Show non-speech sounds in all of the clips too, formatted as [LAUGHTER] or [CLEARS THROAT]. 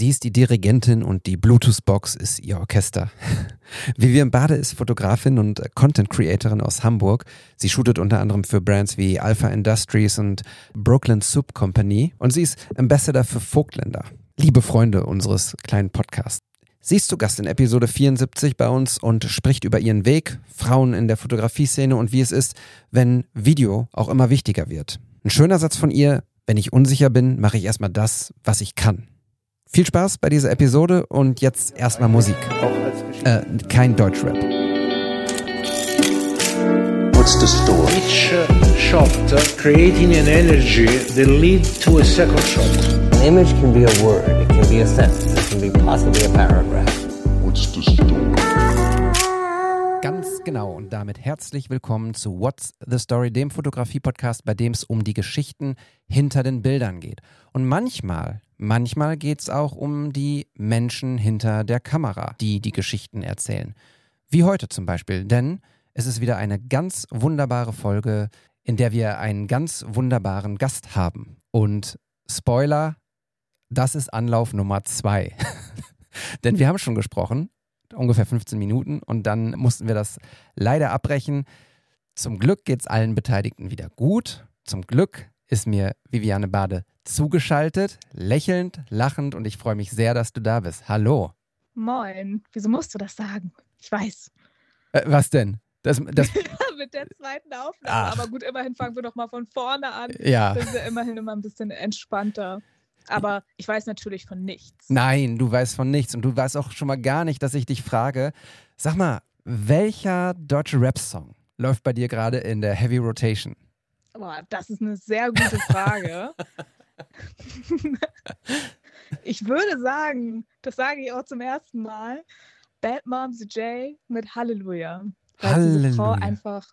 Sie ist die Dirigentin und die Bluetooth-Box ist ihr Orchester. [LAUGHS] Vivian Bade ist Fotografin und Content-Creatorin aus Hamburg. Sie shootet unter anderem für Brands wie Alpha Industries und Brooklyn Soup Company und sie ist Ambassador für Vogtländer. Liebe Freunde unseres kleinen Podcasts. Sie ist zu Gast in Episode 74 bei uns und spricht über ihren Weg, Frauen in der Fotografie-Szene und wie es ist, wenn Video auch immer wichtiger wird. Ein schöner Satz von ihr, wenn ich unsicher bin, mache ich erstmal das, was ich kann. Viel Spaß bei dieser Episode und jetzt erstmal Musik. Äh, kein Deutschrap. What's the story? Each uh, shot uh, creating an energy that lead to a second shot. An image can be a word, it can be a sentence, it can be possibly a paragraph. What's the story? Ganz genau und damit herzlich willkommen zu What's the Story, dem Fotografie-Podcast, bei dem es um die Geschichten hinter den Bildern geht. Und manchmal Manchmal geht es auch um die Menschen hinter der Kamera, die die Geschichten erzählen. Wie heute zum Beispiel, denn es ist wieder eine ganz wunderbare Folge, in der wir einen ganz wunderbaren Gast haben. Und Spoiler, das ist Anlauf Nummer zwei. [LAUGHS] denn wir haben schon gesprochen, ungefähr 15 Minuten, und dann mussten wir das leider abbrechen. Zum Glück geht es allen Beteiligten wieder gut. Zum Glück ist mir Viviane Bade zugeschaltet, lächelnd, lachend und ich freue mich sehr, dass du da bist. Hallo. Moin. Wieso musst du das sagen? Ich weiß. Äh, was denn? Das, das [LAUGHS] Mit der zweiten Aufnahme. Ach. Aber gut, immerhin fangen wir doch mal von vorne an. ja. Das ist ja immerhin immer ein bisschen entspannter. Aber ich weiß natürlich von nichts. Nein, du weißt von nichts und du weißt auch schon mal gar nicht, dass ich dich frage. Sag mal, welcher deutsche Rap-Song läuft bei dir gerade in der Heavy Rotation? Boah, das ist eine sehr gute Frage. [LAUGHS] ich würde sagen, das sage ich auch zum ersten Mal, Bad Moms J mit Halleluja. Weil ich diese Frau Halleluja. einfach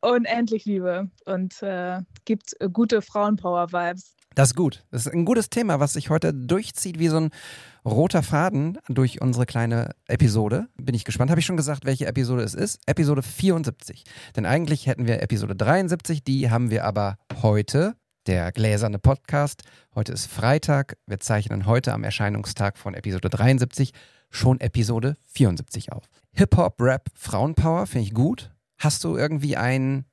unendlich liebe und äh, gibt äh, gute Frauenpower-Vibes. Das ist gut. Das ist ein gutes Thema, was sich heute durchzieht wie so ein roter Faden durch unsere kleine Episode. Bin ich gespannt. Habe ich schon gesagt, welche Episode es ist? Episode 74. Denn eigentlich hätten wir Episode 73, die haben wir aber heute, der gläserne Podcast. Heute ist Freitag. Wir zeichnen heute am Erscheinungstag von Episode 73 schon Episode 74 auf. Hip-Hop, Rap, Frauenpower finde ich gut. Hast du irgendwie ein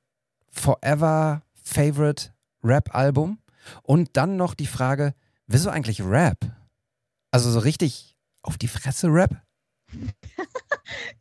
Forever Favorite Rap-Album? Und dann noch die Frage, wieso eigentlich Rap? Also so richtig auf die Fresse Rap? [LAUGHS]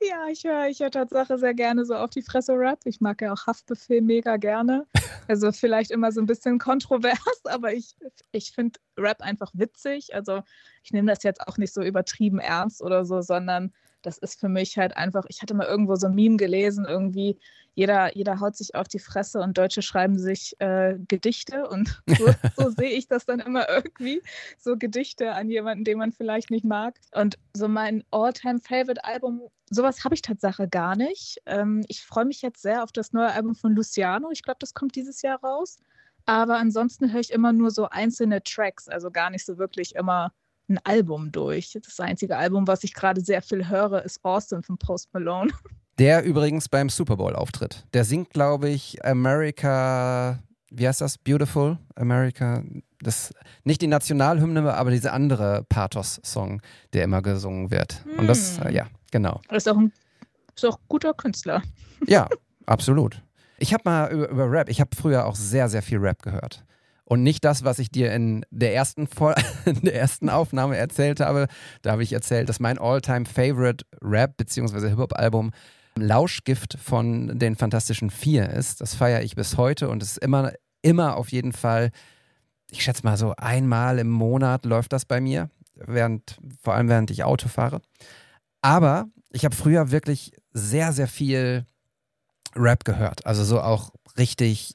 Ja, ich höre ich hör Tatsache sehr gerne so auf die Fresse Rap. Ich mag ja auch Haftbefehl mega gerne. [LAUGHS] Also vielleicht immer so ein bisschen kontrovers, [LAUGHS] aber ich, ich finde Rap einfach witzig. Also ich nehme das jetzt auch nicht so übertrieben ernst oder so, sondern das ist für mich halt einfach, ich hatte mal irgendwo so ein Meme gelesen, irgendwie, jeder, jeder haut sich auf die Fresse und Deutsche schreiben sich äh, Gedichte und [LAUGHS] so, so sehe ich das dann immer irgendwie, so Gedichte an jemanden, den man vielleicht nicht mag. Und so mein All-Time-Favorite-Album, sowas habe ich Tatsache gar nicht. Ähm, ich freue mich jetzt sehr auf das neue Album von Luciano. Ich glaube, das kommt dieses Jahr raus. Aber ansonsten höre ich immer nur so einzelne Tracks, also gar nicht so wirklich immer ein Album durch. Das einzige Album, was ich gerade sehr viel höre, ist Austin von Post Malone. [LAUGHS] Der übrigens beim Super Bowl auftritt. Der singt, glaube ich, America, wie heißt das? Beautiful America. Das, nicht die Nationalhymne, aber diese andere Pathos-Song, der immer gesungen wird. Und das, Hm. ja, genau. Das ist auch ein, ist auch ein guter Künstler. Ja, [LAUGHS] absolut. Ich habe mal über, über Rap, ich habe früher auch sehr, sehr viel Rap gehört. Und nicht das, was ich dir in der ersten, Vol [LAUGHS] in der ersten Aufnahme erzählt habe. Da habe ich erzählt, dass mein All-Time-Favorite Rap- bzw. Hip-Hop-Album Lauschgift von den Fantastischen Vier ist. Das feiere ich bis heute und es ist immer, immer auf jeden Fall, ich schätze mal so einmal im Monat läuft das bei mir, während, vor allem während ich Auto fahre. Aber ich habe früher wirklich sehr, sehr viel Rap gehört. Also so auch richtig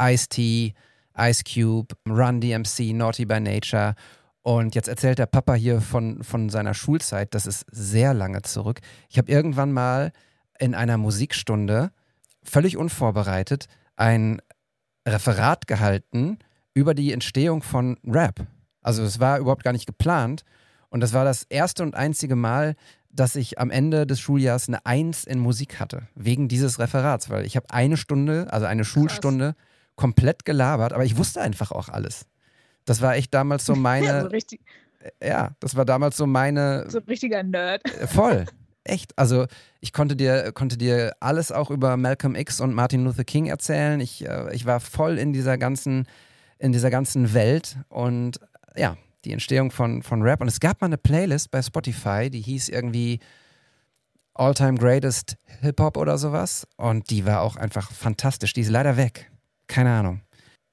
Ice-T, Ice Cube, Run DMC, Naughty by Nature. Und jetzt erzählt der Papa hier von, von seiner Schulzeit, das ist sehr lange zurück. Ich habe irgendwann mal in einer Musikstunde völlig unvorbereitet ein Referat gehalten über die Entstehung von Rap. Also es war überhaupt gar nicht geplant. Und das war das erste und einzige Mal, dass ich am Ende des Schuljahres eine Eins in Musik hatte, wegen dieses Referats, weil ich habe eine Stunde, also eine Schulstunde, komplett gelabert, aber ich wusste einfach auch alles. Das war echt damals so Ja, [LAUGHS] so meine, richtig, Ja, das war damals so meine. So ein richtiger Nerd. Äh, Voll. Echt. Also ich konnte dir, konnte dir alles auch über Malcolm X und Martin Luther King erzählen. Ich, äh, ich war voll in dieser ganzen, in dieser ganzen Welt und ja, die Entstehung von, von Rap. Und es gab mal eine Playlist bei Spotify, die hieß irgendwie All-Time Greatest Hip-Hop oder sowas. Und die war auch einfach fantastisch. Die ist leider weg. Keine Ahnung.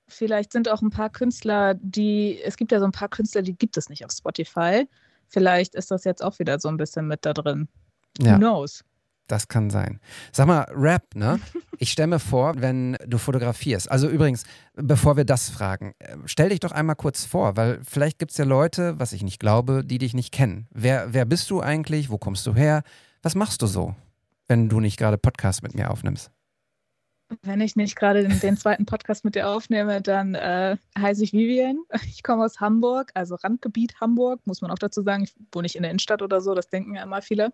Vielleicht sind auch ein paar Künstler, die, es gibt ja so ein paar Künstler, die gibt es nicht auf Spotify. Vielleicht ist das jetzt auch wieder so ein bisschen mit da drin. Ja. Who knows? Das kann sein. Sag mal, Rap, ne? [LAUGHS] Ich stelle mir vor, wenn du fotografierst. Also übrigens, bevor wir das fragen, äh, stell dich doch einmal kurz vor, weil vielleicht gibt es ja Leute, was ich nicht glaube, die dich nicht kennen. Wer, wer bist du eigentlich? Wo kommst du her? Was machst du so, wenn du nicht gerade Podcast mit mir aufnimmst? Wenn ich nicht gerade den, den zweiten Podcast mit dir aufnehme, dann äh, heiße ich Vivian. Ich komme aus Hamburg, also Randgebiet Hamburg, muss man auch dazu sagen. Ich wohne nicht in der Innenstadt oder so, das denken ja immer viele.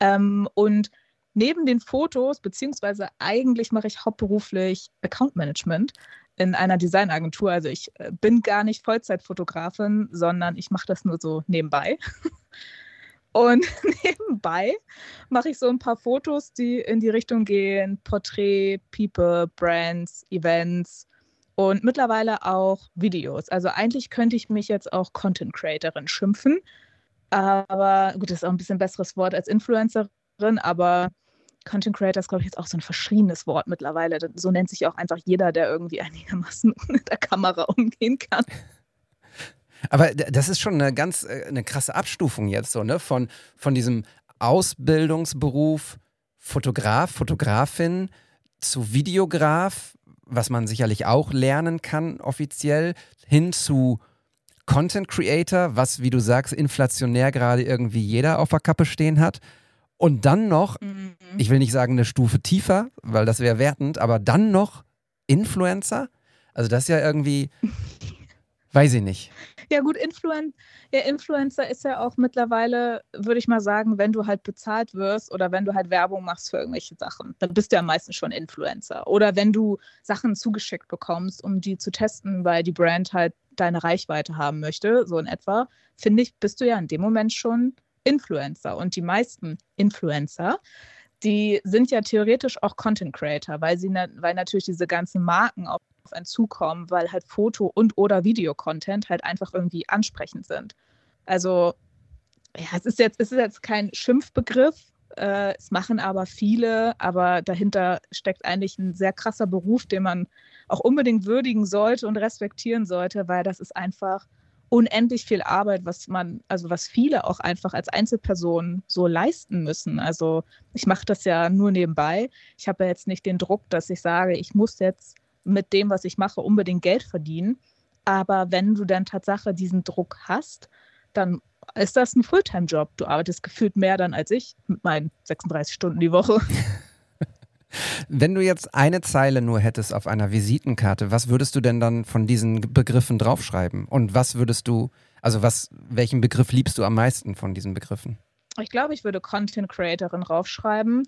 Ähm, und neben den Fotos, beziehungsweise eigentlich mache ich hauptberuflich Account Management in einer Designagentur. Also ich äh, bin gar nicht Vollzeitfotografin, sondern ich mache das nur so nebenbei. [LAUGHS] Und [LAUGHS] nebenbei mache ich so ein paar Fotos, die in die Richtung gehen: Porträt, People, Brands, Events und mittlerweile auch Videos. Also eigentlich könnte ich mich jetzt auch Content Creatorin schimpfen. Aber gut, das ist auch ein bisschen besseres Wort als Influencerin, aber Content Creator ist, glaube ich, jetzt auch so ein verschriebenes Wort mittlerweile. So nennt sich auch einfach jeder, der irgendwie einigermaßen [LAUGHS] mit der Kamera umgehen kann. Aber das ist schon eine ganz äh, eine krasse Abstufung jetzt so, ne? Von, von diesem Ausbildungsberuf Fotograf, Fotografin zu Videograf, was man sicherlich auch lernen kann offiziell, hin zu Content Creator, was, wie du sagst, inflationär gerade irgendwie jeder auf der Kappe stehen hat. Und dann noch, ich will nicht sagen eine Stufe tiefer, weil das wäre wertend, aber dann noch Influencer? Also das ist ja irgendwie, [LAUGHS] weiß ich nicht. Ja, gut, Influen ja, Influencer ist ja auch mittlerweile, würde ich mal sagen, wenn du halt bezahlt wirst oder wenn du halt Werbung machst für irgendwelche Sachen, dann bist du ja meistens schon Influencer. Oder wenn du Sachen zugeschickt bekommst, um die zu testen, weil die Brand halt deine Reichweite haben möchte, so in etwa, finde ich, bist du ja in dem Moment schon Influencer. Und die meisten Influencer, die sind ja theoretisch auch Content Creator, weil sie weil natürlich diese ganzen Marken auf, auf einen zukommen, weil halt Foto und oder Video-Content halt einfach irgendwie ansprechend sind. Also ja, es ist jetzt, es ist jetzt kein Schimpfbegriff, äh, es machen aber viele, aber dahinter steckt eigentlich ein sehr krasser Beruf, den man auch unbedingt würdigen sollte und respektieren sollte, weil das ist einfach unendlich viel Arbeit, was man, also was viele auch einfach als Einzelpersonen so leisten müssen. Also ich mache das ja nur nebenbei. Ich habe ja jetzt nicht den Druck, dass ich sage, ich muss jetzt mit dem, was ich mache, unbedingt Geld verdienen. Aber wenn du dann Tatsache diesen Druck hast, dann ist das ein Fulltime-Job. Du arbeitest gefühlt mehr dann als ich mit meinen 36 Stunden die Woche. [LAUGHS] Wenn du jetzt eine Zeile nur hättest auf einer Visitenkarte, was würdest du denn dann von diesen Begriffen draufschreiben? Und was würdest du, also was, welchen Begriff liebst du am meisten von diesen Begriffen? Ich glaube, ich würde Content Creatorin draufschreiben,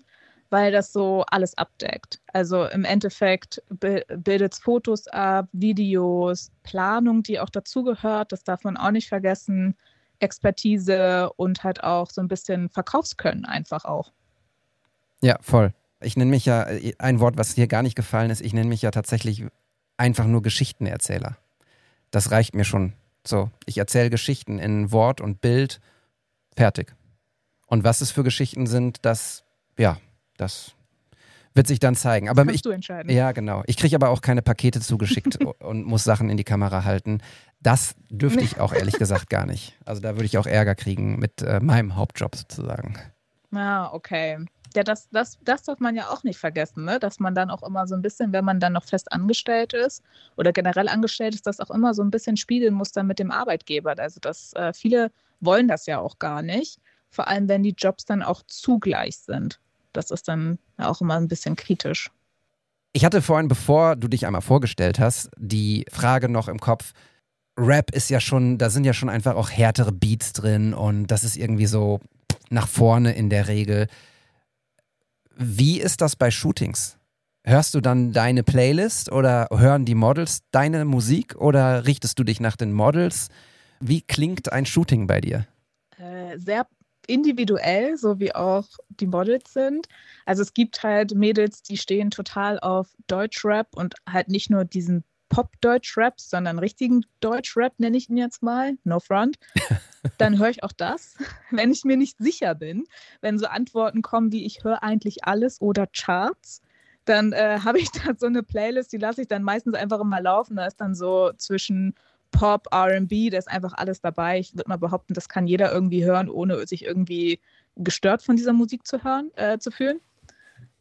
weil das so alles abdeckt. Also im Endeffekt bi- bildet es Fotos ab, Videos, Planung, die auch dazugehört, das darf man auch nicht vergessen, Expertise und halt auch so ein bisschen Verkaufskönnen einfach auch. Ja, voll. Ich nenne mich ja, ein Wort, was hier gar nicht gefallen ist, ich nenne mich ja tatsächlich einfach nur Geschichtenerzähler. Das reicht mir schon. So, ich erzähle Geschichten in Wort und Bild, fertig. Und was es für Geschichten sind, das, ja, das wird sich dann zeigen. Aber Kannst ich, du entscheiden. Ja, genau. Ich kriege aber auch keine Pakete zugeschickt [LAUGHS] und muss Sachen in die Kamera halten. Das dürfte ich auch ehrlich gesagt gar nicht. Also da würde ich auch Ärger kriegen mit äh, meinem Hauptjob sozusagen. Ah, okay. Ja, das, das, das darf man ja auch nicht vergessen, ne? dass man dann auch immer so ein bisschen, wenn man dann noch fest angestellt ist oder generell angestellt ist, das auch immer so ein bisschen spiegeln muss dann mit dem Arbeitgeber. Also das, äh, viele wollen das ja auch gar nicht, vor allem wenn die Jobs dann auch zugleich sind. Das ist dann auch immer ein bisschen kritisch. Ich hatte vorhin, bevor du dich einmal vorgestellt hast, die Frage noch im Kopf. Rap ist ja schon, da sind ja schon einfach auch härtere Beats drin und das ist irgendwie so nach vorne in der Regel. Wie ist das bei Shootings? Hörst du dann deine Playlist oder hören die Models deine Musik oder richtest du dich nach den Models? Wie klingt ein Shooting bei dir? Äh, sehr individuell, so wie auch die Models sind. Also es gibt halt Mädels, die stehen total auf Deutschrap und halt nicht nur diesen Pop-Deutsch-Rap, sondern richtigen Deutsch-Rap, nenne ich ihn jetzt mal, no front, [LAUGHS] dann höre ich auch das, [LAUGHS] wenn ich mir nicht sicher bin. Wenn so Antworten kommen wie ich höre eigentlich alles oder Charts, dann äh, [LAUGHS] habe ich da so eine Playlist, die lasse ich dann meistens einfach immer laufen. Da ist dann so zwischen Pop, RB, da ist einfach alles dabei. Ich würde mal behaupten, das kann jeder irgendwie hören, ohne sich irgendwie gestört von dieser Musik zu hören, äh, zu fühlen.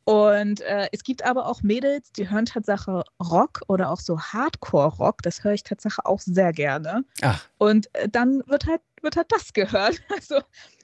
Und äh, es gibt aber auch Mädels, die hören Tatsache Rock oder auch so Hardcore-Rock. Das höre ich Tatsache auch sehr gerne. Ach. Und äh, dann wird halt, wird halt das gehört. [LAUGHS] Also,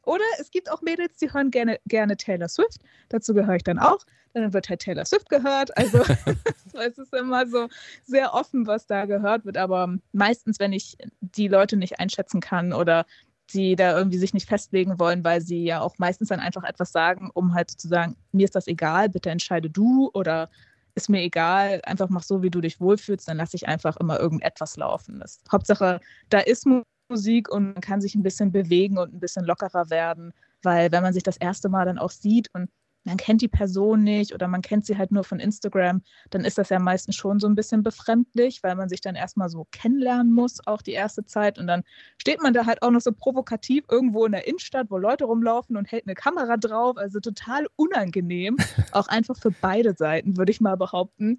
oder es gibt auch Mädels, die hören gerne, gerne Taylor Swift. Dazu gehöre ich dann auch. Dann wird halt Taylor Swift gehört. Also [LAUGHS] [LAUGHS] es ist immer so sehr offen, was da gehört wird. Aber meistens, wenn ich die Leute nicht einschätzen kann oder die da irgendwie sich nicht festlegen wollen, weil sie ja auch meistens dann einfach etwas sagen, um halt zu sagen, mir ist das egal, bitte entscheide du oder ist mir egal, einfach mach so, wie du dich wohlfühlst, dann lasse ich einfach immer irgendetwas laufen. Das, Hauptsache, da ist Musik und man kann sich ein bisschen bewegen und ein bisschen lockerer werden, weil wenn man sich das erste Mal dann auch sieht und man kennt die Person nicht oder man kennt sie halt nur von Instagram, dann ist das ja meistens schon so ein bisschen befremdlich, weil man sich dann erstmal so kennenlernen muss, auch die erste Zeit. Und dann steht man da halt auch noch so provokativ irgendwo in der Innenstadt, wo Leute rumlaufen und hält eine Kamera drauf. Also total unangenehm, [LAUGHS] auch einfach für beide Seiten, würde ich mal behaupten.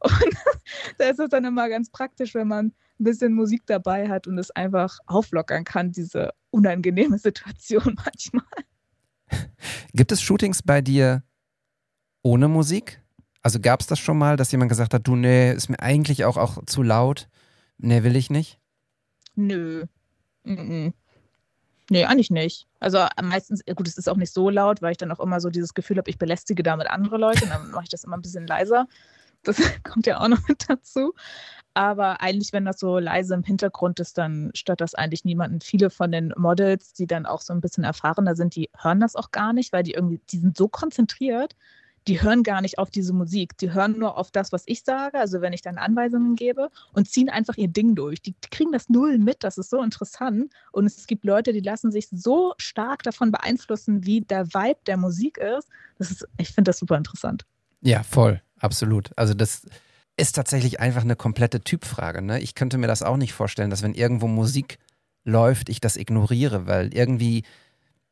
Und [LAUGHS] da ist es dann immer ganz praktisch, wenn man ein bisschen Musik dabei hat und es einfach auflockern kann, diese unangenehme [LAUGHS] Situation manchmal. Gibt es Shootings bei dir ohne Musik? Also gab es das schon mal, dass jemand gesagt hat, du, nee, ist mir eigentlich auch, auch zu laut. Nee, will ich nicht? Nö. Mm. Nee, eigentlich nicht. Also meistens, gut, es ist auch nicht so laut, weil ich dann auch immer so dieses Gefühl habe, ich belästige damit andere Leute und dann mache ich das immer ein bisschen leiser. Das [LAUGHS] kommt ja auch noch mit dazu. Aber eigentlich, wenn das so leise im Hintergrund ist, dann stört das eigentlich niemanden. Viele von den Models, die dann auch so ein bisschen erfahrener sind, die hören das auch gar nicht, weil die irgendwie, die sind so konzentriert, die hören gar nicht auf diese Musik. Die hören nur auf das, was ich sage, also wenn ich dann Anweisungen gebe und ziehen einfach ihr Ding durch. Die, die kriegen das null mit, das ist so interessant. Und es gibt Leute, die lassen sich so stark davon beeinflussen, wie der Vibe der Musik ist. Das ist ich finde das super interessant. Ja, voll, absolut. Also das ist tatsächlich einfach eine komplette Typfrage. Ne? Ich könnte mir das auch nicht vorstellen, dass wenn irgendwo Musik läuft, ich das ignoriere, weil irgendwie,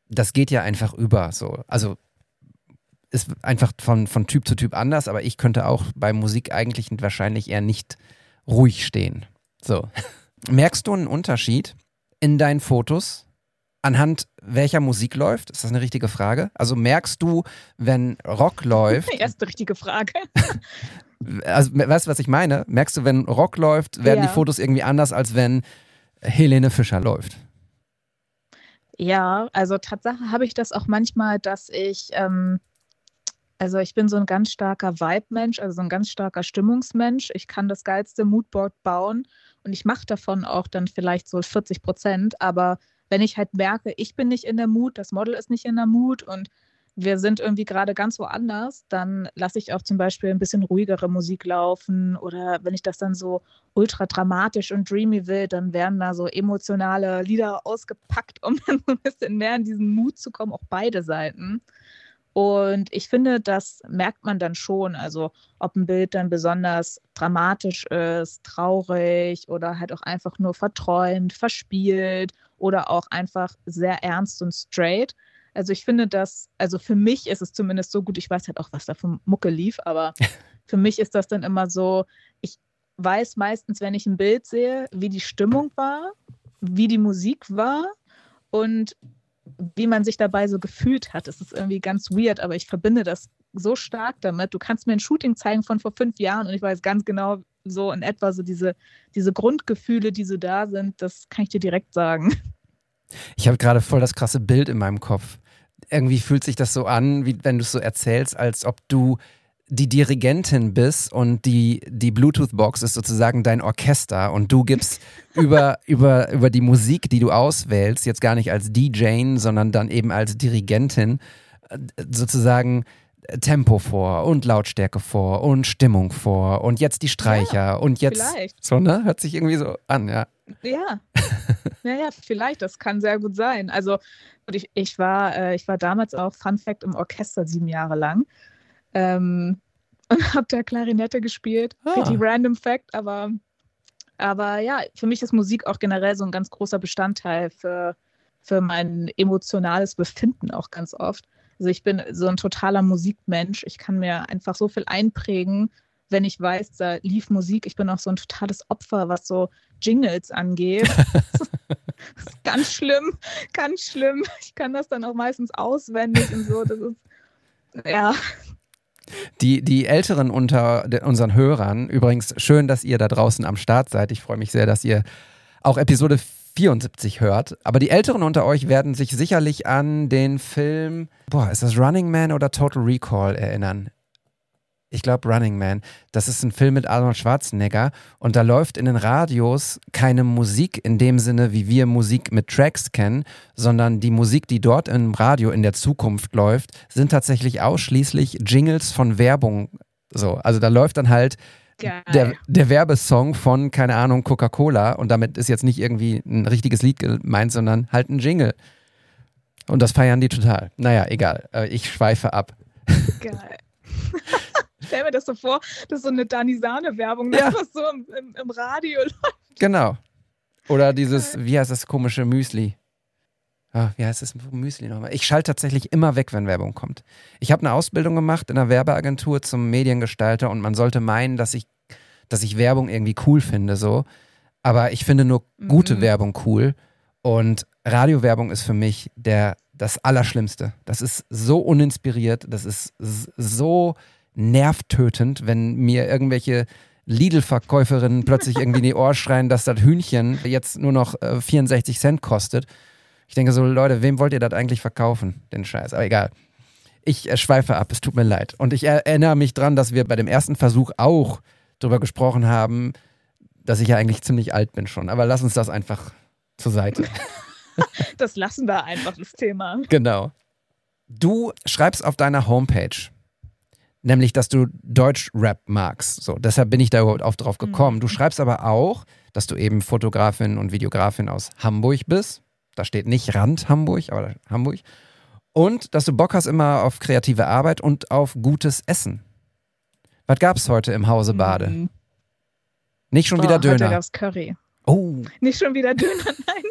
das geht ja einfach über so. Also ist einfach von, von Typ zu Typ anders, aber ich könnte auch bei Musik eigentlich wahrscheinlich eher nicht ruhig stehen. So. [LAUGHS] Merkst du einen Unterschied in deinen Fotos anhand welcher Musik läuft? Ist das eine richtige Frage? Also merkst du, wenn Rock läuft. [LAUGHS] Erste richtige Frage. [LAUGHS] also, weißt du, was ich meine? Merkst du, wenn Rock läuft, werden Ja. die Fotos irgendwie anders, als wenn Helene Fischer läuft? Ja, also Tatsache habe ich das auch manchmal, dass ich, ähm, also ich bin so ein ganz starker Vibe-Mensch, also so ein ganz starker Stimmungsmensch. Ich kann das geilste Moodboard bauen und ich mache davon auch dann vielleicht so 40 Prozent. Aber wenn ich halt merke, ich bin nicht in der Mood, das Model ist nicht in der Mood und wir sind irgendwie gerade ganz woanders, dann lasse ich auch zum Beispiel ein bisschen ruhigere Musik laufen oder wenn ich das dann so ultra dramatisch und dreamy will, dann werden da so emotionale Lieder ausgepackt, um [LAUGHS] dann so ein bisschen mehr in diesen Mut zu kommen, auch beide Seiten. Und ich finde, das merkt man dann schon. Also, ob ein Bild dann besonders dramatisch ist, traurig oder halt auch einfach nur verträumt, verspielt oder auch einfach sehr ernst und straight. Also, ich finde das, also für mich ist es zumindest so gut, ich weiß halt auch, was da für Mucke lief, aber [LAUGHS] für mich ist das dann immer so, ich weiß meistens, wenn ich ein Bild sehe, wie die Stimmung war, wie die Musik war und wie man sich dabei so gefühlt hat. Das ist irgendwie ganz weird, aber ich verbinde das so stark damit. Du kannst mir ein Shooting zeigen von vor fünf Jahren und ich weiß ganz genau so in etwa so diese, diese Grundgefühle, die so da sind, das kann ich dir direkt sagen. Ich habe gerade voll das krasse Bild in meinem Kopf. Irgendwie fühlt sich das so an, wie wenn du es so erzählst, als ob du die Dirigentin bist und die, die Bluetooth-Box ist sozusagen dein Orchester und du gibst [LAUGHS] über, über, über die Musik, die du auswählst, jetzt gar nicht als DJ, sondern dann eben als Dirigentin, äh, sozusagen Tempo vor und Lautstärke vor und Stimmung vor und jetzt die Streicher und jetzt vielleicht. so, ne? Hört sich irgendwie so an, ja. Ja, [LAUGHS] Naja, vielleicht, das kann sehr gut sein. Also ich, ich, war, äh, ich war damals auch, Fun Fact, im Orchester sieben Jahre lang. Ähm, [LAUGHS] und habe da Klarinette gespielt. Ah. Richtig random Fact, aber, aber ja, für mich ist Musik auch generell so ein ganz großer Bestandteil für, für mein emotionales Befinden auch ganz oft. Also ich bin so ein totaler Musikmensch. Ich kann mir einfach so viel einprägen, wenn ich weiß, da lief Musik. Ich bin auch so ein totales Opfer, was so Jingles angeht. [LAUGHS] Das ist ganz schlimm, ganz schlimm. Ich kann das dann auch meistens auswendig und so. Das ist, ja, Die, die Älteren unter unseren Hörern, übrigens schön, dass ihr da draußen am Start seid. Ich freue mich sehr, dass ihr auch Episode 74 hört. Aber die Älteren unter euch werden sich sicherlich an den Film, boah, ist das Running Man oder Total Recall erinnern? Ich glaube Running Man. Das ist ein Film mit Arnold Schwarzenegger und da läuft in den Radios keine Musik in dem Sinne, wie wir Musik mit Tracks kennen, sondern die Musik, die dort im Radio in der Zukunft läuft, sind tatsächlich ausschließlich Jingles von Werbung. So, also da läuft dann halt geil. der, der Werbesong von, keine Ahnung, Coca-Cola und damit ist jetzt nicht irgendwie ein richtiges Lied gemeint, sondern halt ein Jingle. Und das feiern die total. Naja, egal. Äh, Ich schweife ab. Geil. [LAUGHS] Stell mir das so vor, das ist so eine Danisane-Werbung, Ja. das was so im, im, im Radio [LAUGHS] läuft. Genau. Oder dieses, wie heißt das komische Müsli? Ah, wie heißt das Müsli nochmal? Ich schalte tatsächlich immer weg, wenn Werbung kommt. Ich habe eine Ausbildung gemacht in einer Werbeagentur zum Mediengestalter und man sollte meinen, dass ich, dass ich Werbung irgendwie cool finde, so. Aber ich finde nur gute Mhm. Werbung cool. Und Radiowerbung ist für mich der, das Allerschlimmste. Das ist so uninspiriert, das ist so nervtötend, wenn mir irgendwelche Lidl-Verkäuferinnen plötzlich irgendwie in die Ohr schreien, dass das Hühnchen jetzt nur noch äh, 64 Cent kostet. Ich denke so, Leute, wem wollt ihr das eigentlich verkaufen? Den Scheiß, aber egal. Ich äh, schweife ab, es tut mir leid. Und ich er- erinnere mich dran, dass wir bei dem ersten Versuch auch darüber gesprochen haben, dass ich ja eigentlich ziemlich alt bin schon. Aber lass uns das einfach zur Seite. [LAUGHS] Das lassen wir einfach, das Thema. Genau. Du schreibst auf deiner Homepage, nämlich, dass du Deutsch-Rap magst. So, deshalb bin ich da überhaupt auf drauf gekommen. Du schreibst aber auch, dass du eben Fotografin und Videografin aus Hamburg bist. Da steht nicht Rand Hamburg, aber Hamburg. Und dass du Bock hast immer auf kreative Arbeit und auf gutes Essen. Was gab's heute im Hause Bade? Mhm. Nicht schon Boah, wieder Heute Döner. gab's Curry. Oh, Nicht schon wieder Döner, [LAUGHS] nein.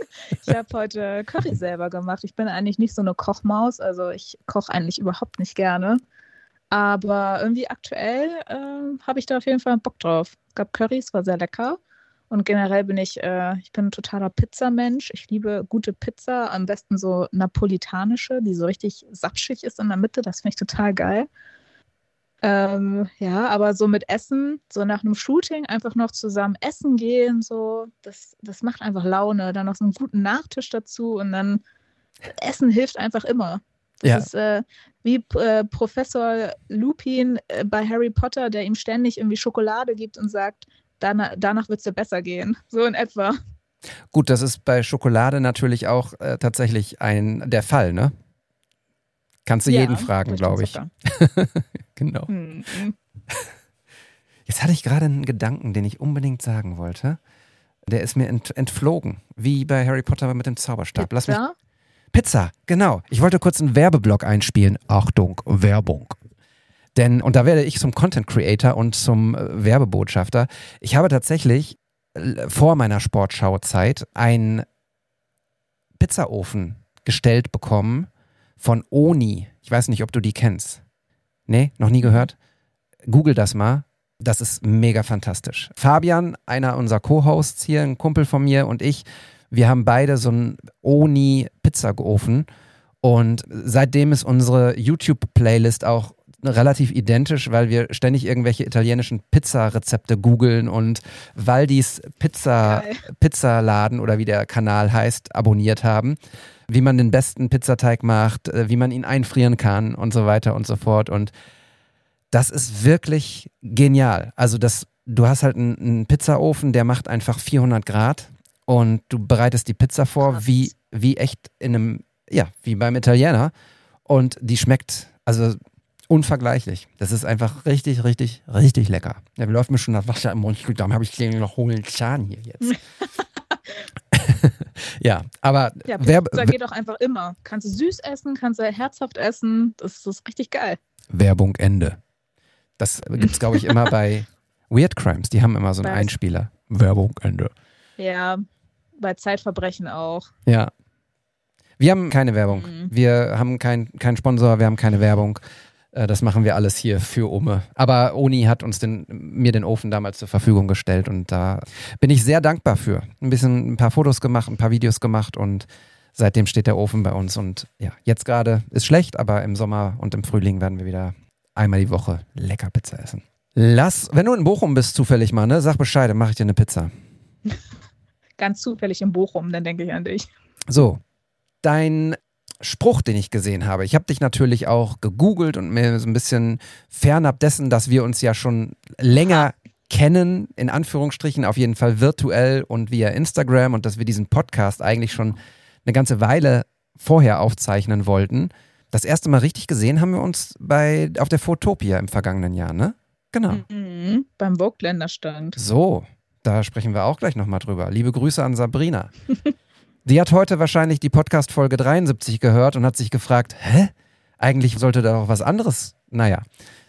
Ich habe heute Curry selber gemacht. Ich bin eigentlich nicht so eine Kochmaus, also ich koche eigentlich überhaupt nicht gerne. Aber irgendwie aktuell äh, habe ich da auf jeden Fall Bock drauf. Es gab Curry, es war sehr lecker. Und generell bin ich, äh, ich bin ein totaler Pizzamensch. Ich liebe gute Pizza, am besten so napolitanische, die so richtig sapschig ist in der Mitte. Das finde ich total geil. Ähm, ja, aber so mit Essen, so nach einem Shooting einfach noch zusammen essen gehen, so, das, das macht einfach Laune. Dann noch so einen guten Nachtisch dazu und dann Essen hilft einfach immer. Das Ja. ist äh, wie äh, Professor Lupin äh, bei Harry Potter, der ihm ständig irgendwie Schokolade gibt und sagt, danach, danach wird es dir besser gehen. So in etwa. gut, das ist bei Schokolade natürlich auch äh, tatsächlich ein der Fall, ne? Kannst du jeden fragen, glaube ich. [LAUGHS] Genau. Hm, Jetzt hatte ich gerade einen Gedanken, den ich unbedingt sagen wollte. Der ist mir ent entflogen, wie bei Harry Potter mit dem Zauberstab. Lass mich? Pizza, genau. Ich wollte kurz einen Werbeblock einspielen. Achtung, Werbung. Denn, und da werde ich zum Content Creator und zum äh, Werbebotschafter. Ich habe tatsächlich äh, vor meiner Sportschauzeit einen Pizzaofen gestellt bekommen von Oni. Ich weiß nicht, ob du die kennst. Nee, noch nie gehört? Google das mal. Das ist mega fantastisch. Fabian, einer unserer Co-Hosts hier, ein Kumpel von mir und ich, wir haben beide so einen Oni Pizzaofen und seitdem ist unsere YouTube-Playlist auch relativ identisch, weil wir ständig irgendwelche italienischen Pizzarezepte googeln und Waldis Pizza, Geil. Pizzaladen oder wie der Kanal heißt, abonniert haben. Wie man den besten Pizzateig macht, äh, wie man ihn einfrieren kann und so weiter und so fort. Und das ist wirklich genial. Also das, du hast halt einen, einen Pizzaofen, der macht einfach 400 Grad und du bereitest die Pizza vor, Krass. wie, wie echt in einem, ja, wie beim Italiener. Und die schmeckt, also unvergleichlich. Das ist einfach richtig, richtig, richtig lecker. Ja, läuft mir schon das Wasser im Mund. Darum habe ich den noch hohlen Zahn hier jetzt. [LAUGHS] [LAUGHS] Ja, aber Ja, Werb Pizza geht auch einfach immer. Kannst du süß essen, kannst du herzhaft essen. Das ist richtig geil. Werbung Ende. Das gibt es, glaube ich, immer [LAUGHS] bei Weird Crimes. Die haben immer so einen Weiß. Einspieler. Werbung Ende. Ja, bei Zeitverbrechen auch. Ja. Wir haben keine Werbung. Mhm. Wir haben keinen kein Sponsor, wir haben keine Werbung. Äh, Das machen wir alles hier für Ome. Aber Oni hat uns den, mir den Ofen damals zur Verfügung gestellt und da bin ich sehr dankbar für. Ein bisschen ein paar Fotos gemacht, ein paar Videos gemacht und seitdem steht der Ofen bei uns. Und ja, jetzt gerade ist schlecht, aber im Sommer und im Frühling werden wir wieder einmal die Woche lecker Pizza essen. Lass, wenn du in Bochum bist, zufällig mal, ne, sag Bescheid, dann mache ich dir eine Pizza. [LAUGHS] Ganz zufällig in Bochum, dann denke ich an dich. So, dein Spruch, den ich gesehen habe. Ich habe dich natürlich auch gegoogelt und mir so ein bisschen fernab dessen, dass wir uns ja schon länger kennen, in Anführungsstrichen, auf jeden Fall virtuell und via Instagram und dass wir diesen Podcast eigentlich schon eine ganze Weile vorher aufzeichnen wollten. Das erste Mal richtig gesehen haben wir uns bei, auf der Fotopia im vergangenen Jahr, ne? Genau. Mhm. Beim Vogue-Länderstand. So, da sprechen wir auch gleich nochmal drüber. Liebe Grüße an Sabrina. [LAUGHS] Die hat heute wahrscheinlich die Podcast-Folge 73 gehört und hat sich gefragt, hä? Eigentlich sollte da doch was anderes. Naja.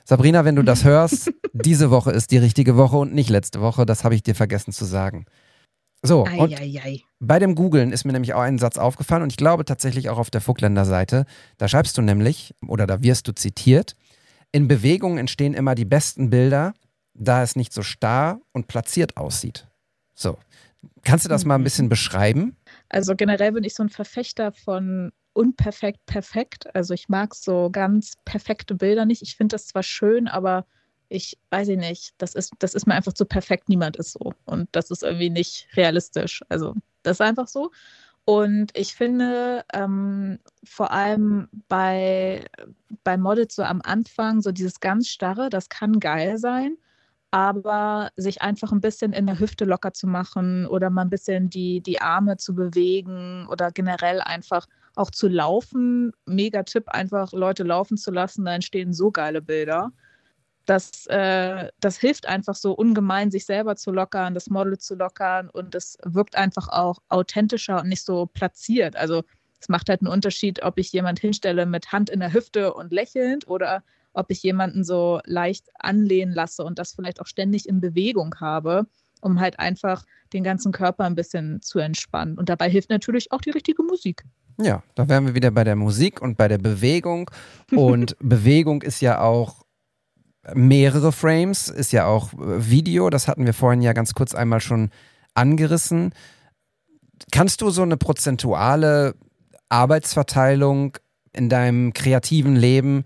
Sabrina, wenn du das [LAUGHS] hörst, diese Woche ist die richtige Woche und nicht letzte Woche. Das habe ich dir vergessen zu sagen. So, und Eieiei. bei dem Googlen ist mir nämlich auch ein Satz aufgefallen und ich glaube tatsächlich auch auf der Fuckländer Seite. Da schreibst du nämlich, oder da wirst du zitiert, in Bewegung entstehen immer die besten Bilder, da es nicht so starr und platziert aussieht. So. Kannst du das mal ein bisschen beschreiben? Also generell bin ich so ein Verfechter von unperfekt perfekt. Also ich mag so ganz perfekte Bilder nicht. Ich finde das zwar schön, aber ich weiß ich nicht, das ist, das ist mir einfach zu perfekt, niemand ist so. Und das ist irgendwie nicht realistisch. Also das ist einfach so. Und ich finde ähm, vor allem bei, bei Models so am Anfang, so dieses ganz starre, das kann geil sein, aber sich einfach ein bisschen in der Hüfte locker zu machen oder mal ein bisschen die, die Arme zu bewegen oder generell einfach auch zu laufen. Mega Tipp, einfach Leute laufen zu lassen, da entstehen so geile Bilder. Das, äh, das hilft einfach so ungemein, sich selber zu lockern, das Model zu lockern und es wirkt einfach auch authentischer und nicht so platziert. Also es macht halt einen Unterschied, ob ich jemand hinstelle mit Hand in der Hüfte und lächelnd oder ob ich jemanden so leicht anlehnen lasse und das vielleicht auch ständig in Bewegung habe, um halt einfach den ganzen Körper ein bisschen zu entspannen. Und dabei hilft natürlich auch die richtige Musik. Ja, da wären wir wieder bei der Musik und bei der Bewegung. [LAUGHS] Und Bewegung ist ja auch mehrere Frames, ist ja auch äh, Video. Das hatten wir vorhin ja ganz kurz einmal schon angerissen. Kannst du so eine prozentuale Arbeitsverteilung in deinem kreativen Leben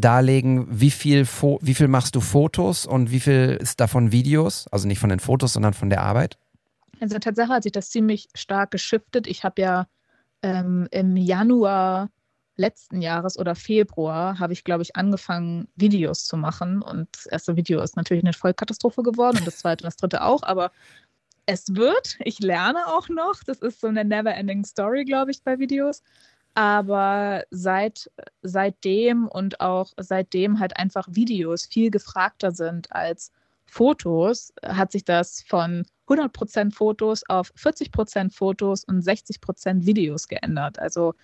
darlegen, wie viel, Fo wie viel machst du Fotos und wie viel ist davon Videos? Also nicht von den Fotos, sondern von der Arbeit? Also Tatsache hat sich das ziemlich stark geschiftet. Ich habe ja ähm, im Januar letzten Jahres oder Februar habe ich, glaube ich, angefangen, Videos zu machen. Und das erste Video ist natürlich eine Vollkatastrophe geworden und das zweite und das dritte auch. Aber es wird, ich lerne auch noch. Das ist so eine never-ending Story, glaube ich, bei Videos. Aber seit, seitdem und auch seitdem halt einfach Videos viel gefragter sind als Fotos, hat sich das von 100% Fotos auf 40% Fotos und 60% Videos geändert. Also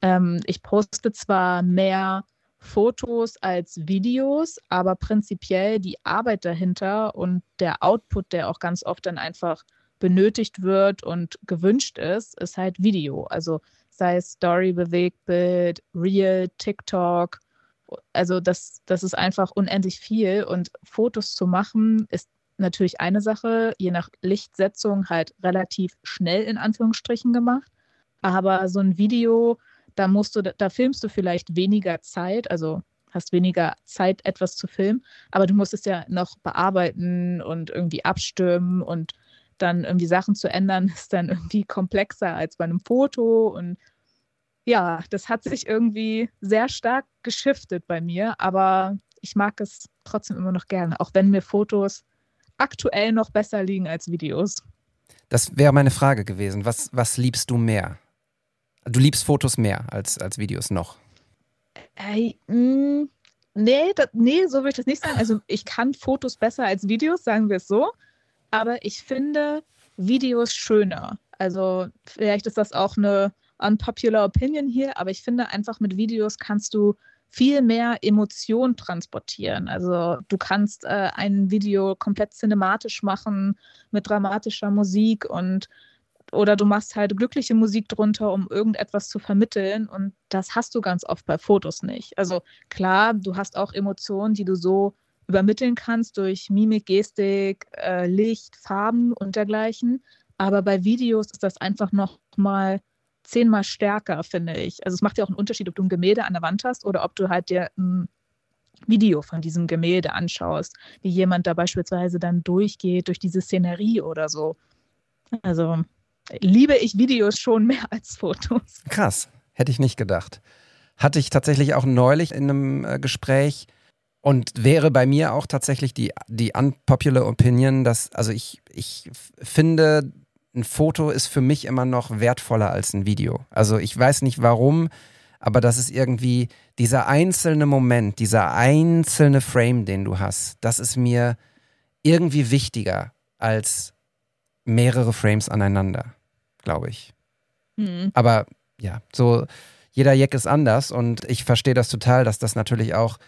ähm, ich poste zwar mehr Fotos als Videos, aber prinzipiell die Arbeit dahinter und der Output, der auch ganz oft dann einfach benötigt wird und gewünscht ist, ist halt Video. Also sei es Story, Bewegtbild, Reel, TikTok. Also das, das ist einfach unendlich viel und Fotos zu machen ist natürlich eine Sache, je nach Lichtsetzung halt relativ schnell in Anführungsstrichen gemacht. Aber so ein Video, da musst du, da filmst du vielleicht weniger Zeit, also hast weniger Zeit, etwas zu filmen, aber du musst es ja noch bearbeiten und irgendwie abstimmen und dann irgendwie Sachen zu ändern, [LAUGHS] ist dann irgendwie komplexer als bei einem Foto. Und ja, das hat sich irgendwie sehr stark geschiftet bei mir, aber ich mag es trotzdem immer noch gerne, auch wenn mir Fotos aktuell noch besser liegen als Videos. Das wäre meine Frage gewesen. Was, was liebst du mehr? Du liebst Fotos mehr als, als Videos noch. Ey, mh, nee, das, nee, so würde ich das nicht sagen. Also ich kann Fotos besser als Videos, sagen wir es so. Aber ich finde Videos schöner. Also vielleicht ist das auch eine unpopular Opinion hier, aber ich finde einfach mit Videos kannst du viel mehr Emotion transportieren. Also du kannst äh, ein Video komplett cinematisch machen mit dramatischer Musik und oder du machst halt glückliche Musik drunter, um irgendetwas zu vermitteln und das hast du ganz oft bei Fotos nicht. Also klar, du hast auch Emotionen, die du so übermitteln kannst durch Mimik, Gestik, äh, Licht, Farben und dergleichen, aber bei Videos ist das einfach noch mal zehnmal stärker, finde ich. Also es macht ja auch einen Unterschied, ob du ein Gemälde an der Wand hast oder ob du halt dir ein Video von diesem Gemälde anschaust, wie jemand da beispielsweise dann durchgeht durch diese Szenerie oder so. Also liebe ich Videos schon mehr als Fotos. Krass, hätte ich nicht gedacht. Hatte ich tatsächlich auch neulich in einem äh, Gespräch und wäre bei mir auch tatsächlich die, die unpopular Opinion, dass, also ich, ich finde, ein Foto ist für mich immer noch wertvoller als ein Video. Also ich weiß nicht warum, aber das ist irgendwie dieser einzelne Moment, dieser einzelne Frame, den du hast, das ist mir irgendwie wichtiger als mehrere Frames aneinander, glaube ich. Mhm. Aber ja, so jeder Jack ist anders und ich verstehe das total, dass das natürlich auch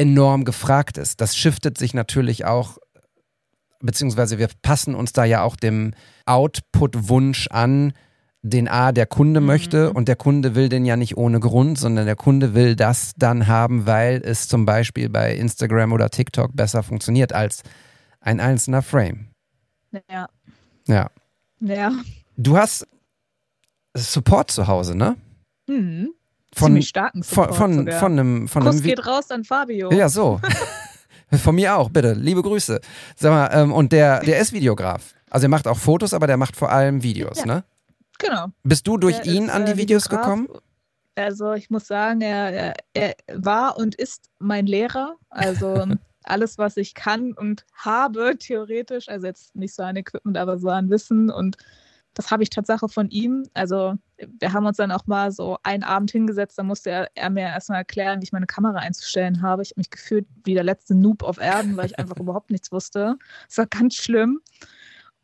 enorm gefragt ist. Das shiftet sich natürlich auch beziehungsweise wir passen uns da ja auch dem Output-Wunsch an, den A der Kunde mhm. möchte und der Kunde will den ja nicht ohne Grund, sondern der Kunde will das dann haben, weil es zum Beispiel bei Instagram oder TikTok besser funktioniert als ein einzelner Frame. Ja. Ja. Ja. Du hast Support zu Hause, ne? Mhm. Von, Ziemlich starken Support von, von, von einem, von Kuss einem geht raus an Fabio. Ja, so. [LAUGHS] Von mir auch, bitte. Liebe Grüße. Sag mal, ähm, und der, der ist Videograf. Also er macht auch Fotos, aber der macht vor allem Videos, ja. ne? Genau. Bist du durch Der ihn ist, an die äh, Videos Videograf. gekommen? Also ich muss sagen, er, er, er war und ist mein Lehrer. Also [LAUGHS] alles, was ich kann und habe, theoretisch, also jetzt nicht so an Equipment, aber so an Wissen und das habe ich Tatsache von ihm. Also wir haben uns dann auch mal so einen Abend hingesetzt, da musste er, er mir erstmal erklären, wie ich meine Kamera einzustellen habe. Ich habe mich gefühlt wie der letzte Noob auf Erden, weil ich einfach [LAUGHS] überhaupt nichts wusste. Es war ganz schlimm.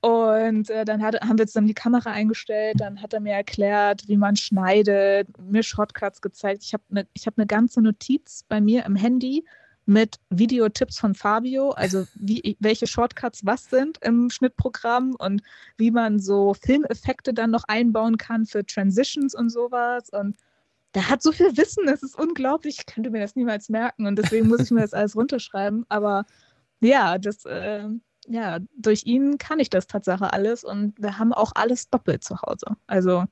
Und äh, dann hat, haben wir jetzt dann die Kamera eingestellt, dann hat er mir erklärt, wie man schneidet, mir Shortcuts gezeigt. Ich habe eine hab ne ganze Notiz bei mir im Handy mit Videotipps von Fabio, also wie, welche Shortcuts was sind im Schnittprogramm und wie man so Filmeffekte dann noch einbauen kann für Transitions und sowas. Und der hat so viel Wissen, das ist unglaublich. Ich könnte mir das niemals merken und deswegen muss ich mir das alles runterschreiben. Aber ja, das, äh, ja, durch ihn kann ich das Tatsache alles und wir haben auch alles doppelt zu Hause. Also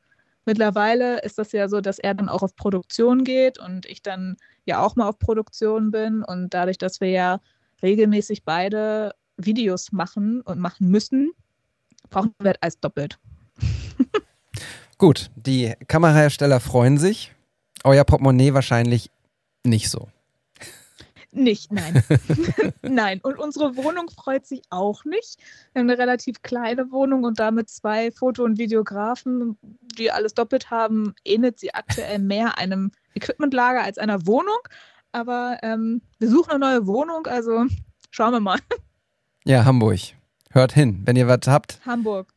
mittlerweile ist das ja so, dass er dann auch auf Produktion geht und ich dann ja auch mal auf Produktion bin und dadurch, dass wir ja regelmäßig beide Videos machen und machen müssen, brauchen wir alles doppelt. [LAUGHS] Gut, die Kamerahersteller freuen sich. Euer Portemonnaie wahrscheinlich nicht so. Nicht, nein. [LAUGHS] [LAUGHS] nein. Und unsere Wohnung freut sich auch nicht. Wir haben eine relativ kleine Wohnung und damit zwei Foto- und Videografen, die alles doppelt haben, ähnelt sie aktuell mehr einem Equipmentlager als einer Wohnung. Aber ähm, wir suchen eine neue Wohnung, also schauen wir mal. [LAUGHS] Ja, Hamburg. Hört hin, wenn ihr was habt. Hamburg.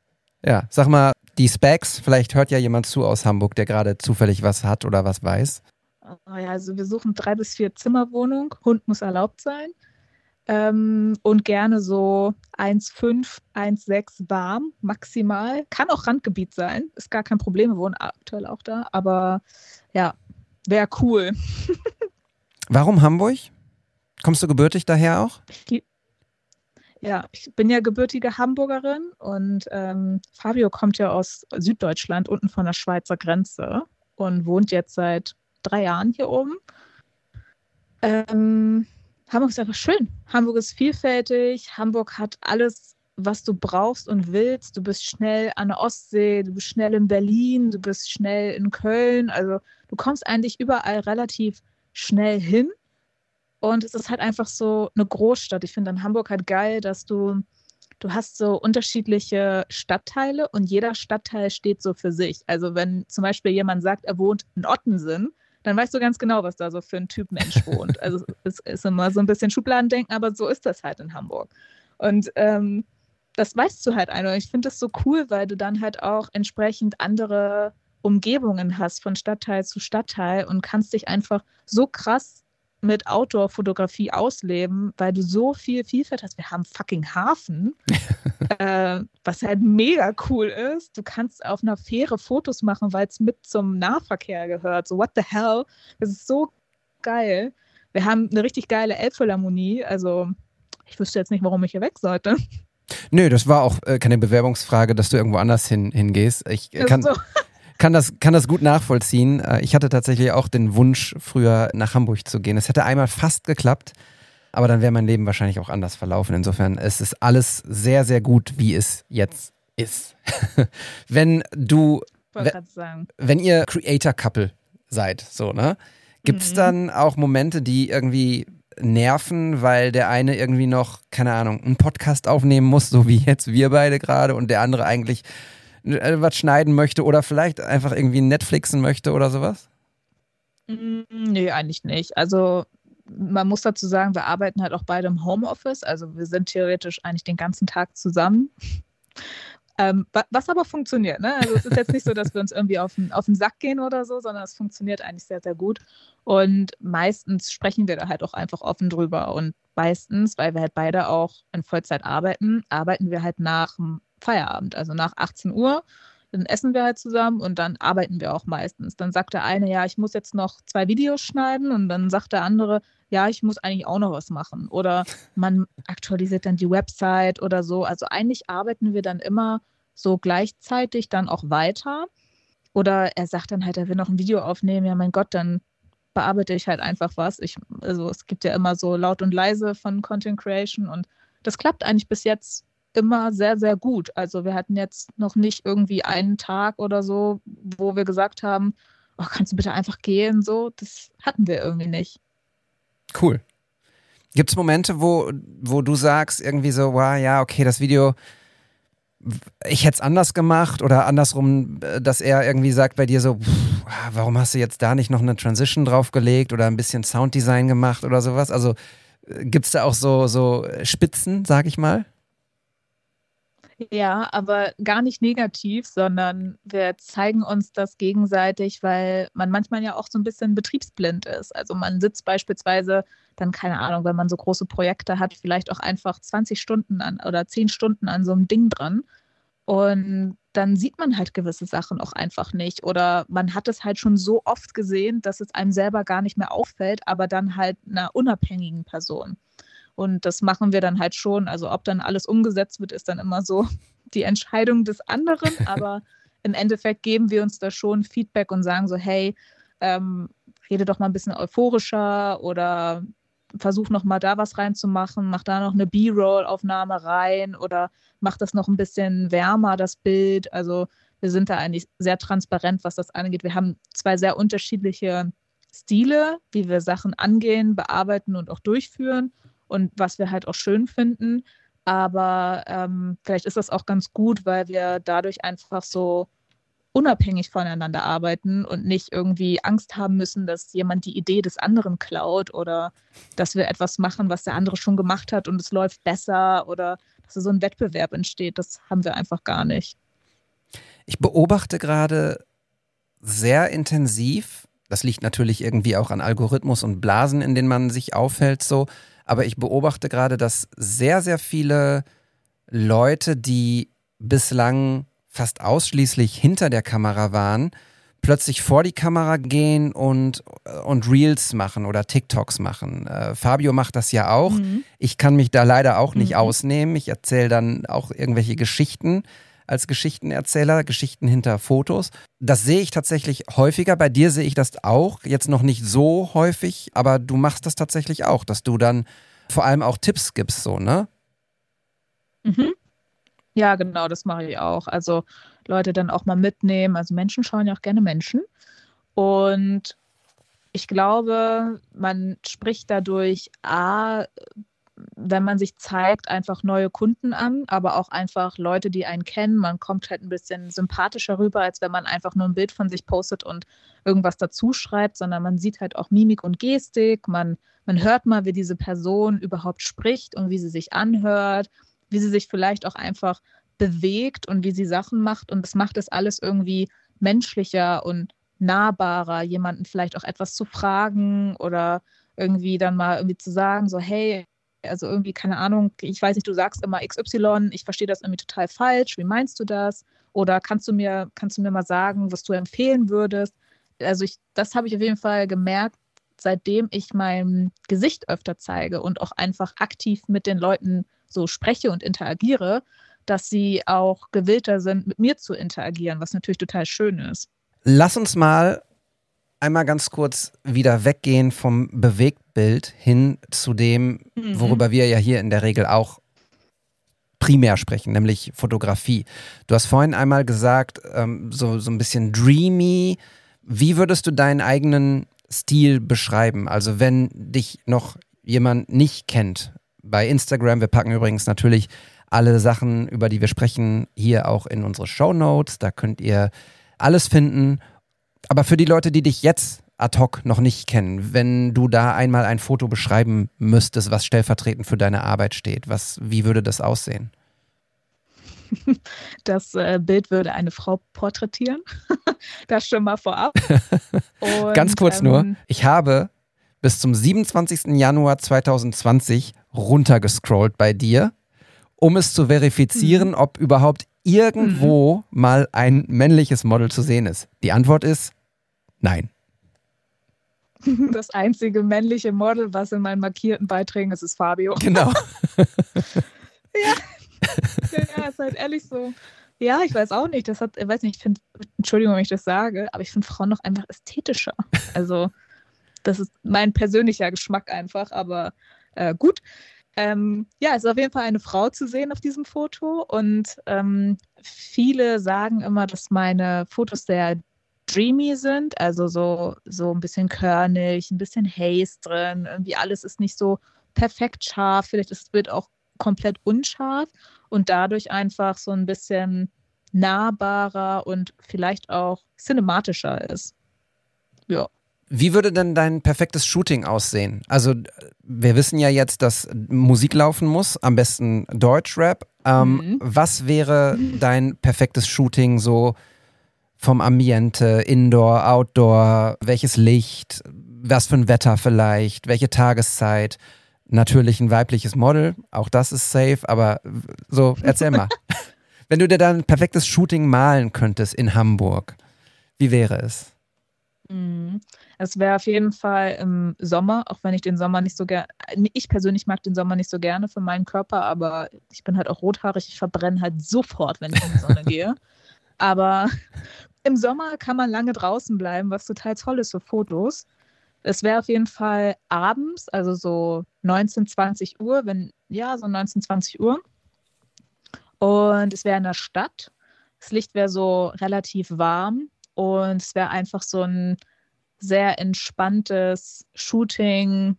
Ja, sag mal, die Specs, vielleicht hört ja jemand zu aus Hamburg, der gerade zufällig was hat oder was weiß. Oh also wir suchen drei bis vier Zimmerwohnung. Hund muss erlaubt sein. Ähm, und gerne so 1,5, 1,6 warm, maximal. Kann auch Randgebiet sein, ist gar kein Problem. Wir wohnen aktuell auch da, aber ja, wäre cool. [LAUGHS] Warum Hamburg? Kommst du gebürtig daher auch? Ja, ich bin ja gebürtige Hamburgerin und ähm, Fabio kommt ja aus Süddeutschland, unten von der Schweizer Grenze und wohnt jetzt seit drei Jahren hier oben. Ähm, Hamburg ist einfach schön. Hamburg ist vielfältig. Hamburg hat alles, was du brauchst und willst. Du bist schnell an der Ostsee, du bist schnell in Berlin, du bist schnell in Köln. Also du kommst eigentlich überall relativ schnell hin. Und es ist halt einfach so eine Großstadt. Ich finde an Hamburg halt geil, dass du, du hast so unterschiedliche Stadtteile und jeder Stadtteil steht so für sich. Also wenn zum Beispiel jemand sagt, er wohnt in Ottensen, dann weißt du ganz genau, was da so für ein Typ Mensch wohnt. [LAUGHS] Also es ist immer so ein bisschen Schubladendenken, aber so ist das halt in Hamburg. Und ähm, das weißt du halt einfach. Ich finde das so cool, weil du dann halt auch entsprechend andere Umgebungen hast von Stadtteil zu Stadtteil und kannst dich einfach so krass mit Outdoor-Fotografie ausleben, weil du so viel Vielfalt hast. Wir haben fucking Hafen, [LAUGHS] äh, was halt mega cool ist. Du kannst auf einer Fähre Fotos machen, weil es mit zum Nahverkehr gehört. So, what the hell? Das ist so geil. Wir haben eine richtig geile Elbphilharmonie. Also, ich wüsste jetzt nicht, warum ich hier weg sollte. Nö, das war auch äh, keine Bewerbungsfrage, dass du irgendwo anders hin, hingehst. Ich äh, kann, so. Kann, das, kann das gut nachvollziehen. Äh, ich hatte tatsächlich auch den Wunsch, früher nach Hamburg zu gehen. Es hätte einmal fast geklappt, aber dann wäre mein Leben wahrscheinlich auch anders verlaufen. Insofern es ist alles sehr, sehr gut, wie es jetzt ist. [LAUGHS] wenn du, wenn, wenn ihr Creator-Couple seid, so, ne? Gibt es mhm. dann auch Momente, die irgendwie nerven, weil der eine irgendwie noch, keine Ahnung, einen Podcast aufnehmen muss, so wie jetzt wir beide gerade, und der andere eigentlich was schneiden möchte oder vielleicht einfach irgendwie Netflixen möchte oder sowas? Mm, nee, eigentlich nicht. Also man muss dazu sagen, wir arbeiten halt auch beide im Homeoffice. Also wir sind theoretisch eigentlich den ganzen Tag zusammen. [LAUGHS] Ähm, was aber funktioniert. Ne? Also es ist jetzt nicht so, dass wir uns irgendwie auf den, auf den Sack gehen oder so, sondern es funktioniert eigentlich sehr, sehr gut. Und meistens sprechen wir da halt auch einfach offen drüber. Und meistens, weil wir halt beide auch in Vollzeit arbeiten, arbeiten wir halt nach dem Feierabend, also nach 18 Uhr. Dann essen wir halt zusammen und dann arbeiten wir auch meistens. Dann sagt der eine, ja, ich muss jetzt noch zwei Videos schneiden und dann sagt der andere, ja, ich muss eigentlich auch noch was machen. Oder man aktualisiert dann die Website oder so. Also eigentlich arbeiten wir dann immer so gleichzeitig dann auch weiter. Oder er sagt dann halt, er will noch ein Video aufnehmen. Ja, mein Gott, dann bearbeite ich halt einfach was. Ich, also es gibt ja immer so laut und leise von Content Creation und das klappt eigentlich bis jetzt immer sehr, sehr gut. Also wir hatten jetzt noch nicht irgendwie einen Tag oder so, wo wir gesagt haben, oh, kannst du bitte einfach gehen? So, das hatten wir irgendwie nicht. Cool. Gibt es Momente, wo, wo du sagst, irgendwie so, wow, ja, okay, das Video, ich hätte es anders gemacht oder andersrum, äh, dass er irgendwie sagt bei dir so, pff, warum hast du jetzt da nicht noch eine Transition draufgelegt oder ein bisschen Sounddesign gemacht oder sowas? Also äh, gibt es da auch so, so Spitzen, sag ich mal? Ja, aber gar nicht negativ, sondern wir zeigen uns das gegenseitig, weil man manchmal ja auch so ein bisschen betriebsblind ist. Also man sitzt beispielsweise dann, keine Ahnung, wenn man so große Projekte hat, vielleicht auch einfach 20 Stunden an oder 10 Stunden an so einem Ding dran. Und dann sieht man halt gewisse Sachen auch einfach nicht. Oder man hat es halt schon so oft gesehen, dass es einem selber gar nicht mehr auffällt, aber dann halt einer unabhängigen Person. Und das machen wir dann halt schon. Also ob dann alles umgesetzt wird, ist dann immer so [LAUGHS] die Entscheidung des anderen. [LAUGHS] Aber im Endeffekt geben wir uns da schon Feedback und sagen so, hey, ähm, rede doch mal ein bisschen euphorischer oder versuch noch mal da was reinzumachen, mach da noch eine B-Roll-Aufnahme rein oder mach das noch ein bisschen wärmer, das Bild. Also wir sind da eigentlich sehr transparent, was das angeht. Wir haben zwei sehr unterschiedliche Stile, wie wir Sachen angehen, bearbeiten und auch durchführen und was wir halt auch schön finden. Aber ähm, vielleicht ist das auch ganz gut, weil wir dadurch einfach so unabhängig voneinander arbeiten und nicht irgendwie Angst haben müssen, dass jemand die Idee des anderen klaut oder dass wir etwas machen, was der andere schon gemacht hat und es läuft besser oder dass so ein Wettbewerb entsteht. Das haben wir einfach gar nicht. Ich beobachte gerade sehr intensiv, das liegt natürlich irgendwie auch an Algorithmus und Blasen, in denen man sich aufhält, so, aber ich beobachte gerade, dass sehr, sehr viele Leute, die bislang fast ausschließlich hinter der Kamera waren, plötzlich vor die Kamera gehen und, und Reels machen oder TikToks machen. Äh, Fabio macht das ja auch. Mhm. Ich kann mich da leider auch nicht mhm. ausnehmen. Ich erzähle dann auch irgendwelche Geschichten als Geschichtenerzähler, Geschichten hinter Fotos. Das sehe ich tatsächlich häufiger. Bei dir sehe ich das auch. Jetzt noch nicht so häufig, aber du machst das tatsächlich auch, dass du dann vor allem auch Tipps gibst, so, ne? Mhm. Ja, genau, das mache ich auch. Also Leute dann auch mal mitnehmen. Also Menschen schauen ja auch gerne Menschen. Und ich glaube, man spricht dadurch A, wenn man sich zeigt, einfach neue Kunden an, aber auch einfach Leute, die einen kennen. Man kommt halt ein bisschen sympathischer rüber, als wenn man einfach nur ein Bild von sich postet und irgendwas dazu schreibt, sondern man sieht halt auch Mimik und Gestik. Man, man hört mal, wie diese Person überhaupt spricht und wie sie sich anhört. wie sie sich vielleicht auch einfach bewegt und wie sie Sachen macht. Und das macht es alles irgendwie menschlicher und nahbarer, jemanden vielleicht auch etwas zu fragen oder irgendwie dann mal irgendwie zu sagen, so, hey, also irgendwie, keine Ahnung, ich weiß nicht, du sagst immer XY, ich verstehe das irgendwie total falsch, wie meinst du das? Oder kannst du mir, kannst du mir mal sagen, was du empfehlen würdest? Also ich, das habe ich auf jeden Fall gemerkt, seitdem ich mein Gesicht öfter zeige und auch einfach aktiv mit den Leuten so spreche und interagiere, dass sie auch gewillter sind, mit mir zu interagieren, was natürlich total schön ist. Lass uns mal einmal ganz kurz wieder weggehen vom Bewegtbild hin zu dem, Mhm. worüber wir ja hier in der Regel auch primär sprechen, nämlich Fotografie. Du hast vorhin einmal gesagt, ähm, so, so ein bisschen dreamy. Wie würdest du deinen eigenen Stil beschreiben? Also wenn dich noch jemand nicht kennt bei Instagram, wir packen übrigens natürlich alle Sachen, über die wir sprechen, hier auch in unsere Show Notes. Da könnt ihr alles finden. Aber für die Leute, die dich jetzt ad hoc noch nicht kennen, wenn du da einmal ein Foto beschreiben müsstest, was stellvertretend für deine Arbeit steht, was, wie würde das aussehen? [LAUGHS] Das äh, Bild würde eine Frau porträtieren. [LAUGHS] das schon mal vorab. [LAUGHS] Und, Ganz kurz ähm, nur, ich habe bis zum 27. Januar 2020 runtergescrollt bei dir, um es zu verifizieren, ob überhaupt irgendwo mal ein männliches Model zu sehen ist. Die Antwort ist nein. [LAUGHS] Das einzige männliche Model, was in meinen markierten Beiträgen ist, ist Fabio. Genau. [LAUGHS] Ja, ja, ist halt ehrlich so. Ja, ich weiß auch nicht. Das hat, ich weiß nicht, ich finde, Entschuldigung, wenn ich das sage, aber ich finde Frauen noch einfach ästhetischer. Also, das ist mein persönlicher Geschmack einfach, aber äh, gut. Ähm, ja, es ist auf jeden Fall eine Frau zu sehen auf diesem Foto und ähm, viele sagen immer, dass meine Fotos sehr dreamy sind, also so, so ein bisschen körnig, ein bisschen Haze drin, irgendwie alles ist nicht so perfekt scharf, vielleicht ist das Bild auch komplett unscharf und dadurch einfach so ein bisschen nahbarer und vielleicht auch cinematischer ist. Ja. Wie würde denn dein perfektes Shooting aussehen? Also, wir wissen ja jetzt, dass Musik laufen muss, am besten Deutschrap. Ähm, Mhm. Was wäre dein perfektes Shooting so vom Ambiente, Indoor, Outdoor? Welches Licht? Was für ein Wetter vielleicht? Welche Tageszeit? Natürlich ein weibliches Model, auch das ist safe, aber so, erzähl mal. [LAUGHS] Wenn du dir dann ein perfektes Shooting malen könntest in Hamburg, wie wäre es? Mhm. Es wäre auf jeden Fall im Sommer, auch wenn ich den Sommer nicht so gerne, ich persönlich mag den Sommer nicht so gerne für meinen Körper, aber ich bin halt auch rothaarig, ich verbrenne halt sofort, wenn ich in die Sonne [LAUGHS] gehe. Aber im Sommer kann man lange draußen bleiben, was total toll ist für Fotos. Es wäre auf jeden Fall abends, also so 19, 20 Uhr, wenn, ja, so 19, 20 Uhr. Und es wäre in der Stadt. Das Licht wäre so relativ warm und es wäre einfach so ein sehr entspanntes Shooting,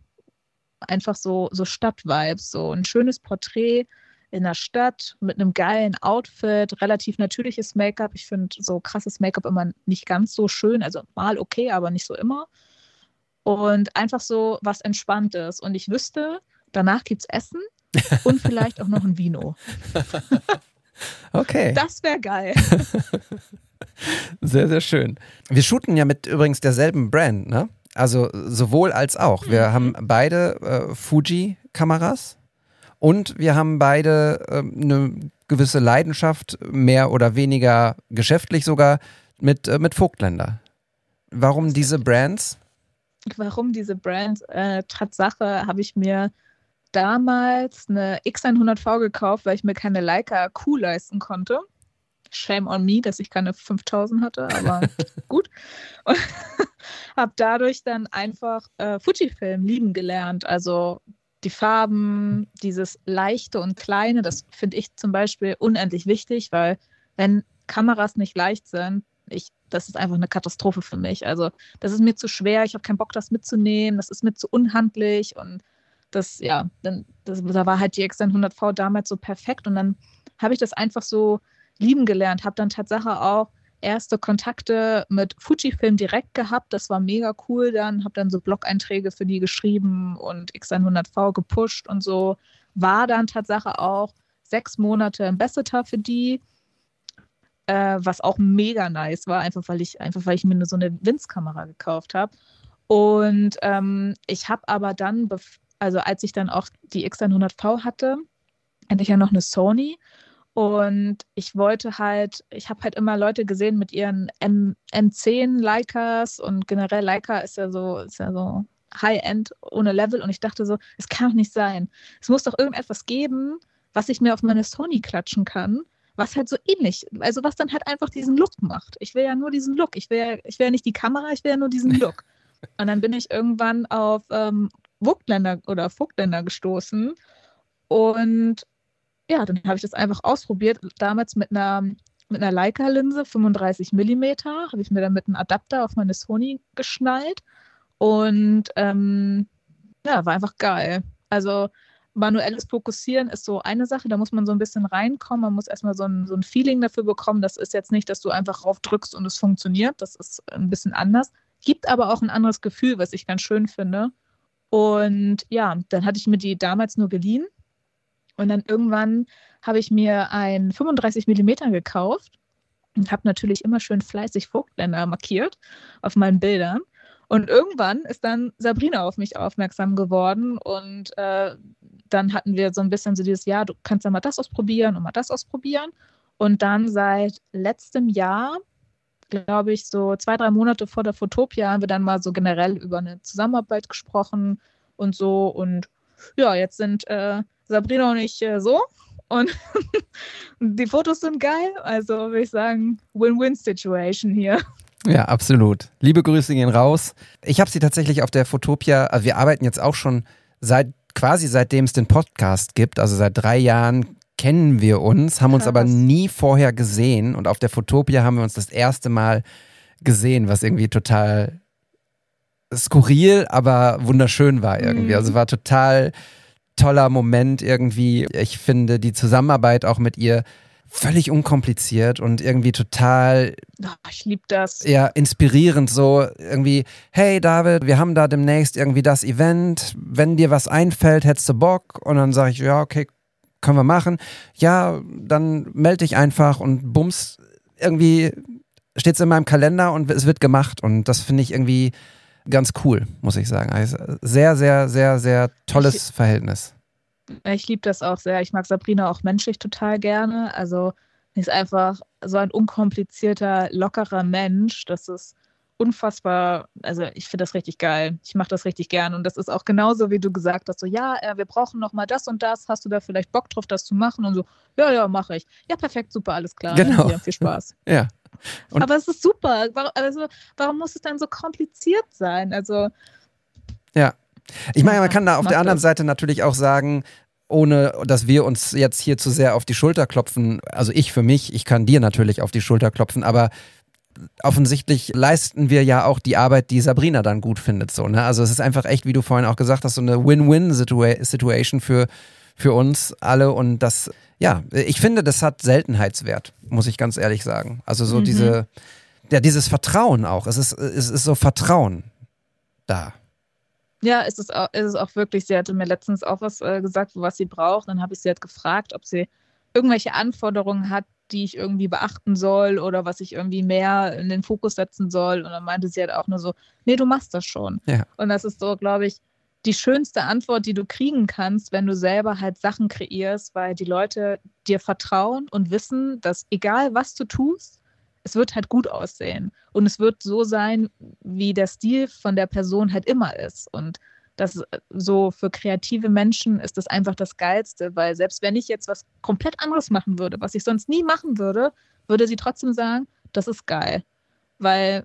einfach so, so Stadtvibes, so ein schönes Porträt in der Stadt mit einem geilen Outfit, relativ natürliches Make-up. Ich finde so krasses Make-up immer nicht ganz so schön, also mal okay, aber nicht so immer. Und einfach so was Entspanntes. Und ich wüsste, danach gibt es Essen [LAUGHS] und vielleicht auch noch ein Vino. Okay. Das wäre geil. [LAUGHS] Sehr, sehr schön. Wir shooten ja mit übrigens derselben Brand, ne? Also sowohl als auch. Wir haben beide äh, Fuji-Kameras und wir haben beide äh, eine gewisse Leidenschaft, mehr oder weniger geschäftlich sogar, mit, äh, mit Vogtländer. Warum diese Brands? warum diese Brand. Äh, Tatsache habe ich mir damals eine X100V gekauft, weil ich mir keine Leica Q leisten konnte. Shame on me, dass ich keine 5000 hatte, aber [LAUGHS] gut. Und [LAUGHS] habe dadurch dann einfach äh, Fujifilm lieben gelernt. Also die Farben, dieses leichte und kleine, das finde ich zum Beispiel unendlich wichtig, weil wenn Kameras nicht leicht sind, ich, das ist einfach eine Katastrophe für mich. Also das ist mir zu schwer, ich habe keinen Bock, das mitzunehmen, das ist mir zu unhandlich und das, ja, dann, das, da war halt die X100V damals so perfekt und dann habe ich das einfach so lieben gelernt, habe dann Tatsache auch erste Kontakte mit Fujifilm direkt gehabt, das war mega cool. Dann, habe dann so Blog-Einträge für die geschrieben und X100V gepusht und so, war dann Tatsache auch sechs Monate Ambassador für die, äh, was auch mega nice war, einfach weil ich, einfach weil ich mir so eine Winzkamera gekauft habe. Und ähm, ich habe aber dann, also als ich dann auch die X100V hatte, hatte ich ja noch eine Sony und ich wollte halt, ich habe halt immer Leute gesehen mit ihren M M10 Leicas und generell Leica ist ja so, ist ja so High-End ohne Level. Und ich dachte so, es kann doch nicht sein. Es muss doch irgendetwas geben, was ich mir auf meine Sony klatschen kann, was halt so ähnlich, also was dann halt einfach diesen Look macht. Ich will ja nur diesen Look. Ich will, ja, ich will ja nicht die Kamera, ich will ja nur diesen [LAUGHS] Look. Und dann bin ich irgendwann auf ähm, Vogtländer oder Vogtländer gestoßen und ja, dann habe ich das einfach ausprobiert. Damals mit einer, mit einer Leica-Linse, 35 mm, habe ich mir dann mit einem Adapter auf meine Sony geschnallt. Und ähm, ja, war einfach geil. Also manuelles Fokussieren ist so eine Sache, da muss man so ein bisschen reinkommen. Man muss erstmal so ein, so ein Feeling dafür bekommen. Das ist jetzt nicht, dass du einfach raufdrückst und es funktioniert. Das ist ein bisschen anders. Gibt aber auch ein anderes Gefühl, was ich ganz schön finde. Und ja, dann hatte ich mir die damals nur geliehen und dann irgendwann habe ich mir ein 35 mm gekauft und habe natürlich immer schön fleißig Vogtländer markiert auf meinen Bildern. Und irgendwann ist dann Sabrina auf mich aufmerksam geworden und äh, dann hatten wir so ein bisschen so dieses, ja, du kannst ja mal das ausprobieren und mal das ausprobieren. Und dann seit letztem Jahr, glaube ich, so zwei, drei Monate vor der Fotopia haben wir dann mal so generell über eine Zusammenarbeit gesprochen und so. Und ja, jetzt sind äh, Sabrina und ich äh, so. Und [LAUGHS] die Fotos sind geil. Also würde ich sagen, Win-Win-Situation hier. Ja, absolut. Liebe Grüße gehen raus. Ich habe sie tatsächlich auf der Fotopia, also wir arbeiten jetzt auch schon seit quasi seitdem es den Podcast gibt, also seit drei Jahren kennen wir uns, haben uns aber nie vorher gesehen und auf der Fotopia haben wir uns das erste Mal gesehen, was irgendwie total skurril, aber wunderschön war irgendwie. Mhm. Also war total toller Moment irgendwie. Ich finde die Zusammenarbeit auch mit ihr völlig unkompliziert und irgendwie total. Oh, ich liebe das. Ja, inspirierend so irgendwie. Hey David, wir haben da demnächst irgendwie das Event. Wenn dir was einfällt, hättest du Bock? Und dann sage ich, ja, okay, können wir machen. Ja, dann melde dich einfach und bums, irgendwie steht es in meinem Kalender und es wird gemacht. Und das finde ich irgendwie ganz cool, muss ich sagen. Also sehr, sehr, sehr, sehr tolles ich, Verhältnis. Ich liebe das auch sehr. Ich mag Sabrina auch menschlich total gerne. Also sie ist einfach so ein unkomplizierter, lockerer Mensch. Das ist unfassbar, also ich finde das richtig geil. Ich mache das richtig gern. Und das ist auch genauso, wie du gesagt hast, so, ja, äh, wir brauchen noch mal das und das. Hast du da vielleicht Bock drauf, das zu machen? Und so, ja, ja, mache ich. Ja, perfekt, super, alles klar. Genau. Ja, viel Spaß. [LAUGHS] ja. Und Aber es ist super. Warum, also, warum muss es dann so kompliziert sein? Also. Ja. Ich meine, man kann da auf der anderen das. Seite natürlich auch sagen, ohne dass wir uns jetzt hier zu sehr auf die Schulter klopfen, also ich für mich, ich kann dir natürlich auf die Schulter klopfen, aber offensichtlich leisten wir ja auch die Arbeit, die Sabrina dann gut findet. So, ne? Also es ist einfach echt, wie du vorhin auch gesagt hast, so eine Win-Win-Situation für, für uns alle und das ja, ich finde, das hat Seltenheitswert, muss ich ganz ehrlich sagen. Also so mhm. diese, ja, dieses Vertrauen auch. Es ist, es ist so Vertrauen da. Ja, es ist, auch, es ist auch wirklich, sie hatte mir letztens auch was äh, gesagt, was sie braucht. Dann habe ich sie halt gefragt, ob sie irgendwelche Anforderungen hat, die ich irgendwie beachten soll oder was ich irgendwie mehr in den Fokus setzen soll. Und dann meinte sie halt auch nur so, nee, du machst das schon. Ja. Und das ist so, glaube ich, die schönste Antwort, die du kriegen kannst, wenn du selber halt Sachen kreierst, weil die Leute dir vertrauen und wissen, dass egal was du tust, es wird halt gut aussehen. Und es wird so sein, wie der Stil von der Person halt immer ist. Und das so für kreative Menschen ist das einfach das Geilste, weil selbst wenn ich jetzt was komplett anderes machen würde, was ich sonst nie machen würde, würde sie trotzdem sagen, das ist geil. Weil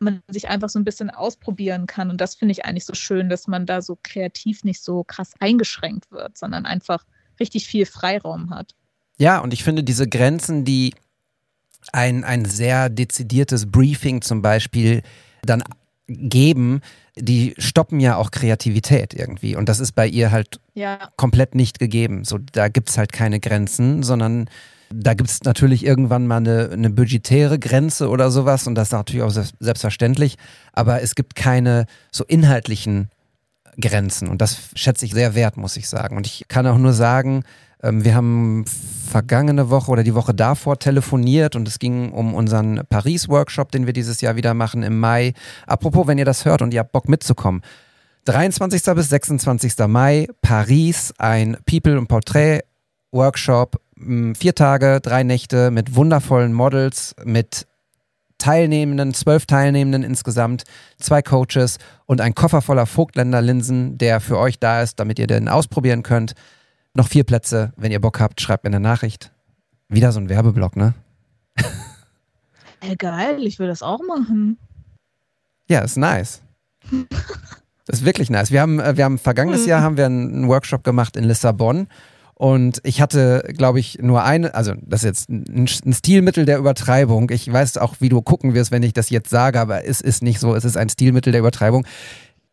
man sich einfach so ein bisschen ausprobieren kann. Und das finde ich eigentlich so schön, dass man da so kreativ nicht so krass eingeschränkt wird, sondern einfach richtig viel Freiraum hat. Ja, und ich finde diese Grenzen, die ein, ein sehr dezidiertes Briefing zum Beispiel dann geben, die stoppen ja auch Kreativität irgendwie. Und das ist bei ihr halt ja. komplett nicht gegeben. So, da gibt es halt keine Grenzen, sondern da gibt es natürlich irgendwann mal eine, eine budgetäre Grenze oder sowas und das ist natürlich auch selbstverständlich, aber es gibt keine so inhaltlichen Grenzen und das schätze ich sehr wert, muss ich sagen. Und ich kann auch nur sagen, Ähm, wir haben vergangene Woche oder die Woche davor telefoniert und es ging um unseren Paris-Workshop, den wir dieses Jahr wieder machen im Mai. Apropos, wenn ihr das hört und ihr habt Bock mitzukommen. 23. bis 26. Mai, Paris, ein People- und Portrait-Workshop. Vier Tage, drei Nächte mit wundervollen Models, mit Teilnehmenden, zwölf Teilnehmenden insgesamt, zwei Coaches und ein Koffer voller Vogtländer Linsen, der für euch da ist, damit ihr den ausprobieren könnt. Noch vier Plätze. Wenn ihr Bock habt, schreibt mir eine Nachricht. Wieder so ein Werbeblock, ne? [LAUGHS] Ey, geil, ich will das auch machen. Ja, ist nice. Das [LAUGHS] ist wirklich nice. Wir haben, äh, wir haben vergangenes Jahr haben wir einen Workshop gemacht in Lissabon und ich hatte, glaube ich, nur eine, also das ist jetzt ein, ein Stilmittel der Übertreibung. Ich weiß auch, wie du gucken wirst, wenn ich das jetzt sage, aber es ist nicht so. Es ist ein Stilmittel der Übertreibung.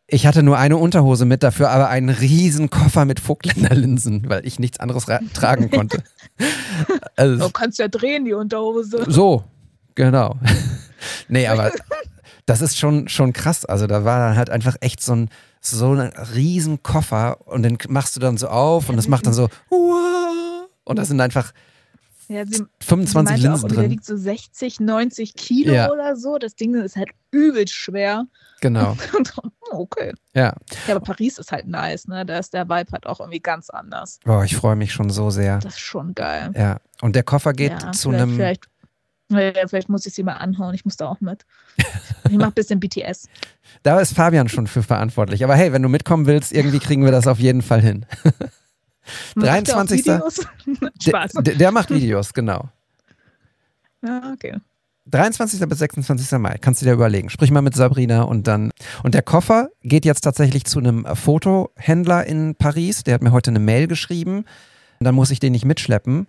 Ich hatte nur eine Unterhose mit, dafür aber einen riesen Koffer mit Vogtländerlinsen, weil ich nichts anderes ra- tragen konnte. [LAUGHS] Also, Du kannst ja drehen, die Unterhose. so, genau. [LAUGHS] nee, [LAUGHS] aber das ist schon, schon krass. Also da war dann halt einfach echt so ein, so ein riesen Koffer und den machst du dann so auf und das macht dann so und da sind einfach Ja, sie, sie 25 meinte auch, Linsen der drin. wiegt so 60, 90 Kilo Ja. oder so. Das Ding ist halt übel schwer. Genau, [LAUGHS] okay. ja. Ja, aber Paris ist halt nice, ne? Da ist der Vibe halt auch irgendwie ganz anders. Boah, ich freue mich schon so sehr. Das ist schon geil. Ja, und der Koffer geht ja, zu vielleicht, einem, Vielleicht, ja, vielleicht muss ich sie mal anhauen. Ich muss da auch mit. Ich mach ein bisschen BTS. [LAUGHS] da ist Fabian schon für verantwortlich. Aber hey, wenn du mitkommen willst, irgendwie kriegen wir das auf jeden Fall hin. Macht [LAUGHS] der auch 23. Videos? Spaß. Der, der macht Videos, genau. Ja, okay. 23. bis 26. Mai, kannst du dir überlegen. Sprich mal mit Sabrina und dann. Und der Koffer geht jetzt tatsächlich zu einem Fotohändler in Paris. Der hat mir heute eine Mail geschrieben. Dann muss ich den nicht mitschleppen.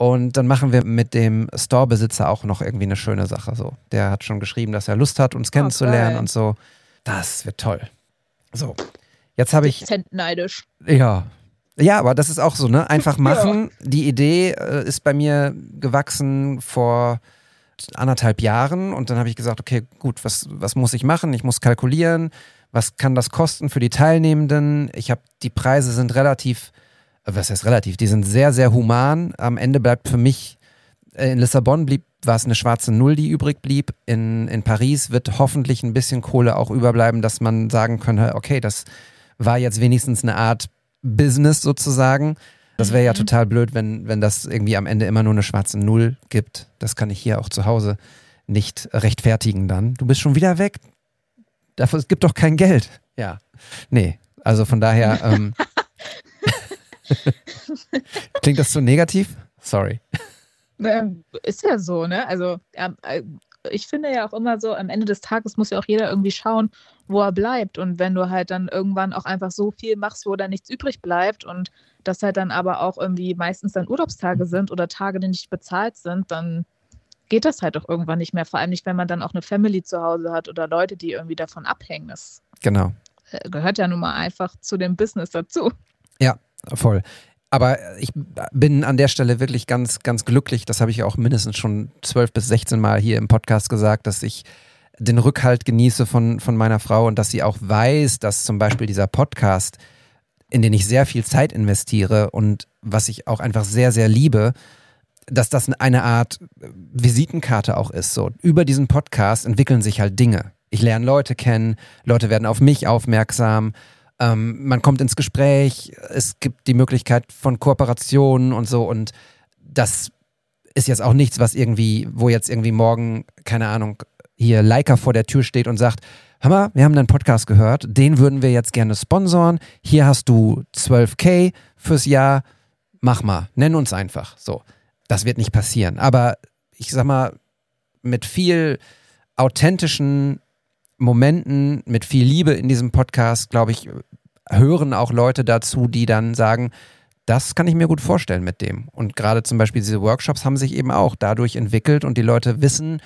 Und dann machen wir mit dem Storebesitzer auch noch irgendwie eine schöne Sache. So, der hat schon geschrieben, dass er Lust hat, uns kennenzulernen geil. und so. Das wird toll. So, jetzt habe ich Dezent neidisch. ja. Ja, aber das ist auch so, ne? Einfach [LAUGHS] machen. Die Idee äh, ist bei mir gewachsen vor anderthalb Jahren und dann habe ich gesagt, okay, gut, was, was muss ich machen? Ich muss kalkulieren, was kann das kosten für die Teilnehmenden? Ich habe, die Preise sind relativ, was heißt relativ, die sind sehr, sehr human. Am Ende bleibt für mich, äh, in Lissabon blieb, war es eine schwarze Null, die übrig blieb. In, in Paris wird hoffentlich ein bisschen Kohle auch überbleiben, dass man sagen könnte, okay, das war jetzt wenigstens eine Art Business sozusagen. Das wäre ja total blöd, wenn, wenn das irgendwie am Ende immer nur eine schwarze Null gibt. Das kann ich hier auch zu Hause nicht rechtfertigen dann. Du bist schon wieder weg. Dafür, es gibt doch kein Geld. Ja. Nee. Also von daher. [LAUGHS] Ähm, [LAUGHS] klingt das so negativ? Sorry. [LAUGHS] Ähm, Ist ja so, ne? Also, ja, äh, ich finde ja auch immer so, am Ende des Tages muss ja auch jeder irgendwie schauen, wo er bleibt. Und wenn du halt dann irgendwann auch einfach so viel machst, wo da nichts übrig bleibt und das halt dann aber auch irgendwie meistens dann Urlaubstage sind oder Tage, die nicht bezahlt sind, dann geht das halt auch irgendwann nicht mehr. Vor allem nicht, wenn man dann auch eine Family zu Hause hat oder Leute, die irgendwie davon abhängen. Das Genau. äh, gehört ja nun mal einfach zu dem Business dazu. Voll. Aber ich bin an der Stelle wirklich ganz, ganz glücklich. Das habe ich auch mindestens schon zwölf bis 16 Mal hier im Podcast gesagt, dass ich den Rückhalt genieße von, von meiner Frau und dass sie auch weiß, dass zum Beispiel dieser Podcast, in den ich sehr viel Zeit investiere und was ich auch einfach sehr, sehr liebe, dass das eine Art Visitenkarte auch ist. So über diesen Podcast entwickeln sich halt Dinge. Ich lerne Leute kennen, Leute werden auf mich aufmerksam. Ähm, man kommt ins Gespräch, es gibt die Möglichkeit von Kooperationen und so und das ist jetzt auch nichts, was irgendwie, wo jetzt irgendwie morgen, keine Ahnung, hier Leica vor der Tür steht und sagt, mal, wir haben deinen Podcast gehört, den würden wir jetzt gerne sponsoren, hier hast du 12k fürs Jahr, mach mal, nenn uns einfach, so. Das wird nicht passieren, aber ich sag mal, mit viel authentischen Momenten, mit viel Liebe in diesem Podcast, glaube ich, hören auch Leute dazu, die dann sagen, das kann ich mir gut vorstellen mit dem. Und gerade zum Beispiel diese Workshops haben sich eben auch dadurch entwickelt und die Leute wissen,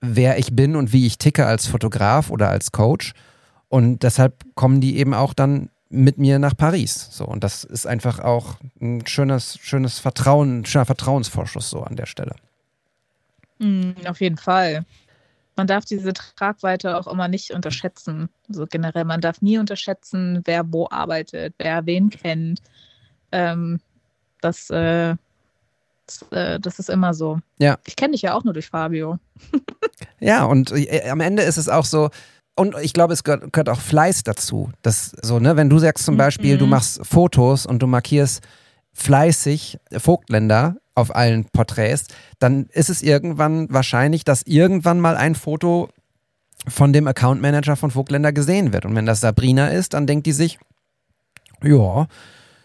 wer ich bin und wie ich ticke als Fotograf oder als Coach. Und deshalb kommen die eben auch dann mit mir nach Paris. So, und das ist einfach auch ein schönes, schönes Vertrauen, ein schöner Vertrauensvorschuss so an der Stelle. Mm, auf jeden Fall. Man darf diese Tragweite auch immer nicht unterschätzen. Also generell, man darf nie unterschätzen, wer wo arbeitet, wer wen kennt. Ähm, Das, äh, das, äh, das ist immer so. Ja. Ich kenne dich ja auch nur durch Fabio. [LAUGHS] Ja, und äh, am Ende ist es auch so, und ich glaube, es gehört, gehört auch Fleiß dazu. Das so, ne, wenn du sagst zum Beispiel, du Mhm. machst Fotos und du markierst fleißig Vogtländer auf allen Porträts, dann ist es irgendwann wahrscheinlich, dass irgendwann mal ein Foto von dem Account Manager von Vogtländer gesehen wird. Und wenn das Sabrina ist, dann denkt die sich, ja,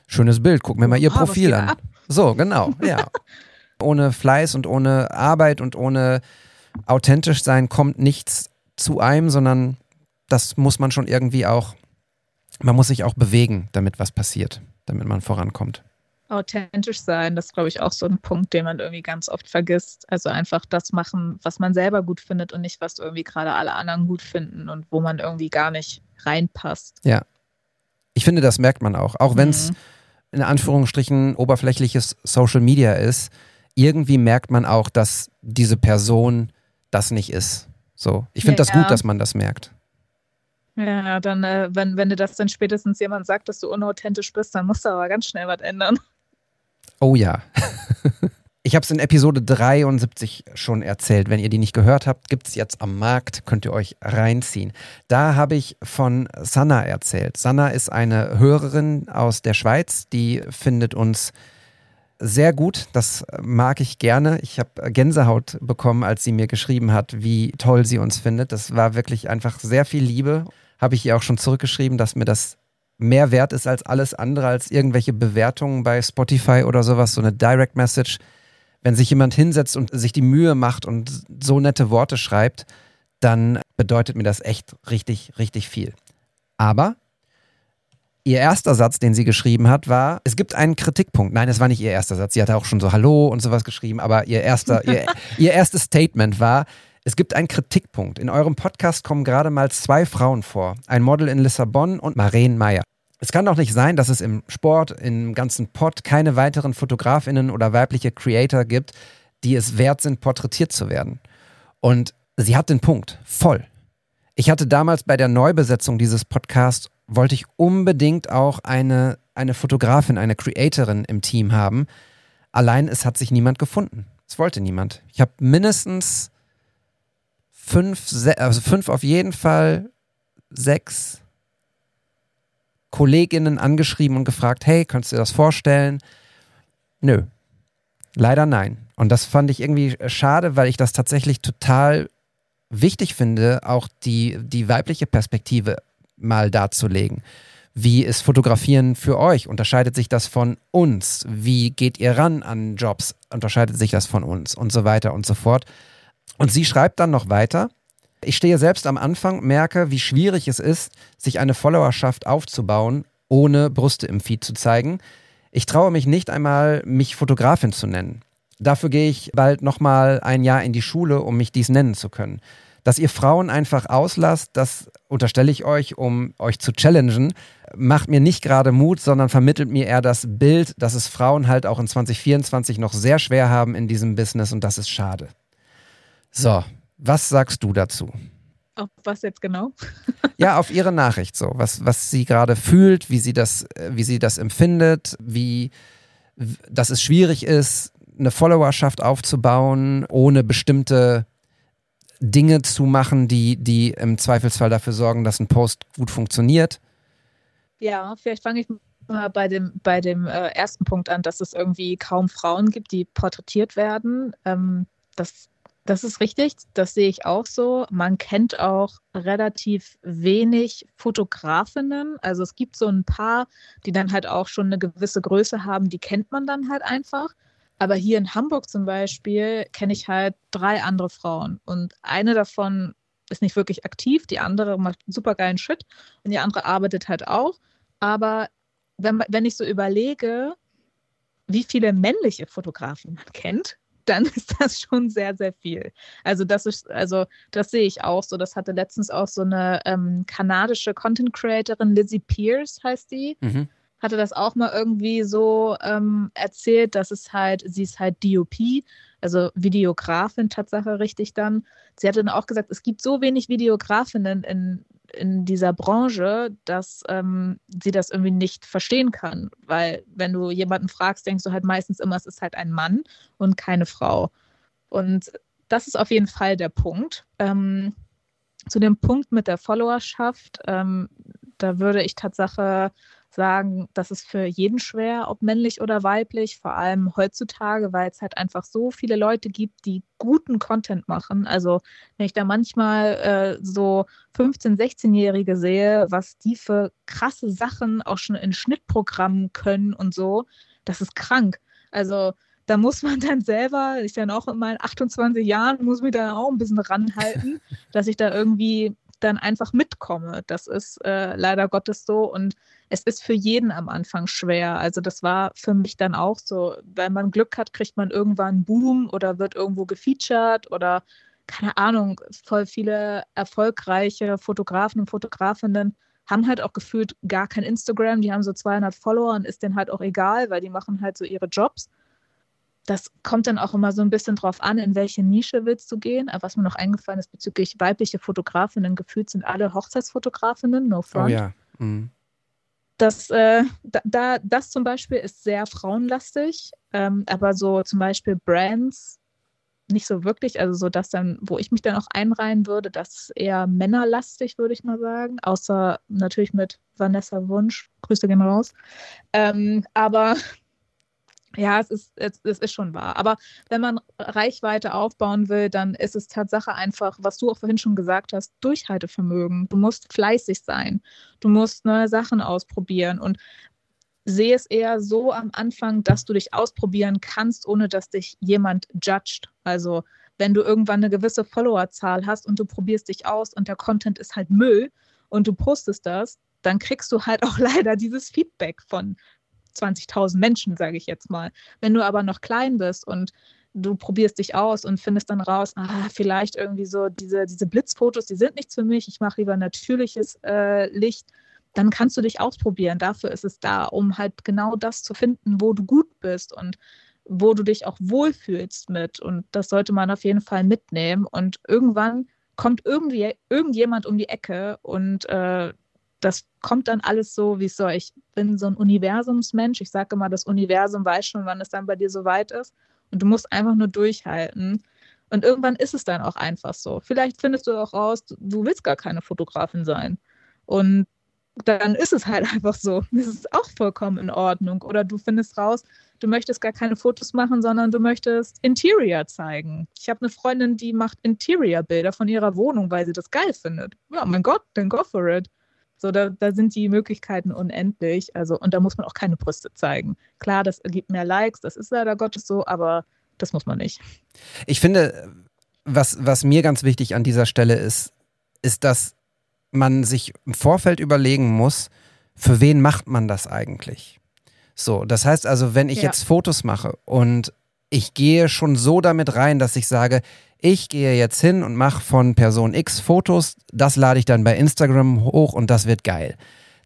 schönes Bild, guck mir mal ihr was Profil an. ab? So, genau, ja. [LAUGHS] ohne Fleiß und ohne Arbeit und ohne authentisch sein kommt nichts zu einem, sondern das muss man schon irgendwie auch, man muss sich auch bewegen, damit was passiert, damit man vorankommt. Authentisch sein, das ist, glaube ich, auch so ein Punkt, den man irgendwie ganz oft vergisst. Also einfach das machen, was man selber gut findet und nicht, was irgendwie gerade alle anderen gut finden und wo man irgendwie gar nicht reinpasst. Ich finde, das merkt man auch. Auch wenn es Mhm. in Anführungsstrichen oberflächliches Social Media ist, irgendwie merkt man auch, dass diese Person das nicht ist. So, ich finde das Ja. gut, dass man das merkt. Ja, dann, äh, wenn, wenn dir das dann spätestens jemand sagt, dass du unauthentisch bist, dann musst du aber ganz schnell was ändern. Oh ja. [LAUGHS] Ich habe es in Episode 73 schon erzählt. Wenn ihr die nicht gehört habt, gibt es jetzt am Markt, könnt ihr euch reinziehen. Da habe ich von Sanna erzählt. Sanna ist eine Hörerin aus der Schweiz, die findet uns sehr gut. Das mag ich gerne. Ich habe Gänsehaut bekommen, als sie mir geschrieben hat, wie toll sie uns findet. Das war wirklich einfach sehr viel Liebe. Habe ich ihr auch schon zurückgeschrieben, dass mir das mehr wert ist als alles andere, als irgendwelche Bewertungen bei Spotify oder sowas, so eine Direct Message. Wenn sich jemand hinsetzt und sich die Mühe macht und so nette Worte schreibt, dann bedeutet mir das echt richtig, richtig viel. Aber ihr erster Satz, den sie geschrieben hat, war, es gibt einen Kritikpunkt. Nein, es war nicht ihr erster Satz. Sie hatte auch schon so Hallo und sowas geschrieben, aber ihr, erster, ihr, [LAUGHS] ihr erstes Statement war, es gibt einen Kritikpunkt. In eurem Podcast kommen gerade mal zwei Frauen vor. Ein Model in Lissabon und Maren Meyer. Es kann doch nicht sein, dass es im Sport, im ganzen Pod keine weiteren Fotografinnen oder weibliche Creator gibt, die es wert sind, porträtiert zu werden. Und sie hat den Punkt. Voll. Ich hatte damals bei der Neubesetzung dieses Podcasts, wollte ich unbedingt auch eine, eine Fotografin, eine Creatorin im Team haben. Allein es hat sich niemand gefunden. Es wollte niemand. Ich habe mindestens fünf, also fünf auf jeden Fall, sechs Kolleginnen angeschrieben und gefragt, hey, könntest du dir das vorstellen? Nö. Leider nein. Und das fand ich irgendwie schade, weil ich das tatsächlich total wichtig finde, auch die, die weibliche Perspektive mal darzulegen. Wie ist Fotografieren für euch? Unterscheidet sich das von uns? Wie geht ihr ran an Jobs? Unterscheidet sich das von uns? Und so weiter und so fort. Und sie schreibt dann noch weiter. Ich stehe selbst am Anfang, merke, wie schwierig es ist, sich eine Followerschaft aufzubauen, ohne Brüste im Feed zu zeigen. Ich traue mich nicht einmal, mich Fotografin zu nennen. Dafür gehe ich bald nochmal ein Jahr in die Schule, um mich dies nennen zu können. Dass ihr Frauen einfach auslasst, das unterstelle ich euch, um euch zu challengen, macht mir nicht gerade Mut, sondern vermittelt mir eher das Bild, dass es Frauen halt auch in 2024 noch sehr schwer haben in diesem Business und das ist schade. So, was sagst du dazu? Auf was jetzt genau? [LAUGHS] Ja, auf ihre Nachricht so, was, was sie gerade fühlt, wie sie das, wie sie das empfindet, wie dass es schwierig ist, eine Followerschaft aufzubauen, ohne bestimmte Dinge zu machen, die, die im Zweifelsfall dafür sorgen, dass ein Post gut funktioniert. Ja, vielleicht fange ich mal bei dem, bei dem äh, ersten Punkt an, dass es irgendwie kaum Frauen gibt, die porträtiert werden. Ähm, das, das ist richtig, das sehe ich auch so. Man kennt auch relativ wenig Fotografinnen. Also es gibt so ein paar, die dann halt auch schon eine gewisse Größe haben, die kennt man dann halt einfach. Aber hier in Hamburg zum Beispiel kenne ich halt drei andere Frauen und eine davon ist nicht wirklich aktiv, die andere macht super geilen Shit und die andere arbeitet halt auch. Aber wenn, wenn ich so überlege, wie viele männliche Fotografen man kennt, dann [LAUGHS] ist das schon sehr, sehr viel. Also das ist, also das sehe ich auch so. Das hatte letztens auch so eine ähm, kanadische Content Creatorin, Lizzie Pierce heißt die, Mhm. hatte das auch mal irgendwie so ähm, erzählt, dass es halt, sie ist halt DOP, also Videografin, Tatsache richtig dann. Sie hatte dann auch gesagt, es gibt so wenig Videografinnen in, in dieser Branche, dass ähm, sie das irgendwie nicht verstehen kann. Weil wenn du jemanden fragst, denkst du halt meistens immer, es ist halt ein Mann und keine Frau. Und das ist auf jeden Fall der Punkt. Ähm, zu dem Punkt mit der Followerschaft, ähm, da würde ich Tatsache sagen, das ist für jeden schwer, ob männlich oder weiblich, vor allem heutzutage, weil es halt einfach so viele Leute gibt, die guten Content machen. Also wenn ich da manchmal äh, so 15-, 16-Jährige sehe, was die für krasse Sachen auch schon in Schnittprogrammen können und so, das ist krank. Also da muss man [LAUGHS] dann selber, ich dann auch in meinen 28 Jahren, muss mich da auch ein bisschen ranhalten, [LAUGHS] dass ich da irgendwie dann einfach mitkomme. Das ist äh, leider Gottes so und es ist für jeden am Anfang schwer. Also das war für mich dann auch so, wenn man Glück hat, kriegt man irgendwann einen Boom oder wird irgendwo gefeatured oder keine Ahnung, voll viele erfolgreiche Fotografen und Fotografinnen haben halt auch gefühlt gar kein Instagram, die haben so 200 Follower und ist denen halt auch egal, weil die machen halt so ihre Jobs das kommt dann auch immer so ein bisschen drauf an, in welche Nische willst du gehen. Aber was mir noch eingefallen ist bezüglich weibliche Fotografinnen, gefühlt sind alle Hochzeitsfotografinnen, no front. Oh ja. Mhm. Das, äh, da, das zum Beispiel ist sehr frauenlastig, ähm, aber so zum Beispiel Brands nicht so wirklich. Also so das dann, wo ich mich dann auch einreihen würde, das ist eher männerlastig, würde ich mal sagen. Außer natürlich mit Vanessa Wunsch. Grüße gehen raus. Ähm, aber ja, es ist, es, es, ist schon wahr. Aber wenn man Reichweite aufbauen will, dann ist es Tatsache einfach, was du auch vorhin schon gesagt hast, Durchhaltevermögen. Du musst fleißig sein. Du musst neue Sachen ausprobieren. Und sehe es eher so am Anfang, dass du dich ausprobieren kannst, ohne dass dich jemand judgt. Also wenn du irgendwann eine gewisse Followerzahl hast und du probierst dich aus und der Content ist halt Müll und du postest das, dann kriegst du halt [LAUGHS] auch leider dieses Feedback von 20.000 Menschen, sage ich jetzt mal. Wenn du aber noch klein bist und du probierst dich aus und findest dann raus, ah, vielleicht irgendwie so diese, diese Blitzfotos, die sind nichts für mich, ich mache lieber natürliches äh, Licht, dann kannst du dich ausprobieren. Dafür ist es da, um halt genau das zu finden, wo du gut bist und wo du dich auch wohlfühlst mit. Und das sollte man auf jeden Fall mitnehmen. Und irgendwann kommt irgendwie irgendjemand um die Ecke und äh, das kommt dann alles so, wie es soll. Ich bin so ein Universumsmensch. Ich sage immer, das Universum weiß schon, wann es dann bei dir so weit ist. Und du musst einfach nur durchhalten. Und irgendwann ist es dann auch einfach so. Vielleicht findest du auch raus, du willst gar keine Fotografin sein. Und dann ist es halt [LAUGHS] einfach so. Das ist auch vollkommen in Ordnung. Oder du findest raus, du möchtest gar keine Fotos machen, sondern du möchtest Interior zeigen. Ich habe eine Freundin, die macht Interior-Bilder von ihrer Wohnung, weil sie das geil findet. Ja, mein Gott, dann go for it. So, da, da sind die Möglichkeiten unendlich. Also, und da muss man auch keine Brüste zeigen. Klar, das ergibt mehr Likes, das ist leider Gottes so, aber das muss man nicht. Ich finde, was, was mir ganz wichtig an dieser Stelle ist, ist, dass man sich im Vorfeld überlegen muss, für wen macht man das eigentlich? So, das heißt also, wenn ich ja. jetzt Fotos mache und ich gehe schon so damit rein, dass ich sage, ich gehe jetzt hin und mache von Person X Fotos, das lade ich dann bei Instagram hoch und das wird geil.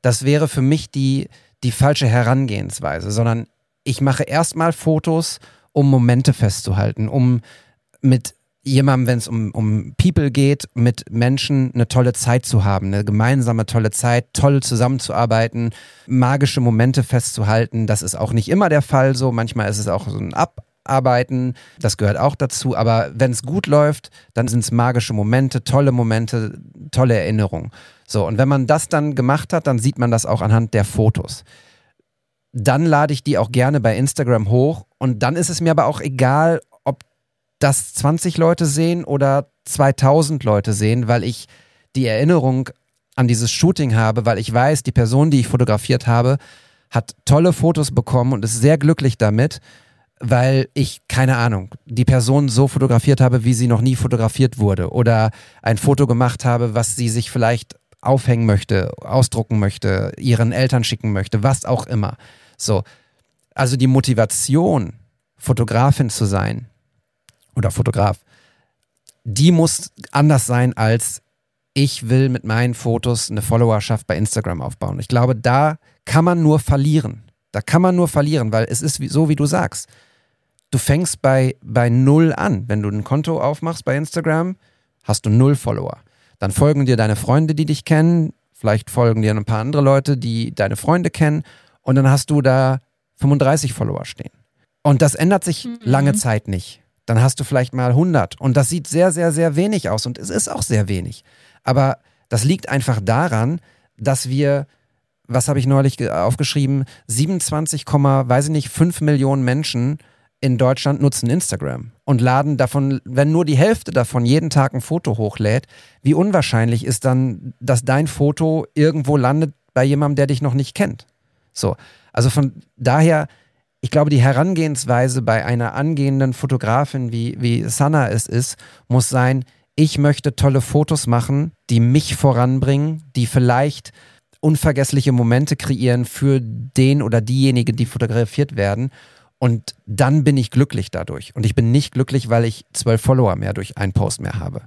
Das wäre für mich die, die falsche Herangehensweise, sondern ich mache erstmal Fotos, um Momente festzuhalten, um mit jemandem, wenn es um, um People geht, mit Menschen eine tolle Zeit zu haben, eine gemeinsame tolle Zeit, toll zusammenzuarbeiten, magische Momente festzuhalten. Das ist auch nicht immer der Fall so. Manchmal ist es auch so ein Ab arbeiten, das gehört auch dazu. Aber wenn es gut läuft, dann sind es magische Momente, tolle Momente, tolle Erinnerungen. So, und wenn man das dann gemacht hat, dann sieht man das auch anhand der Fotos. Dann lade ich die auch gerne bei Instagram hoch und dann ist es mir aber auch egal, ob das 20 Leute sehen oder 2000 Leute sehen, weil ich die Erinnerung an dieses Shooting habe, weil ich weiß, die Person, die ich fotografiert habe, hat tolle Fotos bekommen und ist sehr glücklich damit weil ich, keine Ahnung, die Person so fotografiert habe, wie sie noch nie fotografiert wurde oder ein Foto gemacht habe, was sie sich vielleicht aufhängen möchte, ausdrucken möchte, ihren Eltern schicken möchte, was auch immer. So. Also die Motivation, Fotografin zu sein oder Fotograf, die muss anders sein als ich will mit meinen Fotos eine Followerschaft bei Instagram aufbauen. Ich glaube, da kann man nur verlieren. Da kann man nur verlieren, weil es ist so, wie du sagst du fängst bei, bei null an. Wenn du ein Konto aufmachst bei Instagram, hast du null Follower. Dann folgen dir deine Freunde, die dich kennen. Vielleicht folgen dir ein paar andere Leute, die deine Freunde kennen. Und dann hast du da 35 Follower stehen. Und das ändert sich Mhm. lange Zeit nicht. Dann hast du vielleicht mal 100. Und das sieht sehr, sehr, sehr wenig aus. Und es ist auch sehr wenig. Aber das liegt einfach daran, dass wir, was habe ich neulich ge- aufgeschrieben, 27, weiß ich nicht, 5 Millionen Menschen in Deutschland nutzen Instagram und laden davon, wenn nur die Hälfte davon jeden Tag ein Foto hochlädt, wie unwahrscheinlich ist dann, dass dein Foto irgendwo landet bei jemandem, der dich noch nicht kennt. So, also von daher, ich glaube, die Herangehensweise bei einer angehenden Fotografin, wie, wie Sana es ist, muss sein, ich möchte tolle Fotos machen, die mich voranbringen, die vielleicht unvergessliche Momente kreieren für den oder diejenige, die fotografiert werden. Und dann bin ich glücklich dadurch. Und ich bin nicht glücklich, weil ich zwölf Follower mehr durch einen Post mehr habe.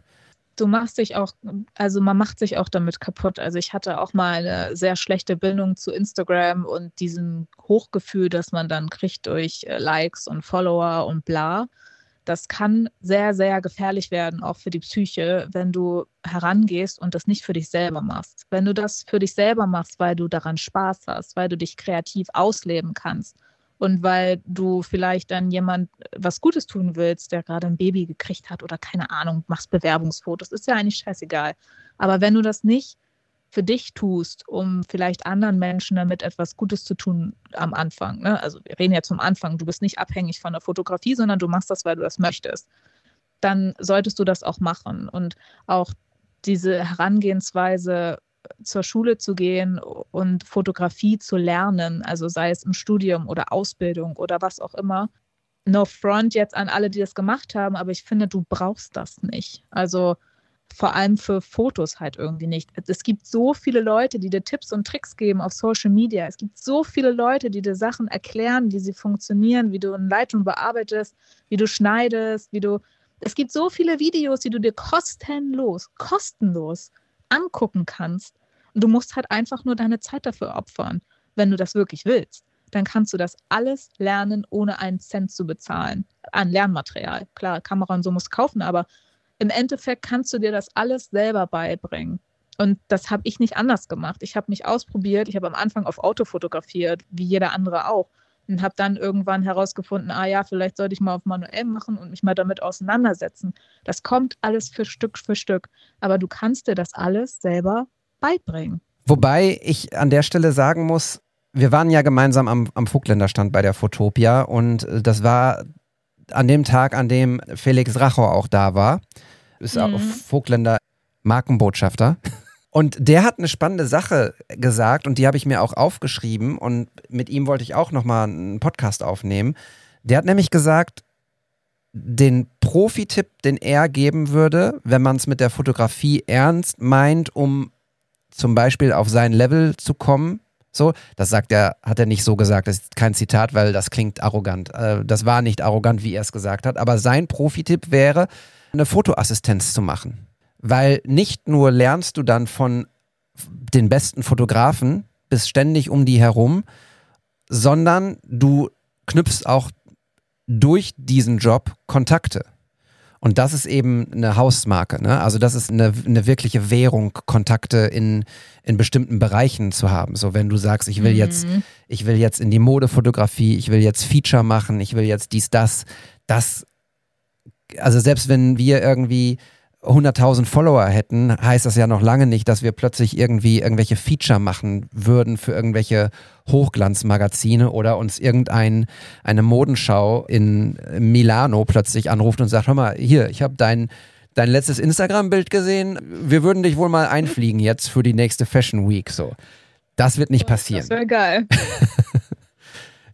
du machst dich auch, also man macht sich auch damit kaputt. Also ich hatte auch mal eine sehr schlechte Bindung zu Instagram und diesem Hochgefühl, das man dann kriegt durch äh, Likes und Follower und bla. Das kann sehr, sehr gefährlich werden, auch für die Psyche, wenn du herangehst und das nicht für dich selber machst. Wenn du das für dich selber machst, weil du daran Spaß hast, weil du dich kreativ ausleben kannst und weil du vielleicht dann jemand was Gutes tun willst, der gerade ein Baby gekriegt hat oder keine Ahnung, machst Bewerbungsfotos, ist ja eigentlich scheißegal. Aber wenn du das nicht für dich tust, um vielleicht anderen Menschen damit etwas Gutes zu tun am Anfang, ne? also wir reden ja zum Anfang, du bist nicht abhängig von der Fotografie, sondern du machst das, weil du das möchtest, dann solltest du das auch machen und auch diese Herangehensweise zur Schule zu gehen und Fotografie zu lernen, also sei es im Studium oder Ausbildung oder was auch immer. No front jetzt an alle, die das gemacht haben, aber ich finde, du brauchst das nicht. Also vor allem für Fotos halt irgendwie nicht. Es gibt so viele Leute, die dir Tipps und Tricks geben auf Social Media. Es gibt so viele Leute, die dir Sachen erklären, wie sie funktionieren, wie du eine Leitung bearbeitest, wie du schneidest, wie du. Es gibt so viele Videos, die du dir kostenlos, kostenlos angucken kannst. Und du musst halt einfach nur deine Zeit dafür opfern, wenn du das wirklich willst. Dann kannst du das alles lernen, ohne einen Cent zu bezahlen. An Lernmaterial. Klar, Kamera und so musst du kaufen, aber im Endeffekt kannst du dir das alles selber beibringen. Und das habe ich nicht anders gemacht. Ich habe mich ausprobiert. Ich habe am Anfang auf Auto fotografiert, wie jeder andere auch. Und habe dann irgendwann herausgefunden, ah ja, vielleicht sollte ich mal auf manuell machen und mich mal damit auseinandersetzen. Das kommt alles für Stück für Stück. Aber du kannst dir das alles selber beibringen. Wobei ich an der Stelle sagen muss, wir waren ja gemeinsam am, am Vogtländerstand bei der Fotopia und äh, das war an dem Tag, an dem Felix Rachor auch da war. Ist auch Mhm. Vogtländer Markenbotschafter. Und der hat eine spannende Sache gesagt und die habe ich mir auch aufgeschrieben und mit ihm wollte ich auch nochmal einen Podcast aufnehmen. Der hat nämlich gesagt, den Profi-Tipp, den er geben würde, wenn man es mit der Fotografie ernst meint, um zum Beispiel auf sein Level zu kommen. So, das sagt er, hat er nicht so gesagt, das ist kein Zitat, weil das klingt arrogant. Äh, Das war nicht arrogant, wie er es gesagt hat, aber sein Profi-Tipp wäre, eine Fotoassistenz zu machen. Weil nicht nur lernst du dann von den besten Fotografen, bist ständig um die herum, sondern du knüpfst auch durch diesen Job Kontakte. Und das ist eben eine Hausmarke. Ne? Also das ist eine, eine wirkliche Währung, Kontakte in, in bestimmten Bereichen zu haben. So wenn du sagst, ich will jetzt, ich will jetzt in die Modefotografie, ich will jetzt Feature machen, ich will jetzt dies, das, das, also selbst wenn wir irgendwie 100.000 Follower hätten, heißt das ja noch lange nicht, dass wir plötzlich irgendwie irgendwelche Feature machen würden für irgendwelche Hochglanzmagazine oder uns irgendein eine Modenschau in Milano plötzlich anruft und sagt, hör mal, hier, ich habe dein dein letztes Instagram-Bild gesehen. Wir würden dich wohl mal einfliegen jetzt für die nächste Fashion Week. So, das wird nicht passieren. Das wäre geil. [LAUGHS]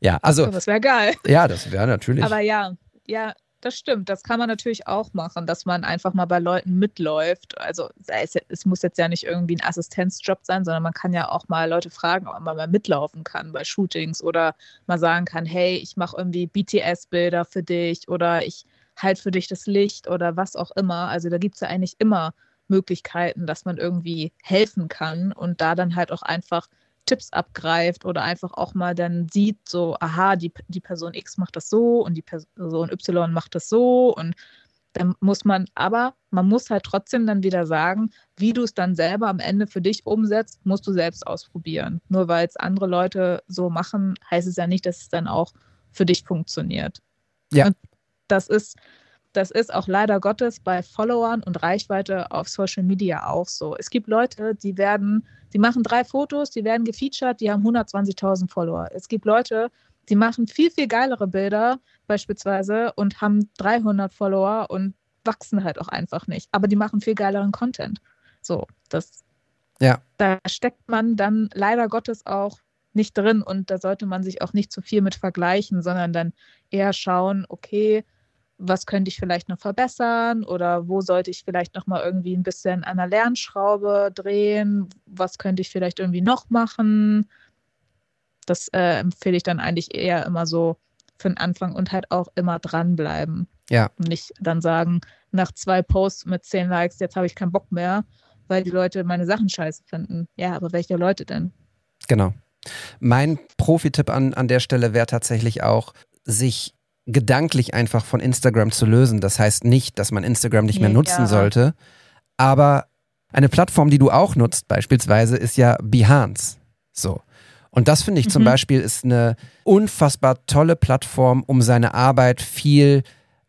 Ja, also Das wäre geil. ja, das wäre natürlich. Aber ja, ja, das stimmt. Das kann man natürlich auch machen, dass man einfach mal bei Leuten mitläuft. Also es, es muss jetzt ja nicht irgendwie ein Assistenzjob sein, sondern man kann ja auch mal Leute fragen, ob man mal mitlaufen kann bei Shootings oder mal sagen kann, hey, ich mache irgendwie BTS-Bilder für dich oder ich halte für dich das Licht oder was auch immer. Also da gibt es ja eigentlich immer Möglichkeiten, dass man irgendwie helfen kann und da dann halt auch einfach Tipps abgreift oder einfach auch mal dann sieht, so, aha, die, die Person X macht das so und die Person Y macht das so und dann muss man, aber man muss halt trotzdem dann wieder sagen, wie du es dann selber am Ende für dich umsetzt, musst du selbst ausprobieren. Nur weil es andere Leute so machen, heißt es ja nicht, dass es dann auch für dich funktioniert. Ja. Und das ist, das ist auch leider Gottes bei Followern und Reichweite auf Social Media auch so. Es gibt Leute, die werden, die machen drei Fotos, die werden gefeatured, die haben 120.000 Follower. Es gibt Leute, die machen viel, viel geilere Bilder beispielsweise und haben 300 Follower und wachsen halt auch einfach nicht. Aber die machen viel geileren Content. So, das, Ja. da steckt man dann leider Gottes auch nicht drin und da sollte man sich auch nicht zu viel mit vergleichen, sondern dann eher schauen, okay, was könnte ich vielleicht noch verbessern oder wo sollte ich vielleicht noch mal irgendwie ein bisschen an der Lernschraube drehen, was könnte ich vielleicht irgendwie noch machen. Das äh, empfehle ich dann eigentlich eher immer so für den Anfang und halt auch immer dranbleiben. Ja. Und nicht dann sagen, nach zwei Posts mit zehn Likes, jetzt habe ich keinen Bock mehr, weil die Leute meine Sachen scheiße finden. Ja, aber welche Leute denn? Genau. Mein Profi-Tipp an, an der Stelle wäre tatsächlich auch, sich gedanklich einfach von Instagram zu lösen. Das heißt nicht, dass man Instagram nicht mehr Ja. nutzen sollte, aber eine Plattform, die du auch nutzt, beispielsweise, ist ja Behance. So. Und das finde ich zum Mhm. Beispiel ist eine unfassbar tolle Plattform, um seine Arbeit viel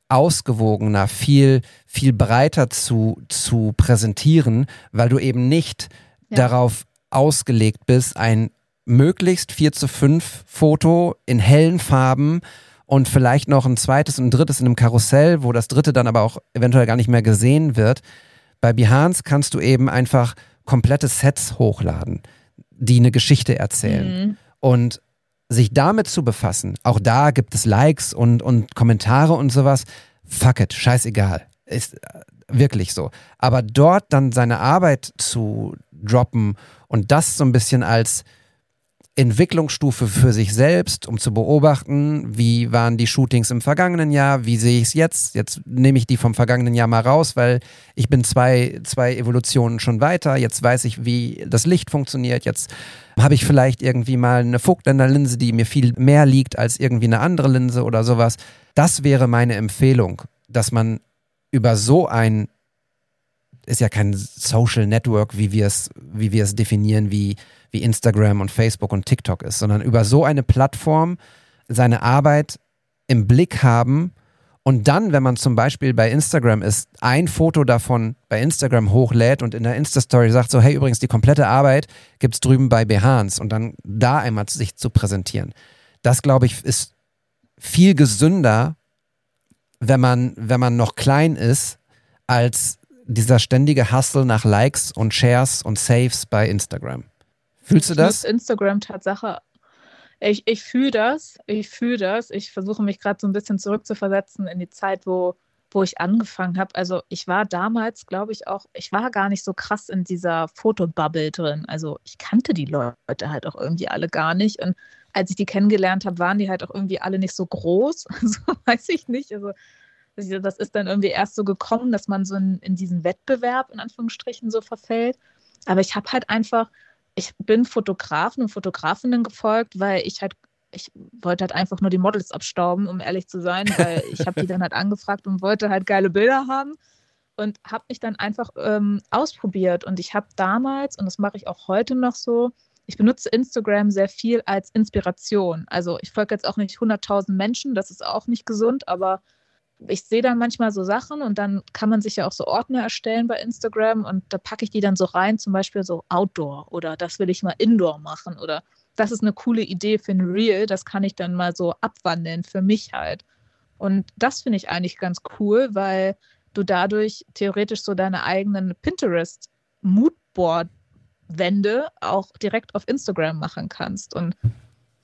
ausgewogener, viel, viel breiter zu, zu präsentieren, weil du eben nicht Ja. darauf ausgelegt bist, ein möglichst 4 zu 5 Foto in hellen Farben und vielleicht noch ein zweites und ein drittes in einem Karussell, wo das dritte dann aber auch eventuell gar nicht mehr gesehen wird. Bei Behance kannst du eben einfach komplette Sets hochladen, die eine Geschichte erzählen. Mhm. Und sich damit zu befassen, auch da gibt es Likes und, und Kommentare und sowas. Fuck it, scheißegal. Ist äh, wirklich so. Aber dort dann seine Arbeit zu droppen und das so ein bisschen als Entwicklungsstufe für sich selbst, um zu beobachten, wie waren die Shootings im vergangenen Jahr, wie sehe ich es jetzt. Jetzt nehme ich die vom vergangenen Jahr mal raus, weil ich bin zwei, zwei Evolutionen schon weiter. Jetzt weiß ich, wie das Licht funktioniert. Jetzt habe ich vielleicht irgendwie mal eine Vogtländer Linse, die mir viel mehr liegt als irgendwie eine andere Linse oder sowas. Das wäre meine Empfehlung, dass man über so ein ist ja kein Social Network, wie wir es, wie wir es definieren, wie, wie Instagram und Facebook und TikTok ist, sondern über so eine Plattform seine Arbeit im Blick haben und dann, wenn man zum Beispiel bei Instagram ist, ein Foto davon bei Instagram hochlädt und in der Insta-Story sagt so, hey, übrigens, die komplette Arbeit gibt es drüben bei Behance und dann da einmal sich zu präsentieren. Das, glaube ich, ist viel gesünder, wenn man, wenn man noch klein ist, als dieser ständige Hustle nach Likes und Shares und Saves bei Instagram. Fühlst du das? Instagram Tatsache. Ich, ich fühle das. Ich fühle das. Ich versuche mich gerade so ein bisschen zurückzuversetzen in die Zeit, wo, wo ich angefangen habe. Also ich war damals, glaube ich, auch, ich war gar nicht so krass in dieser Fotobubble drin. Also ich kannte die Leute halt auch irgendwie alle gar nicht. Und als ich die kennengelernt habe, waren die halt auch irgendwie alle nicht so groß. [LAUGHS] Also weiß ich nicht. Also das ist dann irgendwie erst so gekommen, dass man so in, in diesen Wettbewerb in Anführungsstrichen so verfällt. Aber ich habe halt einfach, ich bin Fotografen und Fotografinnen gefolgt, weil ich halt, ich wollte halt einfach nur die Models abstauben, um ehrlich zu sein, weil ich habe die dann halt angefragt und wollte halt geile Bilder haben und habe mich dann einfach ähm, ausprobiert. Und ich habe damals, und das mache ich auch heute noch so, ich benutze Instagram sehr viel als Inspiration. Also ich folge jetzt auch nicht 100.000 Menschen, das ist auch nicht gesund, aber ich sehe dann manchmal so Sachen und dann kann man sich ja auch so Ordner erstellen bei Instagram und da packe ich die dann so rein, zum Beispiel so Outdoor oder das will ich mal Indoor machen oder das ist eine coole Idee für ein Reel, das kann ich dann mal so abwandeln für mich halt. Und das finde ich eigentlich ganz cool, weil du dadurch theoretisch so deine eigenen Pinterest Moodboard-Wände auch direkt auf Instagram machen kannst. Und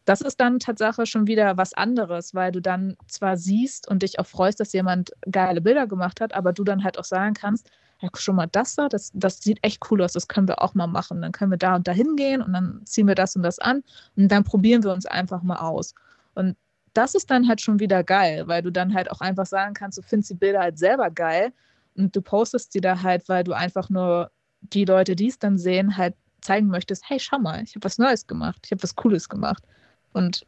das ist dann Tatsache schon wieder was anderes, weil du dann zwar siehst und dich auch freust, dass jemand geile Bilder gemacht hat, aber du dann halt auch sagen kannst, ja, schon mal das da, das, das sieht echt cool aus, das können wir auch mal machen. Dann können wir da und da hingehen und dann ziehen wir das und das an und dann probieren wir uns einfach mal aus. Und das ist dann halt schon wieder geil, weil du dann halt auch einfach sagen kannst, du findest die Bilder halt selber geil und du postest sie da halt, weil du einfach nur die Leute, die es dann sehen, halt zeigen möchtest, hey, schau mal, ich habe was Neues gemacht, ich habe was Cooles gemacht. Und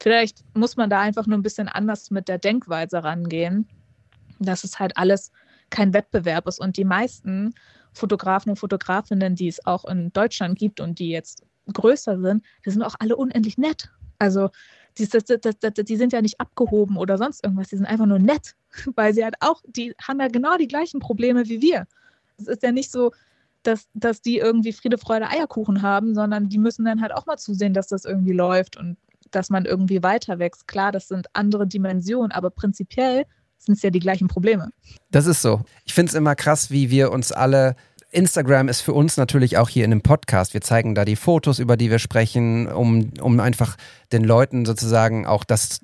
vielleicht muss man da einfach nur ein bisschen anders mit der Denkweise rangehen. dass es halt alles kein Wettbewerb ist. Und die meisten Fotografen und Fotografinnen, die es auch in Deutschland gibt und die jetzt größer sind, die sind auch alle unendlich nett. Also die, die, die, sind ja nicht abgehoben oder sonst irgendwas, die sind einfach nur nett, [LAUGHS] weil sie halt auch, die haben ja genau die gleichen Probleme wie wir. Es ist ja nicht so, dass, dass die irgendwie Friede, Freude, Eierkuchen haben, sondern die müssen dann halt auch mal zusehen, dass das irgendwie läuft und dass man irgendwie weiter wächst. Klar, das sind andere Dimensionen, aber prinzipiell sind es ja die gleichen Probleme. Das ist so. Ich finde es immer krass, wie wir uns alle. Instagram ist für uns natürlich auch hier in dem Podcast. Wir zeigen da die Fotos, über die wir sprechen, um, um einfach den Leuten sozusagen auch das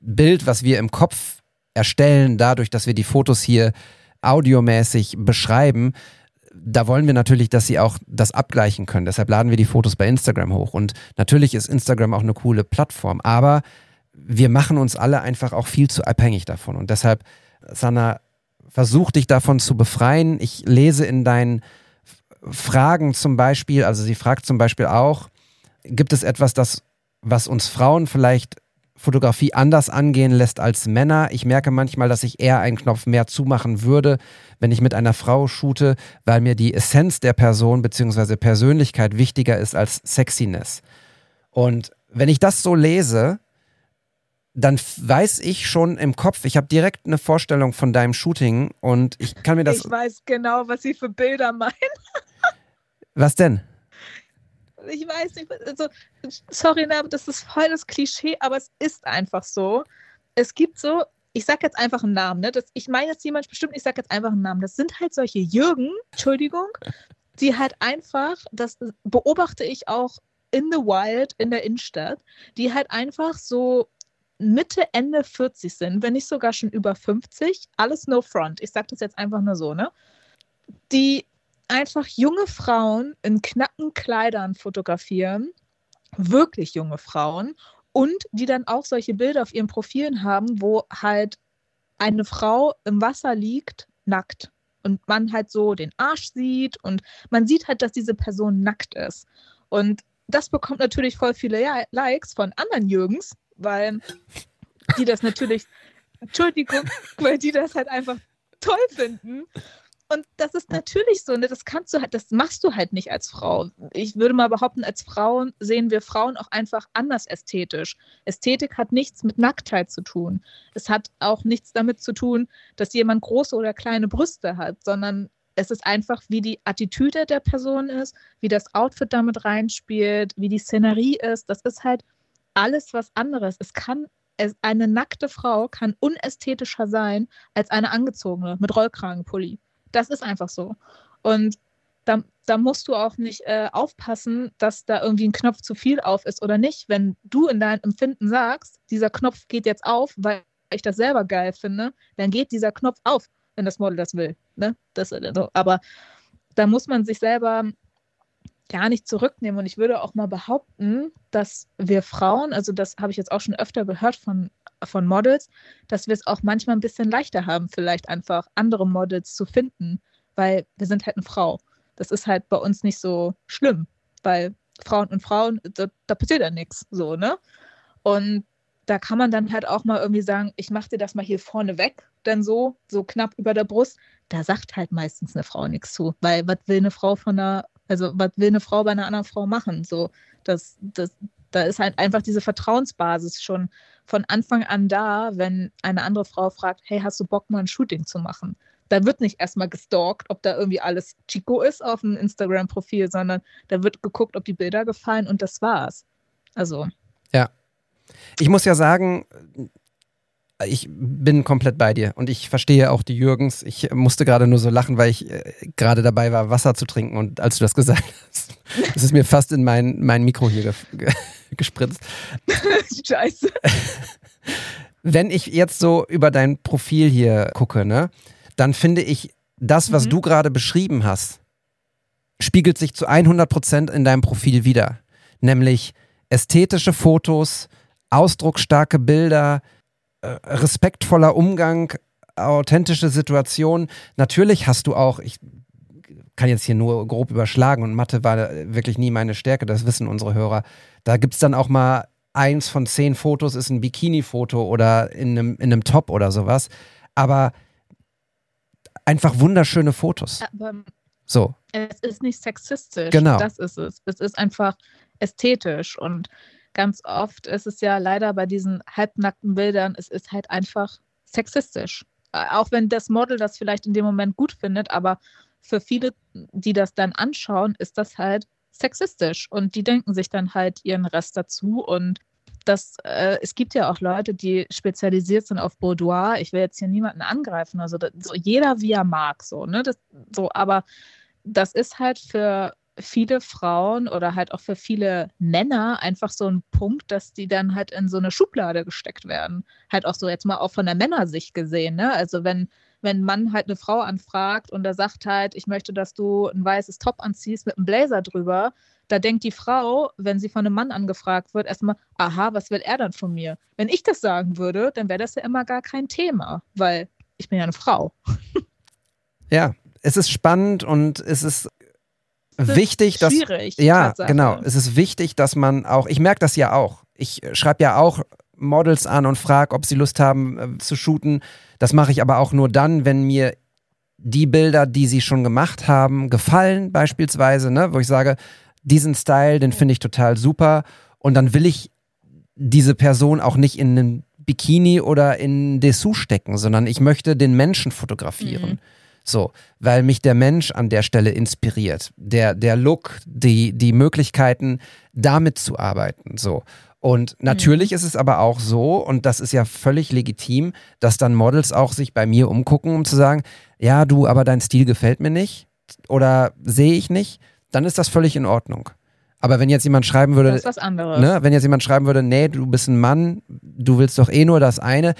Bild, was wir im Kopf erstellen, dadurch, dass wir die Fotos hier audiomäßig beschreiben, da wollen wir natürlich, dass sie auch das abgleichen können. Deshalb laden wir die Fotos bei Instagram hoch. Und natürlich ist Instagram auch eine coole Plattform, aber wir machen uns alle einfach auch viel zu abhängig davon. Und deshalb, Sanna, versuch dich davon zu befreien. Ich lese in deinen Fragen zum Beispiel, also sie fragt zum Beispiel auch, gibt es etwas, das, was uns Frauen vielleicht Fotografie anders angehen lässt als Männer. Ich merke manchmal, dass ich eher einen Knopf mehr zumachen würde, wenn ich mit einer Frau shoote, weil mir die Essenz der Person bzw. Persönlichkeit wichtiger ist als Sexiness. Und wenn ich das so lese, dann weiß ich schon im Kopf, ich habe direkt eine Vorstellung von deinem Shooting und ich kann mir das. Ich weiß genau, was sie für Bilder meinen. was denn? Ich weiß nicht, also, sorry, das ist voll das Klischee, aber es ist einfach so. Es gibt so, ich sag jetzt einfach einen Namen, ne? Das, ich meine jetzt jemand bestimmt, ich sag jetzt einfach einen Namen. Das sind halt solche Jürgen, Entschuldigung, die halt einfach, das beobachte ich auch in the wild, in der Innenstadt, die halt einfach so Mitte, Ende 40 sind, wenn nicht sogar schon über 50, alles no front. Ich sag das jetzt einfach nur so, ne? Die einfach junge Frauen in knappen Kleidern fotografieren, wirklich junge Frauen, und die dann auch solche Bilder auf ihren Profilen haben, wo halt eine Frau im Wasser liegt, nackt. Und man halt so den Arsch sieht und man sieht halt, dass diese Person nackt ist. Und das bekommt natürlich voll viele Likes von anderen Jürgens, weil die das natürlich, Entschuldigung, weil die das halt einfach toll finden. Und das ist natürlich so, ne? das kannst du halt, das machst du halt nicht als Frau. Ich würde mal behaupten, als Frauen sehen wir Frauen auch einfach anders ästhetisch. Ästhetik hat nichts mit Nacktheit zu tun. Es hat auch nichts damit zu tun, dass jemand große oder kleine Brüste hat, sondern es ist einfach, wie die Attitüde der Person ist, wie das Outfit damit reinspielt, wie die Szenerie ist. Das ist halt alles was anderes. Es kann eine nackte Frau kann unästhetischer sein als eine angezogene mit Rollkragenpulli. Das ist einfach so. Und da, da musst du auch nicht äh, aufpassen, dass da irgendwie ein Knopf zu viel auf ist oder nicht. Wenn du in deinem Empfinden sagst, dieser Knopf geht jetzt auf, weil ich das selber geil finde, dann geht dieser Knopf auf, wenn das Model das will. Ne? Das, also, aber da muss man sich selber gar nicht zurücknehmen. Und ich würde auch mal behaupten, dass wir Frauen, also das habe ich jetzt auch schon öfter gehört von von Models, dass wir es auch manchmal ein bisschen leichter haben, vielleicht einfach andere Models zu finden, weil wir sind halt eine Frau. Das ist halt bei uns nicht so schlimm, weil Frauen und Frauen, da, da passiert ja nichts so, ne? Und da kann man dann halt auch mal irgendwie sagen, ich mache dir das mal hier vorne weg, dann so, so knapp über der Brust. Da sagt halt meistens eine Frau nichts zu, weil was will eine Frau von einer, also was will eine Frau bei einer anderen Frau machen? So, das, das, da ist halt einfach diese Vertrauensbasis schon von Anfang an da, wenn eine andere Frau fragt, hey, hast du Bock, mal ein Shooting zu machen? Da wird nicht erstmal gestalkt, ob da irgendwie alles Chico ist auf dem Instagram-Profil, sondern da wird geguckt, ob die Bilder gefallen und das war's. Also. Ja. Ich muss ja sagen, ich bin komplett bei dir und ich verstehe auch die Jürgens. Ich musste gerade nur so lachen, weil ich äh, gerade dabei war, Wasser zu trinken und als du das gesagt hast, [LAUGHS] ist es mir fast in mein, mein Mikro hier ge [LAUGHS] gespritzt. [LAUGHS] Scheiße. Wenn ich jetzt so über dein Profil hier gucke, ne, dann finde ich, das, was mhm. du gerade beschrieben hast, spiegelt sich zu 100 Prozent in deinem Profil wieder. Nämlich ästhetische Fotos, ausdrucksstarke Bilder, respektvoller Umgang, authentische Situation. Natürlich hast du auch, ich kann jetzt hier nur grob überschlagen und Mathe war wirklich nie meine Stärke, das wissen unsere Hörer. Da gibt es dann auch mal eins von zehn Fotos ist ein Bikini-Foto oder in einem, in einem Top oder sowas. Aber einfach wunderschöne Fotos. Aber So, es ist nicht sexistisch. Genau. Das ist es. Es ist einfach ästhetisch und ganz oft ist es ja leider bei diesen halbnackten Bildern, es ist halt einfach sexistisch. Äh, Auch wenn das Model das vielleicht in dem Moment gut findet, aber für viele, die das dann anschauen, ist das halt sexistisch und die denken sich dann halt ihren Rest dazu und das, äh, es gibt ja auch Leute, die spezialisiert sind auf Boudoir. Ich will jetzt hier niemanden angreifen, also das, so jeder wie er mag, so, ne? Das, so, aber das ist halt für viele Frauen oder halt auch für viele Männer einfach so ein Punkt, dass die dann halt in so eine Schublade gesteckt werden. Halt auch so jetzt mal auch von der Männersicht gesehen, ne? Also wenn, wenn ein Mann halt eine Frau anfragt und er sagt halt, ich möchte, dass du ein weißes Top anziehst mit einem Blazer drüber, da denkt die Frau, wenn sie von einem Mann angefragt wird, erstmal, aha, was will er dann von mir? Wenn ich das sagen würde, dann wäre das ja immer gar kein Thema, weil ich bin ja eine Frau. ja, es ist spannend und es ist wichtig, dass. Ja, genau. Es ist wichtig, dass man auch, ich merke das ja auch. Ich schreibe ja auch Models an und frage, ob sie Lust haben äh, zu shooten. Das mache ich aber auch nur dann, wenn mir die Bilder, die sie schon gemacht haben, gefallen, beispielsweise, ne, wo ich sage, diesen Style, den finde ich total super. Und dann will ich diese Person auch nicht in einen Bikini oder in Dessous stecken, sondern ich möchte den Menschen fotografieren. Mhm. So, weil mich der Mensch an der Stelle inspiriert. Der, der Look, die, die Möglichkeiten, damit zu arbeiten. So. Und natürlich ist es aber auch so, und das ist ja völlig legitim, dass dann Models auch sich bei mir umgucken, um zu sagen, ja, du, aber dein Stil gefällt mir nicht oder sehe ich nicht, dann ist das völlig in Ordnung. Aber wenn jetzt jemand schreiben würde, Das ist was anderes. ne, wenn jetzt jemand schreiben würde, nee, du bist ein Mann, du willst doch eh nur das eine,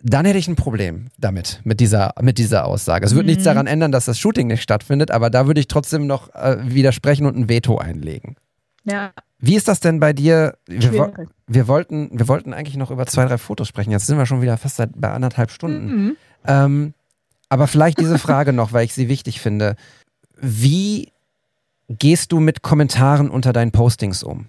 dann hätte ich ein Problem damit, mit dieser, mit dieser Aussage. Es wird nichts Mhm. daran ändern, dass das Shooting nicht stattfindet, aber da würde ich trotzdem noch äh, widersprechen und ein Veto einlegen. Ja, Wie ist das denn bei dir? Wir, wo- wir, wollten, wir wollten eigentlich noch über zwei, drei Fotos sprechen. Jetzt sind wir schon wieder fast seit, bei anderthalb Stunden. Mhm. Ähm, aber vielleicht diese Frage noch, weil ich sie wichtig finde. Wie gehst du mit Kommentaren unter deinen Postings um?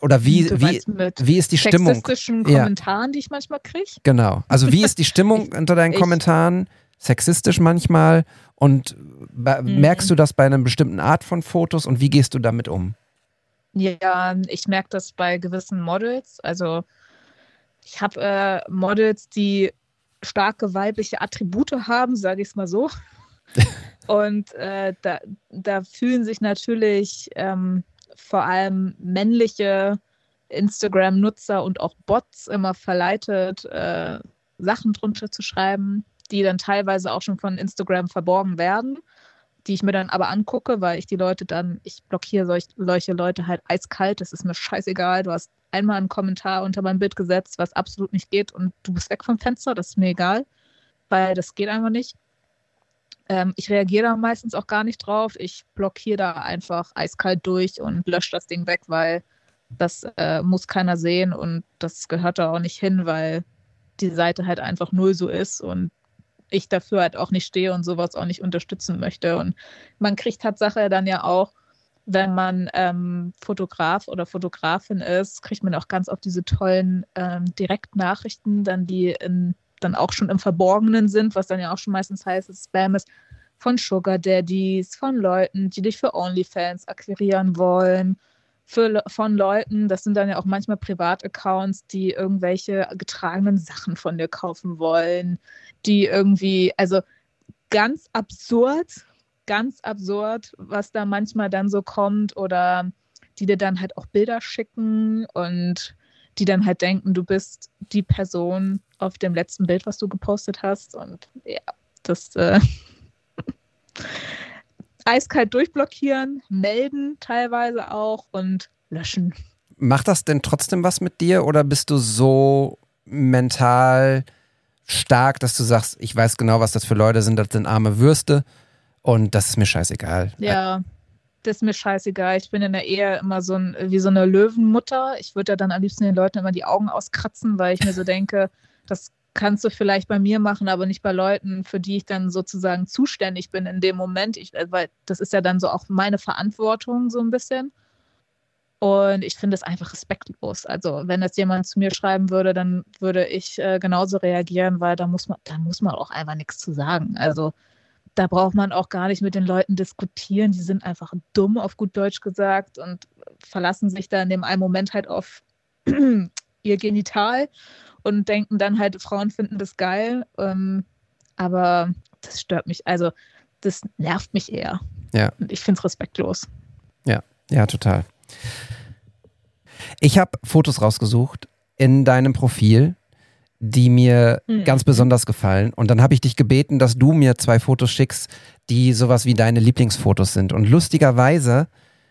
Oder wie, Du wie, wie ist die Stimmung? sexistischen Ja. Kommentaren, die ich manchmal kriege? Genau. Also wie ist die Stimmung [LAUGHS] unter deinen ich- Kommentaren? Sexistisch manchmal? Und Mhm. merkst du das bei einer bestimmten Art von Fotos und wie gehst du damit um? Ja, ich merke das bei gewissen Models. Also ich habe äh, Models, die starke weibliche Attribute haben, sage ich es mal so. [LAUGHS] Und äh, da, da fühlen sich natürlich ähm, vor allem männliche Instagram-Nutzer und auch Bots immer verleitet, äh, Sachen drunter zu schreiben, die dann teilweise auch schon von Instagram verborgen werden, die ich mir dann aber angucke, weil ich die Leute dann, ich blockiere solch, solche Leute halt eiskalt, das ist mir scheißegal, du hast einmal einen Kommentar unter mein Bild gesetzt, was absolut nicht geht und du bist weg vom Fenster, das ist mir egal, weil das geht einfach nicht. Ähm, ich reagiere da meistens auch gar nicht drauf, ich blockiere da einfach eiskalt durch und lösche das Ding weg, weil das äh, muss keiner sehen und das gehört da auch nicht hin, weil die Seite halt einfach null so ist und ich dafür halt auch nicht stehe und sowas auch nicht unterstützen möchte. Und man kriegt Tatsache dann ja auch, wenn man ähm, Fotograf oder Fotografin ist, kriegt man auch ganz oft diese tollen ähm, Direktnachrichten, dann die in, dann auch schon im Verborgenen sind, was dann ja auch schon meistens heißt, dass Spam ist, von Sugar Daddies, von Leuten, die dich für OnlyFans akquirieren wollen, für, von Leuten, das sind dann ja auch manchmal Privataccounts, die irgendwelche getragenen Sachen von dir kaufen wollen, die irgendwie, also ganz absurd, ganz absurd, was da manchmal dann so kommt oder die dir dann halt auch Bilder schicken und die dann halt denken, du bist die Person auf dem letzten Bild, was du gepostet hast und ja, das äh, [LAUGHS] eiskalt durchblockieren, melden teilweise auch und löschen. Macht das denn trotzdem was mit dir oder bist du so mental stark, dass du sagst, ich weiß genau, was das für Leute sind, das sind arme Würste und das ist mir scheißegal. Ja, das ist mir scheißegal. Ich bin in der Ehe immer so ein, wie so eine Löwenmutter. Ich würde ja dann am liebsten den Leuten immer die Augen auskratzen, weil ich mir so denke, das kannst du vielleicht bei mir machen, aber nicht bei Leuten, für die ich dann sozusagen zuständig bin in dem Moment. Ich, äh, weil das ist ja dann so auch meine Verantwortung so ein bisschen. Und ich finde es einfach respektlos. Also wenn jetzt jemand zu mir schreiben würde, dann würde ich äh, genauso reagieren, weil da muss man, da muss man auch einfach nichts zu sagen. Also da braucht man auch gar nicht mit den Leuten diskutieren. Die sind einfach dumm, auf gut Deutsch gesagt, und verlassen sich da in dem einen Moment halt auf [CLEARS THROAT] ihr Genital und denken dann halt, Frauen finden das geil. Ähm, aber das stört mich. Also, das nervt mich eher. Ja. Und ich finde es respektlos. Ja, ja, total. Ich habe Fotos rausgesucht in deinem Profil, die mir Mhm. ganz besonders gefallen. Und dann habe ich dich gebeten, dass du mir zwei Fotos schickst, die sowas wie deine Lieblingsfotos sind. Und lustigerweise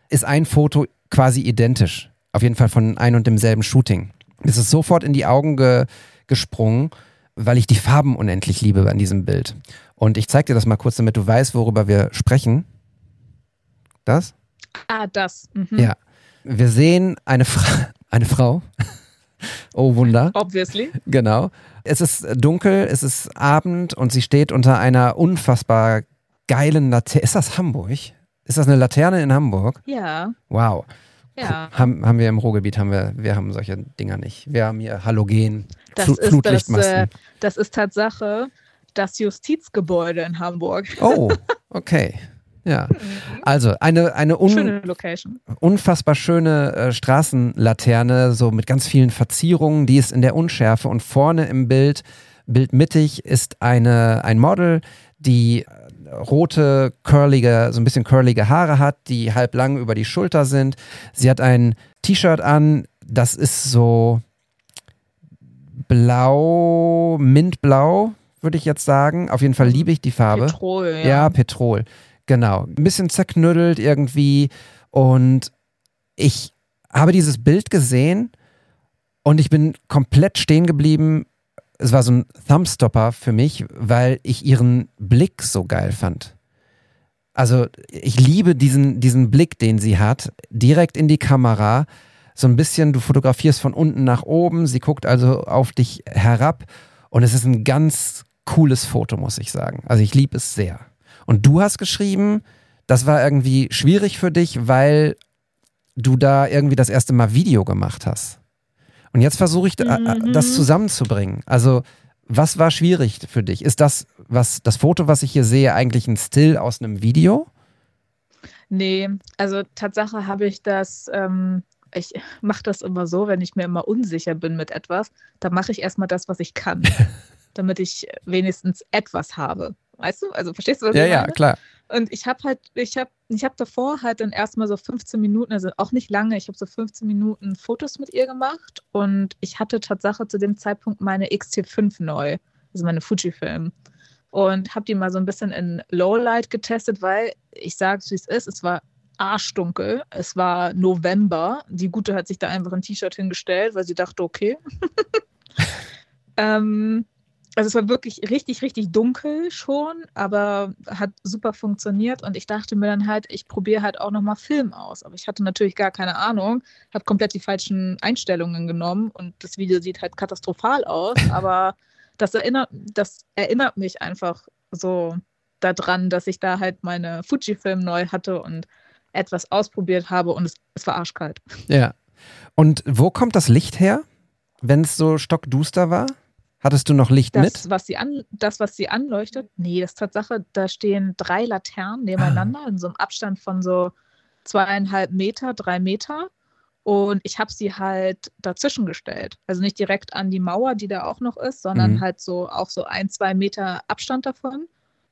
ist ein Foto quasi identisch. Auf jeden Fall von ein und demselben Shooting. Es ist sofort in die Augen ge gesprungen, weil ich die Farben unendlich liebe an diesem Bild. Und ich zeige dir das mal kurz, damit du weißt, worüber wir sprechen. Das? Ah, das. Mhm. Ja. Wir sehen eine, Fra [LAUGHS] eine Frau. [LAUGHS] oh Wunder. Obviously. Genau. Es ist dunkel, es ist Abend und sie steht unter einer unfassbar geilen Laterne. Ist das Hamburg? Ist das eine Laterne in Hamburg? Ja, Wow. Ja. Haben, haben wir im Ruhrgebiet, haben wir, wir haben solche Dinger nicht. Wir haben hier Halogen, Das Flu ist das, Flutlichtmasten. äh, das ist Tatsache das Justizgebäude in Hamburg. Oh, okay. Ja. [LAUGHS] Also eine, eine un Schöne unfassbar schöne äh, Straßenlaterne, so mit ganz vielen Verzierungen, die ist in der Unschärfe und vorne im Bild, bildmittig, ist eine, ein Model, die rote, curlige, so ein bisschen curlige Haare hat, die halb lang über die Schulter sind. Sie hat ein T-Shirt an, das ist so blau, mintblau, würde ich jetzt sagen. Auf jeden Fall liebe ich die Farbe. Petrol, ja. Ja, Petrol. Genau. Ein bisschen zerknüttelt irgendwie. Und ich habe dieses Bild gesehen und ich bin komplett stehen geblieben. Es war so ein Thumbstopper für mich, weil ich ihren Blick so geil fand. Also ich liebe diesen, diesen Blick, den sie hat, direkt in die Kamera. So ein bisschen, du fotografierst von unten nach oben, sie guckt also auf dich herab und es ist ein ganz cooles Foto, muss ich sagen. Also ich liebe es sehr. Und du hast geschrieben, das war irgendwie schwierig für dich, weil du da irgendwie das erste Mal Video gemacht hast. Und jetzt versuche ich da- Mhm. das zusammenzubringen. Also was war schwierig für dich? Ist das, was das Foto, was ich hier sehe, eigentlich ein Still aus einem Video? Nee, also Tatsache habe ich das, ähm, ich mache das immer so, wenn ich mir immer unsicher bin mit etwas, dann mache ich erstmal das, was ich kann, [LAUGHS] damit ich wenigstens etwas habe. Weißt du? Also verstehst du, was Ja, ich ja, meine? klar. Und ich habe halt, ich habe ich hab davor halt dann erstmal so 15 Minuten, also auch nicht lange, ich habe so 15 Minuten Fotos mit ihr gemacht und ich hatte Tatsache zu dem Zeitpunkt meine XT5 neu, also meine Fujifilm. Und habe die mal so ein bisschen in Lowlight getestet, weil ich sage es, wie es ist, es war arschdunkel, es war November. Die Gute hat sich da einfach ein T-Shirt hingestellt, weil sie dachte, okay. [LAUGHS] ähm, also es war wirklich richtig, richtig dunkel schon, aber hat super funktioniert und ich dachte mir dann halt, ich probiere halt auch nochmal Film aus. Aber ich hatte natürlich gar keine Ahnung, habe komplett die falschen Einstellungen genommen und das Video sieht halt katastrophal aus, [LAUGHS] aber das erinnert, das erinnert mich einfach so daran, dass ich da halt meine Fujifilm neu hatte und etwas ausprobiert habe und es, es war arschkalt. Ja. Und wo kommt das Licht her, wenn es so stockduster war? Hattest du noch Licht Das mit? was, sie an, das, was sie anleuchtet, nee, das ist Tatsache, da stehen drei Laternen nebeneinander in so einem Abstand von so zweieinhalb Meter, drei Meter. Und ich habe sie halt dazwischen gestellt. Also nicht direkt an die Mauer, die da auch noch ist, sondern Mhm. halt so auch so ein, zwei Meter Abstand davon.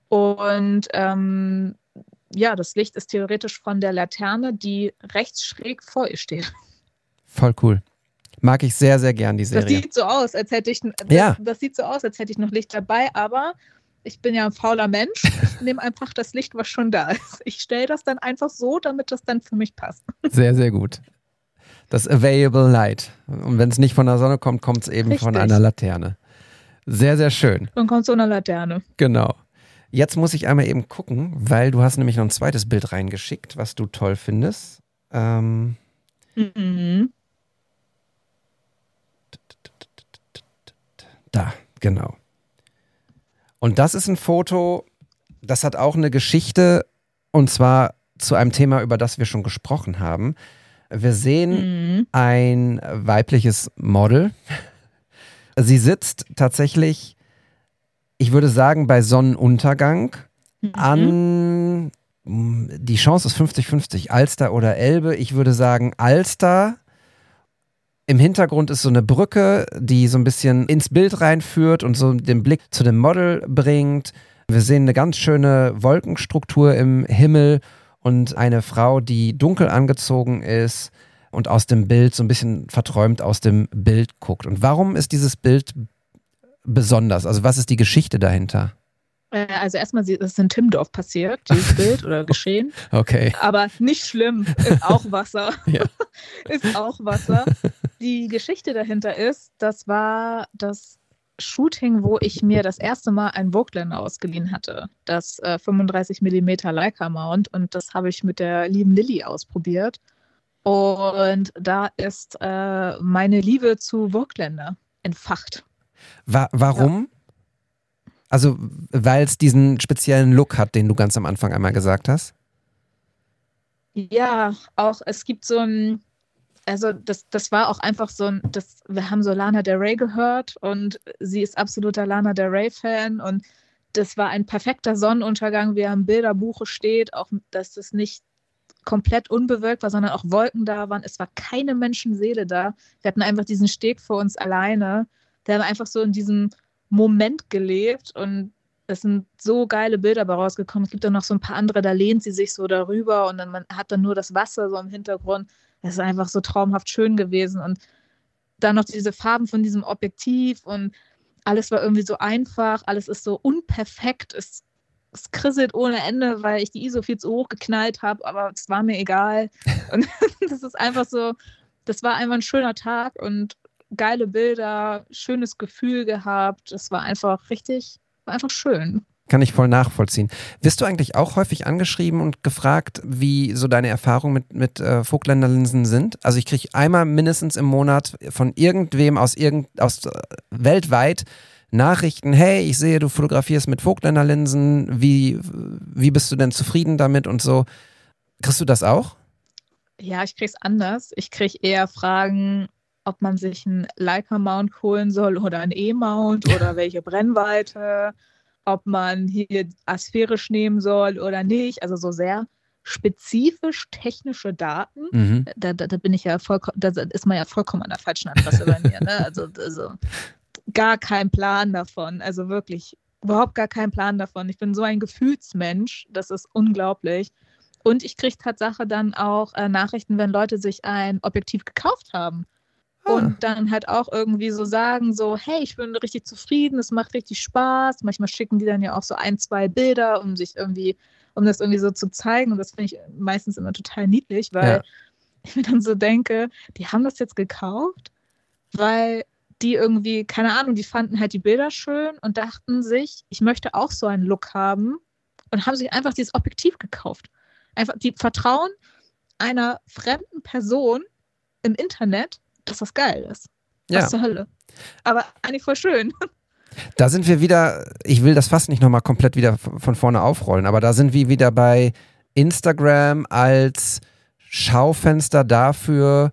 Und ähm, ja, das Licht ist theoretisch von der Laterne, die rechts schräg vor ihr steht. Voll cool. Mag ich sehr, sehr gern, die Das Serie. sieht so aus, als hätte ich das, Ja. das sieht so aus, als hätte ich noch Licht dabei, aber ich bin ja ein fauler Mensch. Ich [LAUGHS] nehme einfach das Licht, was schon da ist. Ich stelle das dann einfach so, damit das dann für mich passt. Sehr, sehr gut. Das Available Light. Und wenn es nicht von der Sonne kommt, kommt es eben von Richtig. einer Laterne. Sehr, sehr schön. Dann kommt so eine Laterne. Genau. Jetzt muss ich einmal eben gucken, weil du hast nämlich noch ein zweites Bild reingeschickt, was du toll findest. Ähm, Mhm. Da, genau. Und das ist ein Foto, das hat auch eine Geschichte und zwar zu einem Thema, über das wir schon gesprochen haben. Wir sehen Mhm. ein weibliches Model. Sie sitzt tatsächlich, ich würde sagen, bei Sonnenuntergang an, mh, die Chance ist 50-50, Alster oder Elbe. Ich würde sagen Alster. Im Hintergrund ist so eine Brücke, die so ein bisschen ins Bild reinführt und so den Blick zu dem Model bringt. Wir sehen eine ganz schöne Wolkenstruktur im Himmel und eine Frau, die dunkel angezogen ist und aus dem Bild so ein bisschen verträumt aus dem Bild guckt. Und warum ist dieses Bild besonders? Also was ist die Geschichte dahinter? Äh, Also erstmal, ist in Timmendorf passiert, dieses [LAUGHS] Bild oder geschehen. Okay. Aber nicht schlimm, ist auch Wasser. [LAUGHS] Ja. [LAUGHS] ist auch Wasser. Die Geschichte dahinter ist, das war das Shooting, wo ich mir das erste Mal ein Vogtländer ausgeliehen hatte. Das äh, 35 mm Leica Mount und das habe ich mit der lieben Lilly ausprobiert. Und da ist äh, meine Liebe zu Vogtländer entfacht. Wa warum? Also, weil es diesen speziellen Look hat, den du ganz am Anfang einmal gesagt hast. Ja, auch es gibt so ein, also das, das war auch einfach so ein, das, wir haben so Lana Del Rey gehört und sie ist absoluter Lana Del Rey-Fan und das war ein perfekter Sonnenuntergang, wie er im Bilderbuche steht, auch dass es nicht komplett unbewölkt war, sondern auch Wolken da waren. Es war keine Menschenseele da. Wir hatten einfach diesen Steg vor uns alleine. Wir haben einfach so in diesem Moment gelebt und es sind so geile Bilder bei rausgekommen. Es gibt auch noch so ein paar andere, da lehnt sie sich so darüber und dann man hat dann nur das Wasser so im Hintergrund. Es ist einfach so traumhaft schön gewesen und dann noch diese Farben von diesem Objektiv und alles war irgendwie so einfach, alles ist so unperfekt. Es, es krisselt ohne Ende, weil ich die ISO viel zu hoch geknallt habe, aber es war mir egal. [LAUGHS] Und [LAUGHS] das ist einfach so, das war einfach ein schöner Tag und geile Bilder, schönes Gefühl gehabt. Es war einfach richtig, war einfach schön. Kann ich voll nachvollziehen. Wirst du eigentlich auch häufig angeschrieben und gefragt, wie so deine Erfahrungen mit, mit äh, Vogtländerlinsen sind? Also ich kriege einmal mindestens im Monat von irgendwem aus, irgend, aus äh, weltweit Nachrichten, hey, ich sehe, du fotografierst mit Vogtländerlinsen, wie, wie bist du denn zufrieden damit und so. Kriegst du das auch? Ja, ich krieg's anders. Ich krieg eher Fragen, ob man sich einen Leica-Mount holen soll oder einen E-Mount oder [LAUGHS] welche Brennweite, ob man hier asphärisch nehmen soll oder nicht. Also so sehr spezifisch technische Daten. Mhm. Da, da, da bin ich ja vollkommen, da ist man ja vollkommen an der falschen Adresse bei mir. Ne? Also, also gar kein Plan davon. Also wirklich überhaupt gar keinen Plan davon. Ich bin so ein Gefühlsmensch, das ist unglaublich. Und ich kriege Tatsache dann auch äh, Nachrichten, wenn Leute sich ein Objektiv gekauft haben. Und dann halt auch irgendwie so sagen, so, hey, ich bin richtig zufrieden, es macht richtig Spaß. Manchmal schicken die dann ja auch so ein, zwei Bilder, um sich irgendwie, um das irgendwie so zu zeigen. Und das finde ich meistens immer total niedlich, weil Ja. [LAUGHS] ich mir dann so denke, die haben das jetzt gekauft, weil die irgendwie, keine Ahnung, die fanden halt die Bilder schön und dachten sich, ich möchte auch so einen Look haben und haben sich einfach dieses Objektiv gekauft. Einfach, die vertrauen einer fremden Person im Internet, dass das geil ist. Ja. Was zur Hölle. Aber eigentlich voll schön. [LAUGHS] Da sind wir wieder, ich will das fast nicht nochmal komplett wieder von vorne aufrollen, aber da sind wir wieder bei Instagram als Schaufenster dafür,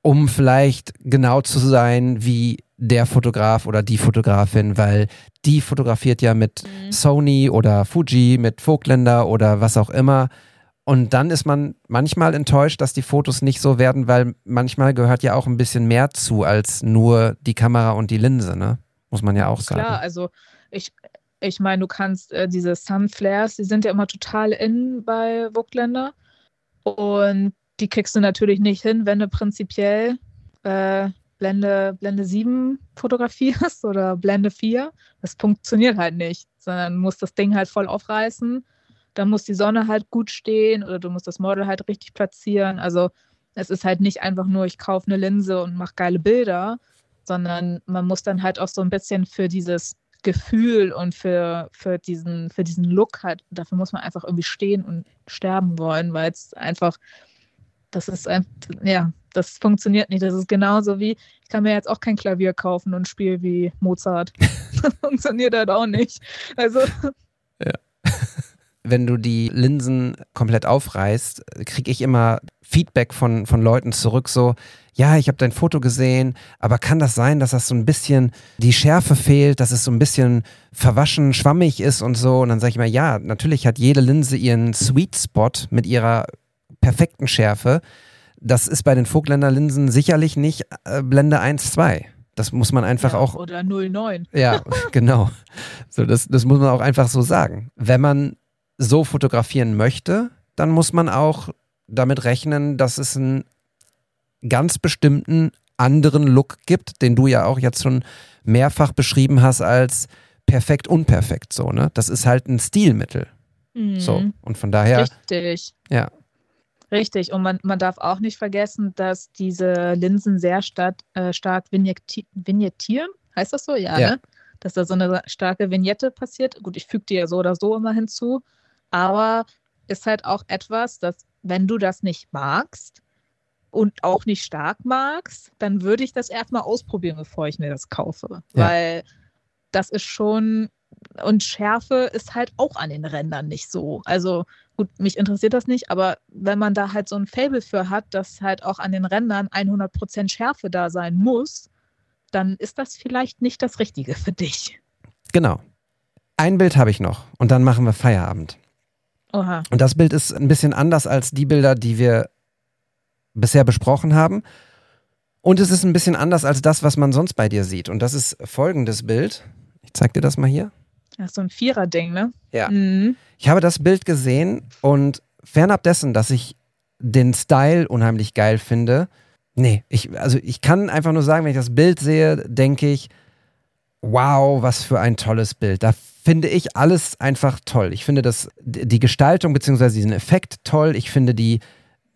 um vielleicht genau zu sein wie der Fotograf oder die Fotografin, weil die fotografiert ja mit Sony oder Fuji, mit Vogtländer oder was auch immer. Und dann ist man manchmal enttäuscht, dass die Fotos nicht so werden, weil manchmal gehört ja auch ein bisschen mehr zu als nur die Kamera und die Linse, ne? Muss man ja auch sagen. Klar, also ich, ich meine, du kannst äh, diese Sunflares, die sind ja immer total in bei Vogtländer. Und die kriegst du natürlich nicht hin, wenn du prinzipiell äh, Blende, Blende 7 fotografierst [LAUGHS] oder Blende 4. Das funktioniert halt nicht, sondern du musst das Ding halt voll aufreißen. Dann muss die Sonne halt gut stehen oder du musst das Model halt richtig platzieren. Also es ist halt nicht einfach nur, ich kaufe eine Linse und mache geile Bilder, sondern man muss dann halt auch so ein bisschen für dieses Gefühl und für, für, diesen, für diesen Look halt, dafür muss man einfach irgendwie stehen und sterben wollen, weil es einfach, das ist ein, ja, das funktioniert nicht. Das ist genauso wie, ich kann mir jetzt auch kein Klavier kaufen und spiele wie Mozart. [LAUGHS] Das funktioniert halt auch nicht. Also, wenn du die Linsen komplett aufreißt, kriege ich immer Feedback von, von Leuten zurück, so, ja, ich habe dein Foto gesehen, aber kann das sein, dass das so ein bisschen die Schärfe fehlt, dass es so ein bisschen verwaschen, schwammig ist und so? Und dann sage ich mal, ja, natürlich hat jede Linse ihren Sweet Spot mit ihrer perfekten Schärfe. Das ist bei den Vogtländer Linsen sicherlich nicht äh, Blende 1, 2. Das muss man einfach ja, auch Oder 09. ja, [LAUGHS] genau. So, das, das muss man auch einfach so sagen. Wenn man so fotografieren möchte, dann muss man auch damit rechnen, dass es einen ganz bestimmten anderen Look gibt, den du ja auch jetzt schon mehrfach beschrieben hast als perfekt unperfekt so, ne? Das ist halt ein Stilmittel. Mhm. So. Und von daher, Richtig. ja, Richtig. Und man, man darf auch nicht vergessen, dass diese Linsen sehr stark, äh, stark vignetti vignettieren. Heißt das so? Ja, Ja. Ne? Dass da so eine starke Vignette passiert. Gut, ich füge die ja so oder so immer hinzu. Aber ist halt auch etwas, dass, wenn du das nicht magst und auch nicht stark magst, dann würde ich das erstmal ausprobieren, bevor ich mir das kaufe. Ja. Weil das ist schon. Und Schärfe ist halt auch an den Rändern nicht so. Also gut, mich interessiert das nicht, aber wenn man da halt so ein Fable für hat, dass halt auch an den Rändern 100% Schärfe da sein muss, dann ist das vielleicht nicht das Richtige für dich. genau. Ein Bild habe ich noch und dann machen wir Feierabend. Oha. Und das Bild ist ein bisschen anders als die Bilder, die wir bisher besprochen haben. Und es ist ein bisschen anders als das, was man sonst bei dir sieht. Und das ist folgendes Bild. Ich zeig dir das mal hier. Das ist so ein Vierer-Ding, ne? Ja. Mhm. Ich habe das Bild gesehen und fernab dessen, dass ich den Style unheimlich geil finde. Nee, ich, also ich kann einfach nur sagen, wenn ich das Bild sehe, denke ich, wow, was für ein tolles Bild. Da finde ich alles einfach toll. Ich finde das, die Gestaltung bzw. diesen Effekt toll. Ich finde die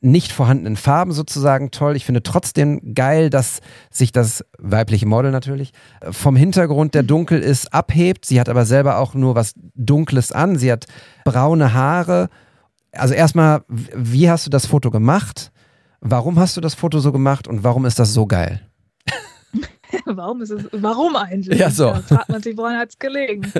nicht vorhandenen Farben sozusagen toll. Ich finde trotzdem geil, dass sich das weibliche Model natürlich äh, vom Hintergrund, der dunkel ist, abhebt. Sie hat aber selber auch nur was Dunkles an. Sie hat braune Haare. Also erstmal, wie hast du das Foto gemacht? Warum hast du das Foto so gemacht und warum ist das so geil? [LAUGHS] [LAUGHS] warum ist es, warum eigentlich? Ja, so. Da fragt man sich, woran hat es gelegen?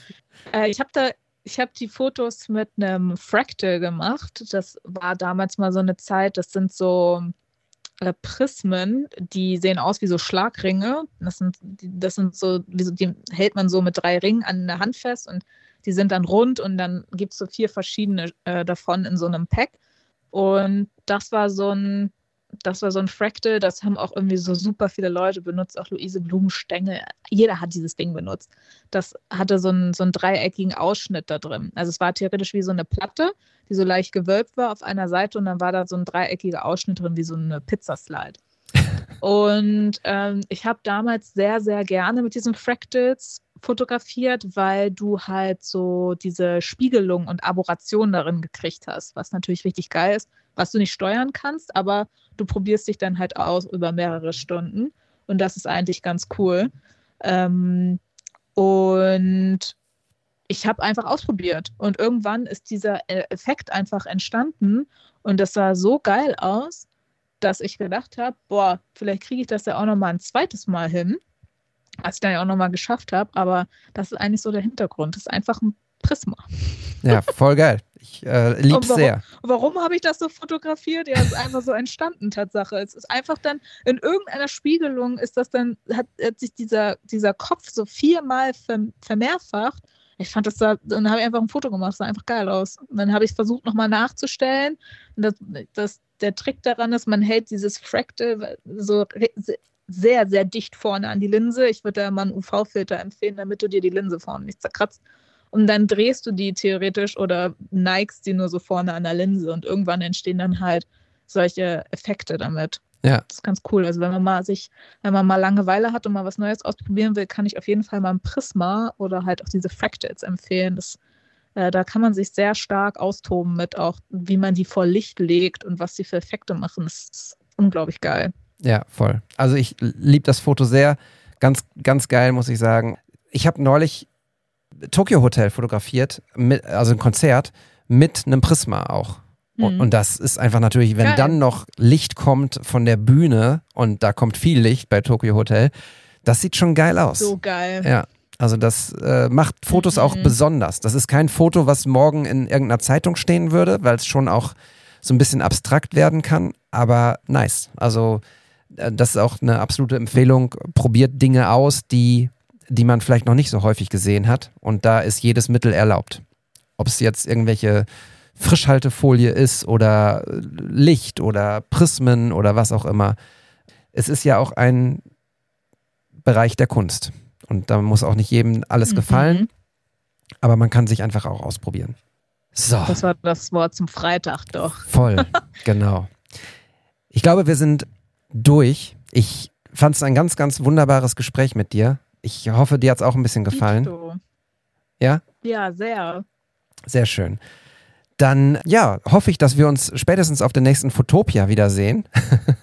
[LAUGHS] äh, ich habe da, ich habe die Fotos mit einem Fractal gemacht. Das war damals mal so eine Zeit, das sind so äh, Prismen, die sehen aus wie so Schlagringe. Das sind, die, das sind so, wie so, die hält man so mit drei Ringen an der Hand fest und die sind dann rund und dann gibt es so vier verschiedene äh, davon in so einem Pack. Und das war so ein, das war so ein Fractal, das haben auch irgendwie so super viele Leute benutzt, auch Luise Blumenstengel. Jeder hat dieses Ding benutzt. Das hatte so einen, so einen dreieckigen Ausschnitt da drin. Also es war theoretisch wie so eine Platte, die so leicht gewölbt war auf einer Seite und dann war da so ein dreieckiger Ausschnitt drin, wie so eine Pizzaslide. [LAUGHS] Und ähm, ich habe damals sehr, sehr gerne mit diesen Fractals fotografiert, weil du halt so diese Spiegelung und Aberration darin gekriegt hast, was natürlich richtig geil ist, was du nicht steuern kannst, aber du probierst dich dann halt aus über mehrere Stunden und das ist eigentlich ganz cool. Ähm, und ich habe einfach ausprobiert und irgendwann ist dieser äh, Effekt einfach entstanden und das sah so geil aus, dass ich gedacht habe, boah, vielleicht kriege ich das ja auch noch mal ein zweites Mal hin, was ich dann ja auch noch mal geschafft habe, aber das ist eigentlich so der Hintergrund. Das ist einfach ein Prisma. Ja, voll geil. Ich äh, lieb's warum- sehr. Warum habe ich das so fotografiert? Ja, es ist einfach so entstanden, Tatsache. Es ist einfach dann, in irgendeiner Spiegelung ist das dann, hat, hat sich dieser, dieser Kopf so viermal ver, vermehrfacht. Ich fand das da, und dann habe ich einfach ein Foto gemacht, sah einfach geil aus. Und dann habe ich versucht, nochmal nachzustellen. Und das, das, der Trick daran ist, man hält dieses Fractal so sehr, sehr dicht vorne an die Linse. Ich würde da mal einen UV-Filter empfehlen, damit du dir die Linse vorne nicht zerkratzt. Und dann drehst du die theoretisch oder neigst die nur so vorne an der Linse und irgendwann entstehen dann halt solche Effekte damit. Ja. Das ist ganz cool. Also wenn man mal sich, wenn man mal Langeweile hat und mal was Neues ausprobieren will, kann ich auf jeden Fall mal ein Prisma oder halt auch diese Fractals empfehlen. Das, äh, da kann man sich sehr stark austoben mit auch, wie man die vor Licht legt und was die für Effekte machen. Das ist unglaublich geil. Ja, voll. Also ich liebe das Foto sehr. Ganz, ganz geil, muss ich sagen. Ich habe neulich Tokyo Hotel fotografiert, mit, also ein Konzert mit einem Prisma auch. Und, Mhm. und das ist einfach natürlich, wenn Geil. dann noch Licht kommt von der Bühne und da kommt viel Licht bei Tokyo Hotel, das sieht schon geil aus. So geil. Ja, Also das äh, macht Fotos auch Mhm. besonders. Das ist kein Foto, was morgen in irgendeiner Zeitung stehen würde, weil es schon auch so ein bisschen abstrakt werden kann, aber nice. Also äh, das ist auch eine absolute Empfehlung. Probiert Dinge aus, die, die man vielleicht noch nicht so häufig gesehen hat und da ist jedes Mittel erlaubt. Ob es jetzt irgendwelche Frischhaltefolie ist oder Licht oder Prismen oder was auch immer. Es ist ja auch ein Bereich der Kunst. Und da muss auch nicht jedem alles Mhm. gefallen, aber man kann sich einfach auch ausprobieren. So, Das war das Wort zum Freitag doch. voll, [LAUGHS] genau. Ich glaube, wir sind durch. Ich fand es ein ganz, ganz wunderbares Gespräch mit dir. Ich hoffe, dir hat es auch ein bisschen gefallen. Ja? Ja, sehr. Sehr schön. Dann, ja, hoffe ich, dass wir uns spätestens auf der nächsten Fotopia wiedersehen,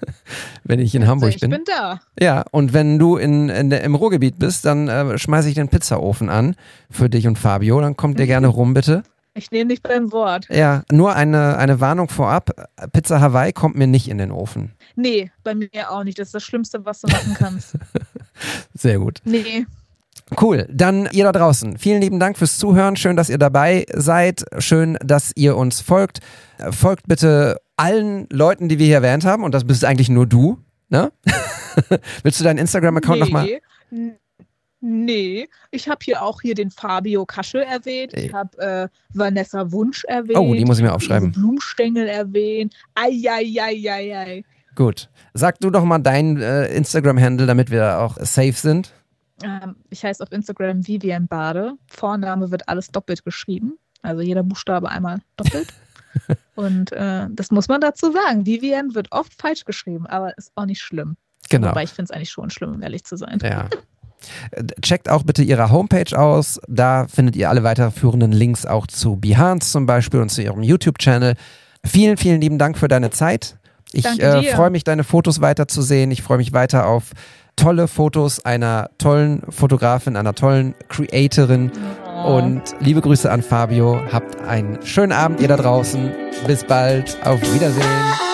[LAUGHS] wenn ich in Hamburg Also ich bin. bin da. Ja, und wenn du in, in der, im Ruhrgebiet bist, dann äh, schmeiße ich den Pizzaofen an für dich und Fabio. Dann kommt ihr gerne rum, bitte. Ich nehme dich beim Wort. Ja, nur eine, eine Warnung vorab. Pizza Hawaii kommt mir nicht in den Ofen. Nee, bei mir auch nicht. Das ist das Schlimmste, was du machen kannst. [LAUGHS] Sehr gut. Nee. Cool. Dann ihr da draußen. Vielen lieben Dank fürs Zuhören. Schön, dass ihr dabei seid. Schön, dass ihr uns folgt. Folgt bitte allen Leuten, die wir hier erwähnt haben. Und das bist eigentlich nur du. Ne? [LAUGHS] Willst du deinen Instagram-Account nee. nochmal? Nee, ich habe hier auch hier den Fabio Kaschel erwähnt. Ich habe äh, Vanessa Wunsch erwähnt. Oh, die muss ich mir aufschreiben. Blumenstängel erwähnt. Eieieiei. Gut. Sag du doch mal deinen äh, Instagram-Handle, damit wir auch safe sind. Ähm, ich heiße auf Instagram Vivian Bade. Vorname wird alles doppelt geschrieben. Also jeder Buchstabe einmal doppelt. [LAUGHS] Und äh, das muss man dazu sagen. Vivian wird oft falsch geschrieben, aber ist auch nicht schlimm. Genau. Wobei ich finde es eigentlich schon schlimm, um ehrlich zu sein. Ja. Checkt auch bitte ihre Homepage aus. Da findet ihr alle weiterführenden Links auch zu Behance zum Beispiel und zu ihrem YouTube-Channel. Vielen, vielen lieben Dank für deine Zeit. Ich äh, freue mich, deine Fotos weiterzusehen. Ich freue mich weiter auf tolle Fotos einer tollen Fotografin, einer tollen Creatorin. Oh. Und liebe Grüße an Fabio. Habt einen schönen Abend, ihr da draußen. Bis bald. Auf Wiedersehen.